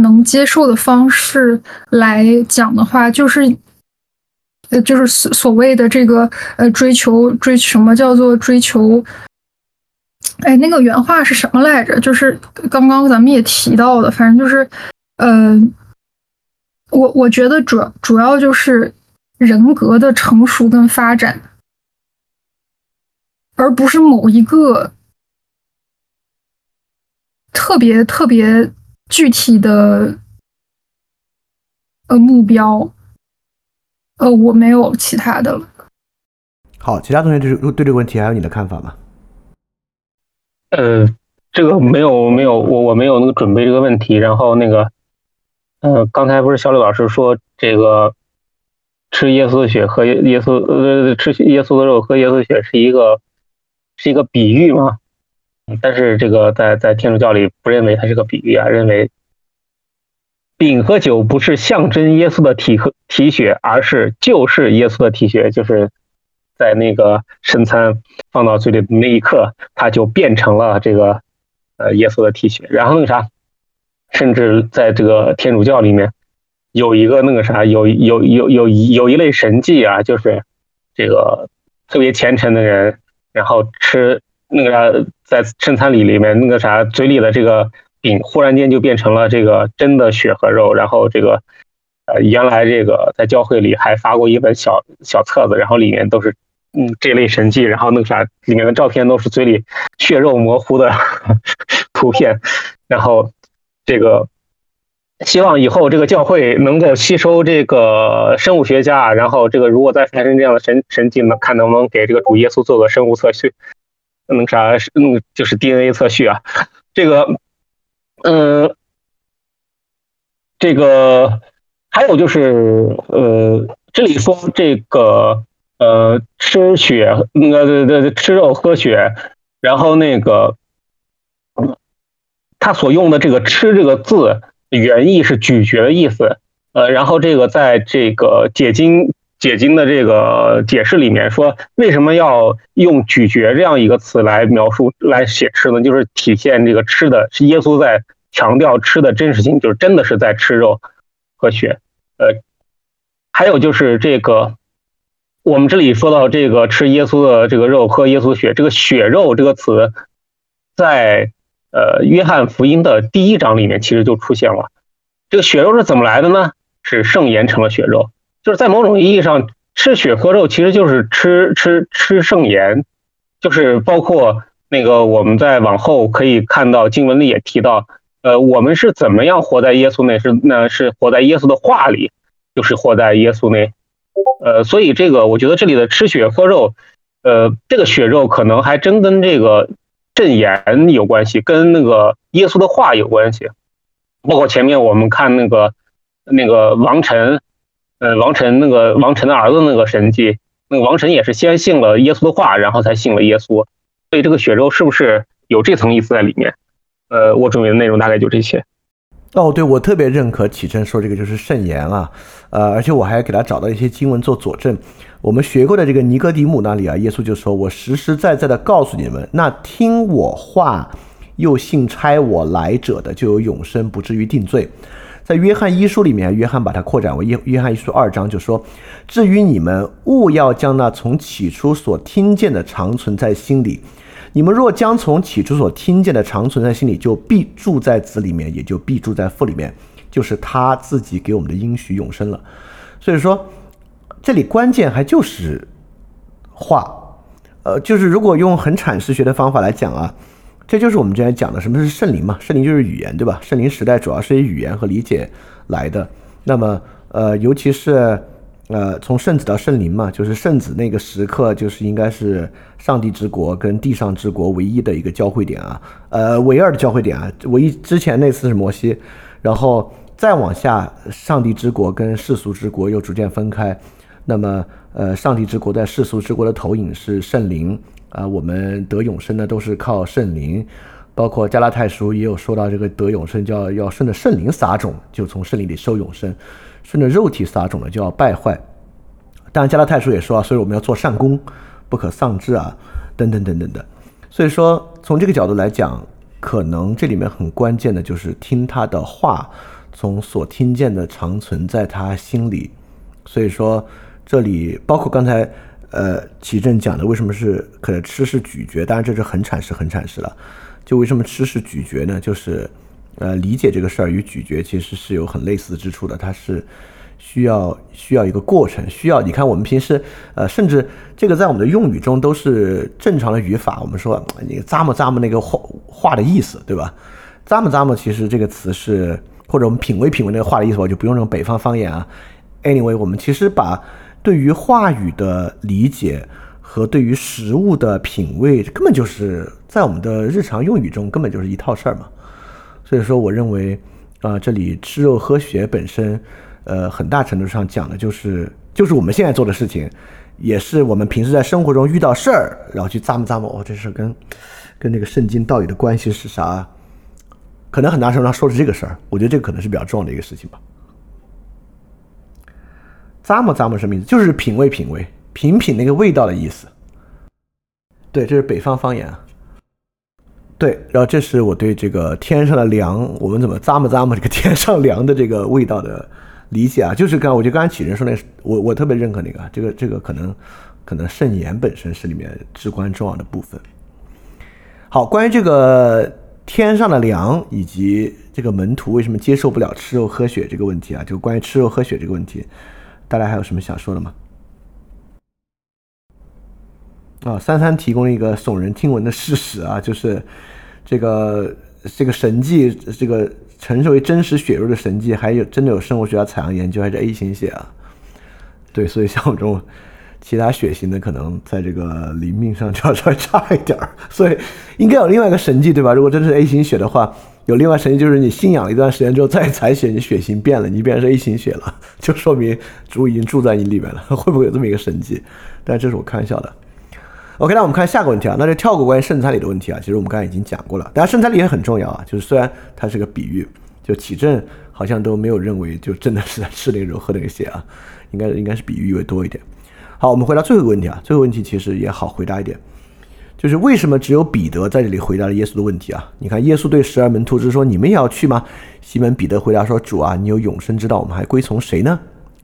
能接受的方式来讲的话，就是呃，就是所所谓的这个呃追求追什么叫做追求？哎，那个原话是什么来着？就是刚刚咱们也提到的，反正就是。嗯，我我觉得主主要就是人格的成熟跟发展，而不是某一个特别特别具体的呃目标。呃，我没有其他的了。好，其他同学就是对这个问题还有你的看法吗？呃，这个没有没有，我我没有那个准备这个问题，然后那个。呃，刚才不是小李老师说这个吃耶稣的血喝耶稣呃吃耶稣的肉喝耶稣血是一个是一个比喻吗？但是这个在在天主教里不认为它是个比喻啊，认为饼和酒不是象征耶稣的体和体血，而是就是耶稣的体血，就是在那个圣餐放到嘴里的那一刻，它就变成了这个呃耶稣的体血，然后那个啥。甚至在这个天主教里面，有一个那个啥，有有有有有一类神迹啊，就是这个特别虔诚的人，然后吃那个啥，在圣餐礼里面那个啥，嘴里的这个饼忽然间就变成了这个真的血和肉，然后这个呃，原来这个在教会里还发过一本小小册子，然后里面都是嗯这类神迹，然后那个啥里面的照片都是嘴里血肉模糊的 图片，然后。这个希望以后这个教会能够吸收这个生物学家，然后这个如果再发生这样的神神迹呢，看能不能给这个主耶稣做个生物测序，那个啥，嗯，就是 DNA 测序啊。这个，嗯，这个还有就是，呃，这里说这个，呃，吃血，那个对对吃肉喝血，然后那个。他所用的这个“吃”这个字，原意是咀嚼的意思。呃，然后这个在这个解经解经的这个解释里面说，为什么要用“咀嚼”这样一个词来描述来写吃呢？就是体现这个吃的是耶稣在强调吃的真实性，就是真的是在吃肉和血。呃，还有就是这个我们这里说到这个吃耶稣的这个肉喝耶稣血，这个“血肉”这个词在。呃，约翰福音的第一章里面其实就出现了，这个血肉是怎么来的呢？是圣言成了血肉，就是在某种意义上吃血喝肉其实就是吃吃吃圣言，就是包括那个我们在往后可以看到经文里也提到，呃，我们是怎么样活在耶稣内？是那是活在耶稣的话里，就是活在耶稣内。呃，所以这个我觉得这里的吃血喝肉，呃，这个血肉可能还真跟这个。证言有关系，跟那个耶稣的话有关系，包括前面我们看那个那个王晨，呃，王晨那个王晨的儿子那个神迹，那个王晨也是先信了耶稣的话，然后才信了耶稣，所以这个血肉是不是有这层意思在里面？呃，我准备的内容大概就这些。哦，对，我特别认可启正说这个就是圣言啊，呃，而且我还给他找到一些经文做佐证。我们学过的这个尼哥底母那里啊，耶稣就说：“我实实在在的告诉你们，那听我话又信差我来者的，就有永生，不至于定罪。”在约翰一书里面，约翰把它扩展为约约翰一书二章，就说：“至于你们，务要将那从起初所听见的长存在心里。你们若将从起初所听见的长存在心里，就必住在子里面，也就必住在父里面。”就是他自己给我们的应许永生了。所以说，这里关键还就是话，呃，就是如果用很阐释学的方法来讲啊，这就是我们之前讲的什么是圣灵嘛？圣灵就是语言，对吧？圣灵时代主要是以语言和理解来的。那么，呃，尤其是。呃，从圣子到圣灵嘛，就是圣子那个时刻，就是应该是上帝之国跟地上之国唯一的一个交汇点啊，呃，唯二的交汇点啊。唯一之前那次是摩西，然后再往下，上帝之国跟世俗之国又逐渐分开。那么，呃，上帝之国在世俗之国的投影是圣灵啊，我们得永生呢都是靠圣灵，包括加拉太书也有说到这个得永生叫要顺着圣灵撒种，就从圣灵里收永生。顺着肉体撒种的就要败坏，当然加拉太书也说啊，所以我们要做善功，不可丧志啊，等等等等的。所以说从这个角度来讲，可能这里面很关键的就是听他的话，从所听见的长存在他心里。所以说这里包括刚才呃启正讲的，为什么是可能吃是咀嚼，当然这是很阐释很阐释了。就为什么吃是咀嚼呢？就是。呃，理解这个事儿与咀嚼其实是有很类似之处的，它是需要需要一个过程，需要你看我们平时呃，甚至这个在我们的用语中都是正常的语法。我们说你咂摸咂摸那个话话的意思，对吧？咂摸咂摸其实这个词是或者我们品味品味那个话的意思，我就不用这种北方方言啊。Anyway，我们其实把对于话语的理解和对于食物的品味，根本就是在我们的日常用语中根本就是一套事儿嘛。所以说，我认为，啊，这里吃肉喝血本身，呃，很大程度上讲的就是，就是我们现在做的事情，也是我们平时在生活中遇到事儿，然后去咂摸咂摸，哦，这事跟，跟那个圣经到底的关系是啥？可能很大程度上说是这个事儿，我觉得这个可能是比较重要的一个事情吧。咂摸咂摸什么意思？就是品味品味，品品那个味道的意思。对，这是北方方言啊。对，然后这是我对这个天上的粮，我们怎么咂摸咂摸这个天上粮的这个味道的理解啊？就是刚，我就刚才启人说那个，我我特别认可那个，这个这个可能可能圣言本身是里面至关重要的部分。好，关于这个天上的粮以及这个门徒为什么接受不了吃肉喝血这个问题啊，就关于吃肉喝血这个问题，大家还有什么想说的吗？啊，三三提供了一个耸人听闻的事实啊，就是这个这个神迹，这个称之为真实血肉的神迹，还有真的有生物学家采样研究，还是 A 型血啊？对，所以像我这种其他血型的，可能在这个灵命上就要稍微差一点儿。所以应该有另外一个神迹，对吧？如果真的是 A 型血的话，有另外神迹，就是你信仰了一段时间之后再采血，你血型变了，你变成 A 型血了，就说明主已经住在你里面了。会不会有这么一个神迹？但这是我开玩笑的。OK，那我们看下个问题啊，那就跳过关于圣餐礼的问题啊。其实我们刚才已经讲过了，当然圣餐礼也很重要啊。就是虽然它是个比喻，就启正好像都没有认为就真的是在吃那个肉喝那个血啊，应该应该是比喻为多一点。好，我们回答最后一个问题啊，最后问题其实也好回答一点，就是为什么只有彼得在这里回答了耶稣的问题啊？你看耶稣对十二门徒是说你们也要去吗？西门彼得回答说主啊，你有永生之道，我们还归从谁呢？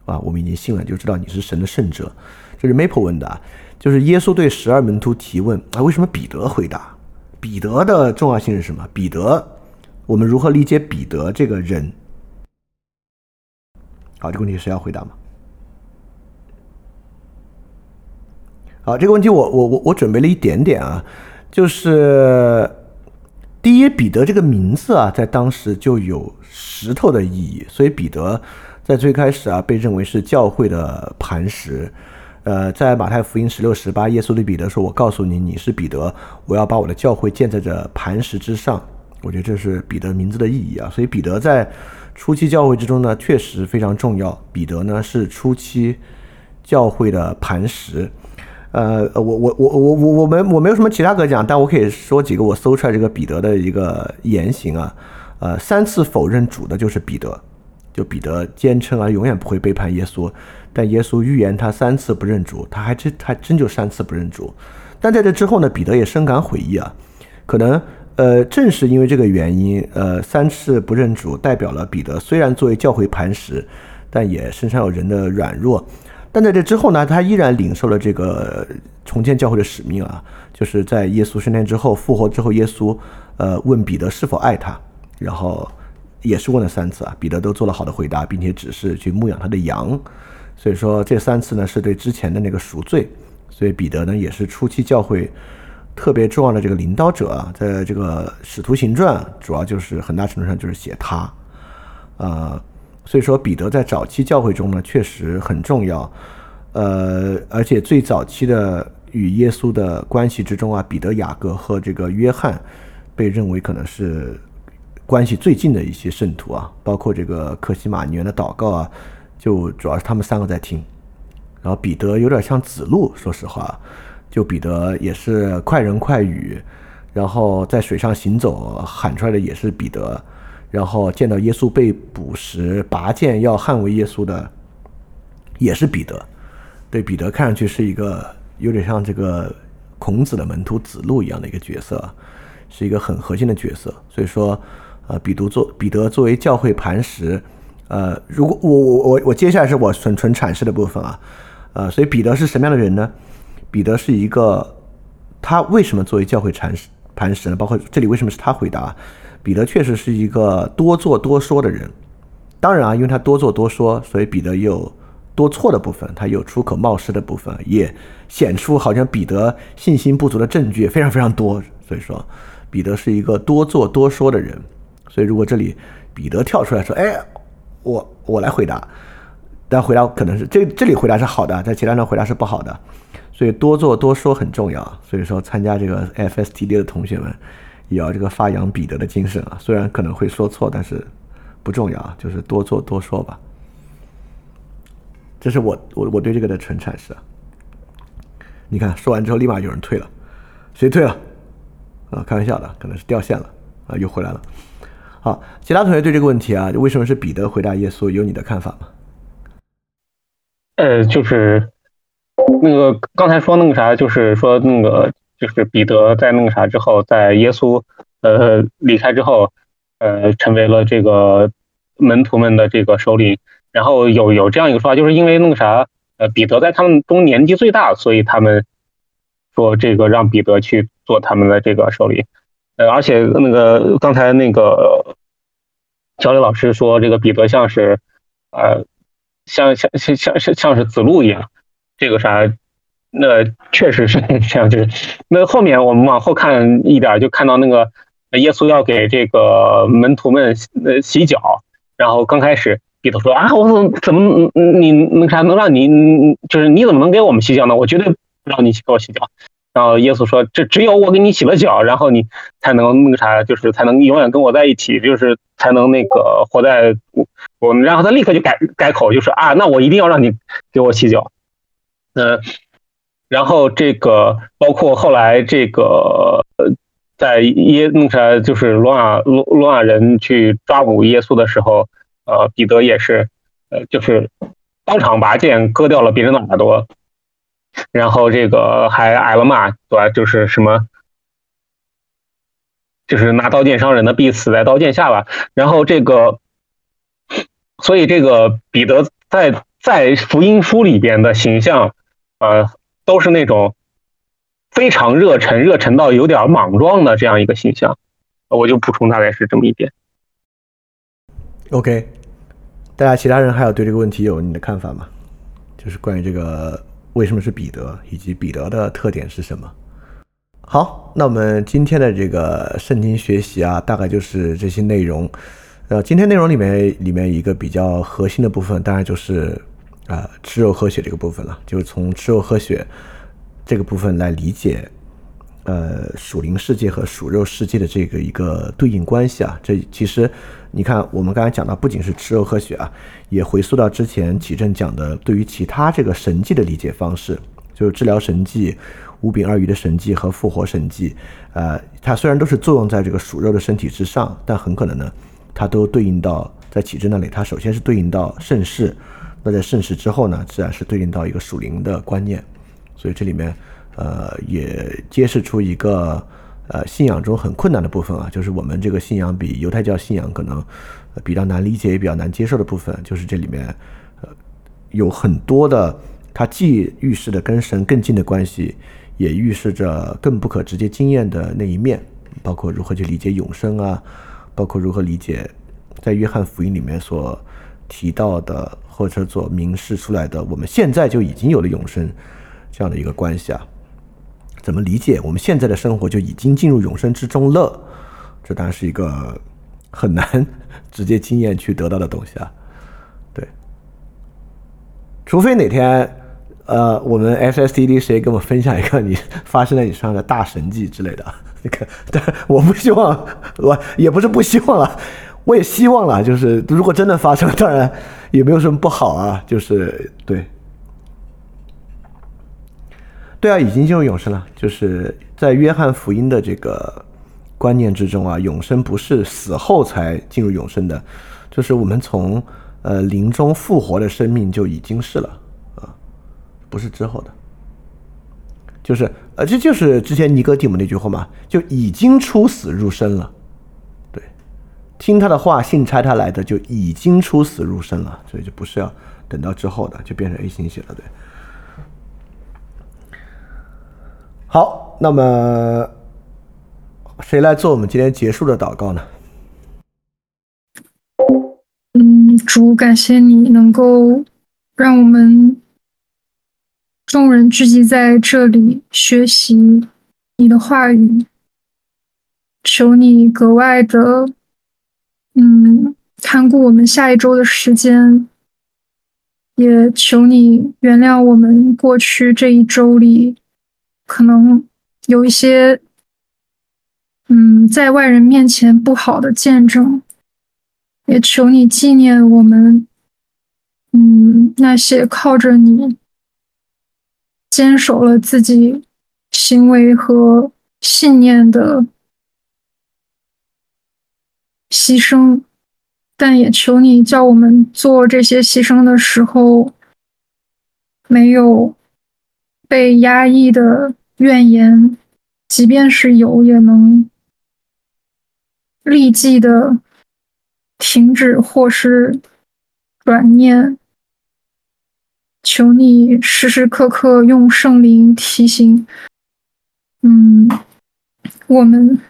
啊，我们已经信了，就知道你是神的圣者。这是 Maple 问的啊。就是耶稣对十二门徒提问啊，为什么彼得回答？彼得的重要性是什么？彼得，我们如何理解彼得这个人？好，这个问题谁要回答吗？好，这个问题我我我我准备了一点点啊，就是第一，彼得这个名字啊，在当时就有石头的意义，所以彼得在最开始啊，被认为是教会的磐石。呃，在马太福音十六十八，耶稣对彼得说：“我告诉你，你是彼得，我要把我的教会建在这磐石之上。”我觉得这是彼得名字的意义啊。所以彼得在初期教会之中呢，确实非常重要。彼得呢是初期教会的磐石。呃，我我我我我我没我没有什么其他可讲，但我可以说几个我搜出来这个彼得的一个言行啊。呃，三次否认主的就是彼得，就彼得坚称啊，永远不会背叛耶稣。但耶稣预言他三次不认主，他还真还真就三次不认主。但在这之后呢，彼得也深感悔意啊。可能呃，正是因为这个原因，呃，三次不认主代表了彼得虽然作为教会磐石，但也身上有人的软弱。但在这之后呢，他依然领受了这个重建教会的使命啊，就是在耶稣升天之后复活之后，耶稣呃问彼得是否爱他，然后也是问了三次啊，彼得都做了好的回答，并且指示去牧养他的羊。所以说这三次呢是对之前的那个赎罪。所以彼得呢也是初期教会特别重要的这个领导者啊，在这个使徒行传主要就是很大程度上就是写他，呃，所以说彼得在早期教会中呢确实很重要，呃，而且最早期的与耶稣的关系之中啊，彼得、雅各和这个约翰被认为可能是关系最近的一些圣徒啊，包括这个克西马尼园的祷告啊，就主要是他们三个在听。然后彼得有点像子路，说实话，就彼得也是快人快语，然后在水上行走喊出来的也是彼得，然后见到耶稣被捕时拔剑要捍卫耶稣的也是彼得，对彼得看上去是一个有点像这个孔子的门徒子路一样的一个角色，是一个很核心的角色。所以说，呃，彼得作彼得作为教会磐石，呃，如果我我我我接下来是我纯纯阐释的部分啊。呃，所以彼得是什么样的人呢？彼得是一个，他为什么作为教会磐石磐石呢？包括这里为什么是他回答？彼得确实是一个多做多说的人。当然啊，因为他多做多说，所以彼得也有多错的部分，他有出口冒失的部分，也显出好像彼得信心不足的证据非常非常多。所以说，彼得是一个多做多说的人。所以如果这里彼得跳出来说：“哎，我我来回答。”但回答可能是这这里回答是好的，在其他上回答是不好的，所以多做多说很重要。所以说参加这个 FSTD 的同学们也要这个发扬彼得的精神啊，虽然可能会说错，但是不重要啊，就是多做多说吧。这是我我我对这个的纯阐释啊。你看说完之后立马有人退了，谁退了？啊，开玩笑的，可能是掉线了啊，又回来了。好，其他同学对这个问题啊，为什么是彼得回答耶稣？有你的看法吗？呃，就是那个刚才说那个啥，就是说那个就是彼得在那个啥之后，在耶稣呃离开之后，呃，成为了这个门徒们的这个首领。然后有有这样一个说法，就是因为那个啥，呃，彼得在他们中年纪最大，所以他们说这个让彼得去做他们的这个首领。呃，而且那个刚才那个小李老师说，这个彼得像是呃。像像像像像像是子路一样，这个啥，那确实是这样。就是那后面我们往后看一点，就看到那个耶稣要给这个门徒们呃洗脚，然后刚开始彼得说啊，我怎么怎么你那啥能让你就是你怎么能给我们洗脚呢？我绝对不让你给我洗脚。然后耶稣说：“这只有我给你洗了脚，然后你才能那个啥，就是才能永远跟我在一起，就是才能那个活在我我。”然后他立刻就改改口，就说：“啊，那我一定要让你给我洗脚。”嗯，然后这个包括后来这个在耶那啥，就是罗马罗罗马人去抓捕耶稣的时候，呃，彼得也是呃，就是当场拔剑割掉了别人的耳朵。然后这个还挨了骂，对吧？就是什么，就是拿刀剑伤人的必死在刀剑下吧。然后这个，所以这个彼得在在福音书里边的形象，呃，都是那种非常热忱，热忱到有点莽撞的这样一个形象。我就补充大概是这么一点。OK，大家其他人还有对这个问题有你的看法吗？就是关于这个。为什么是彼得，以及彼得的特点是什么？好，那我们今天的这个圣经学习啊，大概就是这些内容。呃，今天内容里面里面一个比较核心的部分，当然就是啊吃肉喝血这个部分了，就是从吃肉喝血这个部分来理解。呃，属灵世界和属肉世界的这个一个对应关系啊，这其实你看，我们刚才讲到，不仅是吃肉喝血啊，也回溯到之前启正讲的对于其他这个神迹的理解方式，就是治疗神迹、五饼二鱼的神迹和复活神迹。呃，它虽然都是作用在这个属肉的身体之上，但很可能呢，它都对应到在启正那里，它首先是对应到盛世，那在盛世之后呢，自然是对应到一个属灵的观念，所以这里面。呃，也揭示出一个呃信仰中很困难的部分啊，就是我们这个信仰比犹太教信仰可能比较难理解也比较难接受的部分，就是这里面呃有很多的，它既预示着跟神更近的关系，也预示着更不可直接经验的那一面，包括如何去理解永生啊，包括如何理解在约翰福音里面所提到的，或者所明示出来的，我们现在就已经有了永生这样的一个关系啊。怎么理解我们现在的生活就已经进入永生之中了？这当然是一个很难直接经验去得到的东西啊。对，除非哪天，呃，我们 SSDD 谁跟我分享一个你发生在你身上的大神迹之类的，那个，但我不希望，我也不是不希望了，我也希望了，就是如果真的发生，当然也没有什么不好啊，就是对。对啊，已经进入永生了。就是在约翰福音的这个观念之中啊，永生不是死后才进入永生的，就是我们从呃临终复活的生命就已经是了啊，不是之后的。就是呃，这就是之前尼哥底母那句话嘛，就已经出死入生了。听他的话，信差他来的，就已经出死入生了，所以就不是要等到之后的，就变成 A 型血了，对。好，那么谁来做我们今天结束的祷告呢？嗯，主，感谢你能够让我们众人聚集在这里学习你的话语，求你格外的，嗯，看顾我们下一周的时间，也求你原谅我们过去这一周里。可能有一些，嗯，在外人面前不好的见证，也求你纪念我们，嗯，那些靠着你坚守了自己行为和信念的牺牲，但也求你叫我们做这些牺牲的时候，没有。被压抑的怨言，即便是有，也能立即的停止或是转念。求你时时刻刻用圣灵提醒，嗯，我们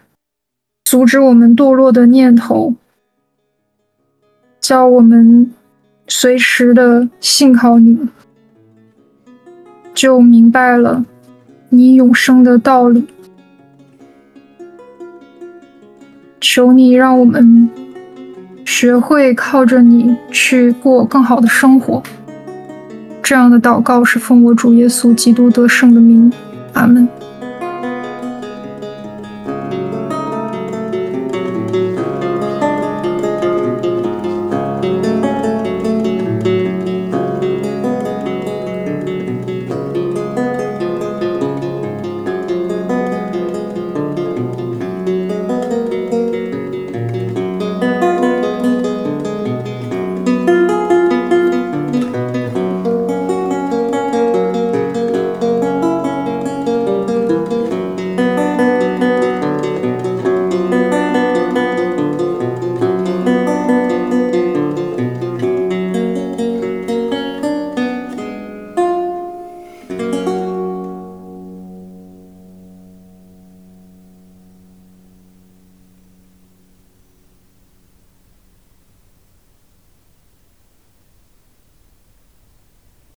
阻止我们堕落的念头，叫我们随时的信靠你。就明白了你永生的道理。求你让我们学会靠着你去过更好的生活。这样的祷告是奉我主耶稣基督得胜的名，阿门。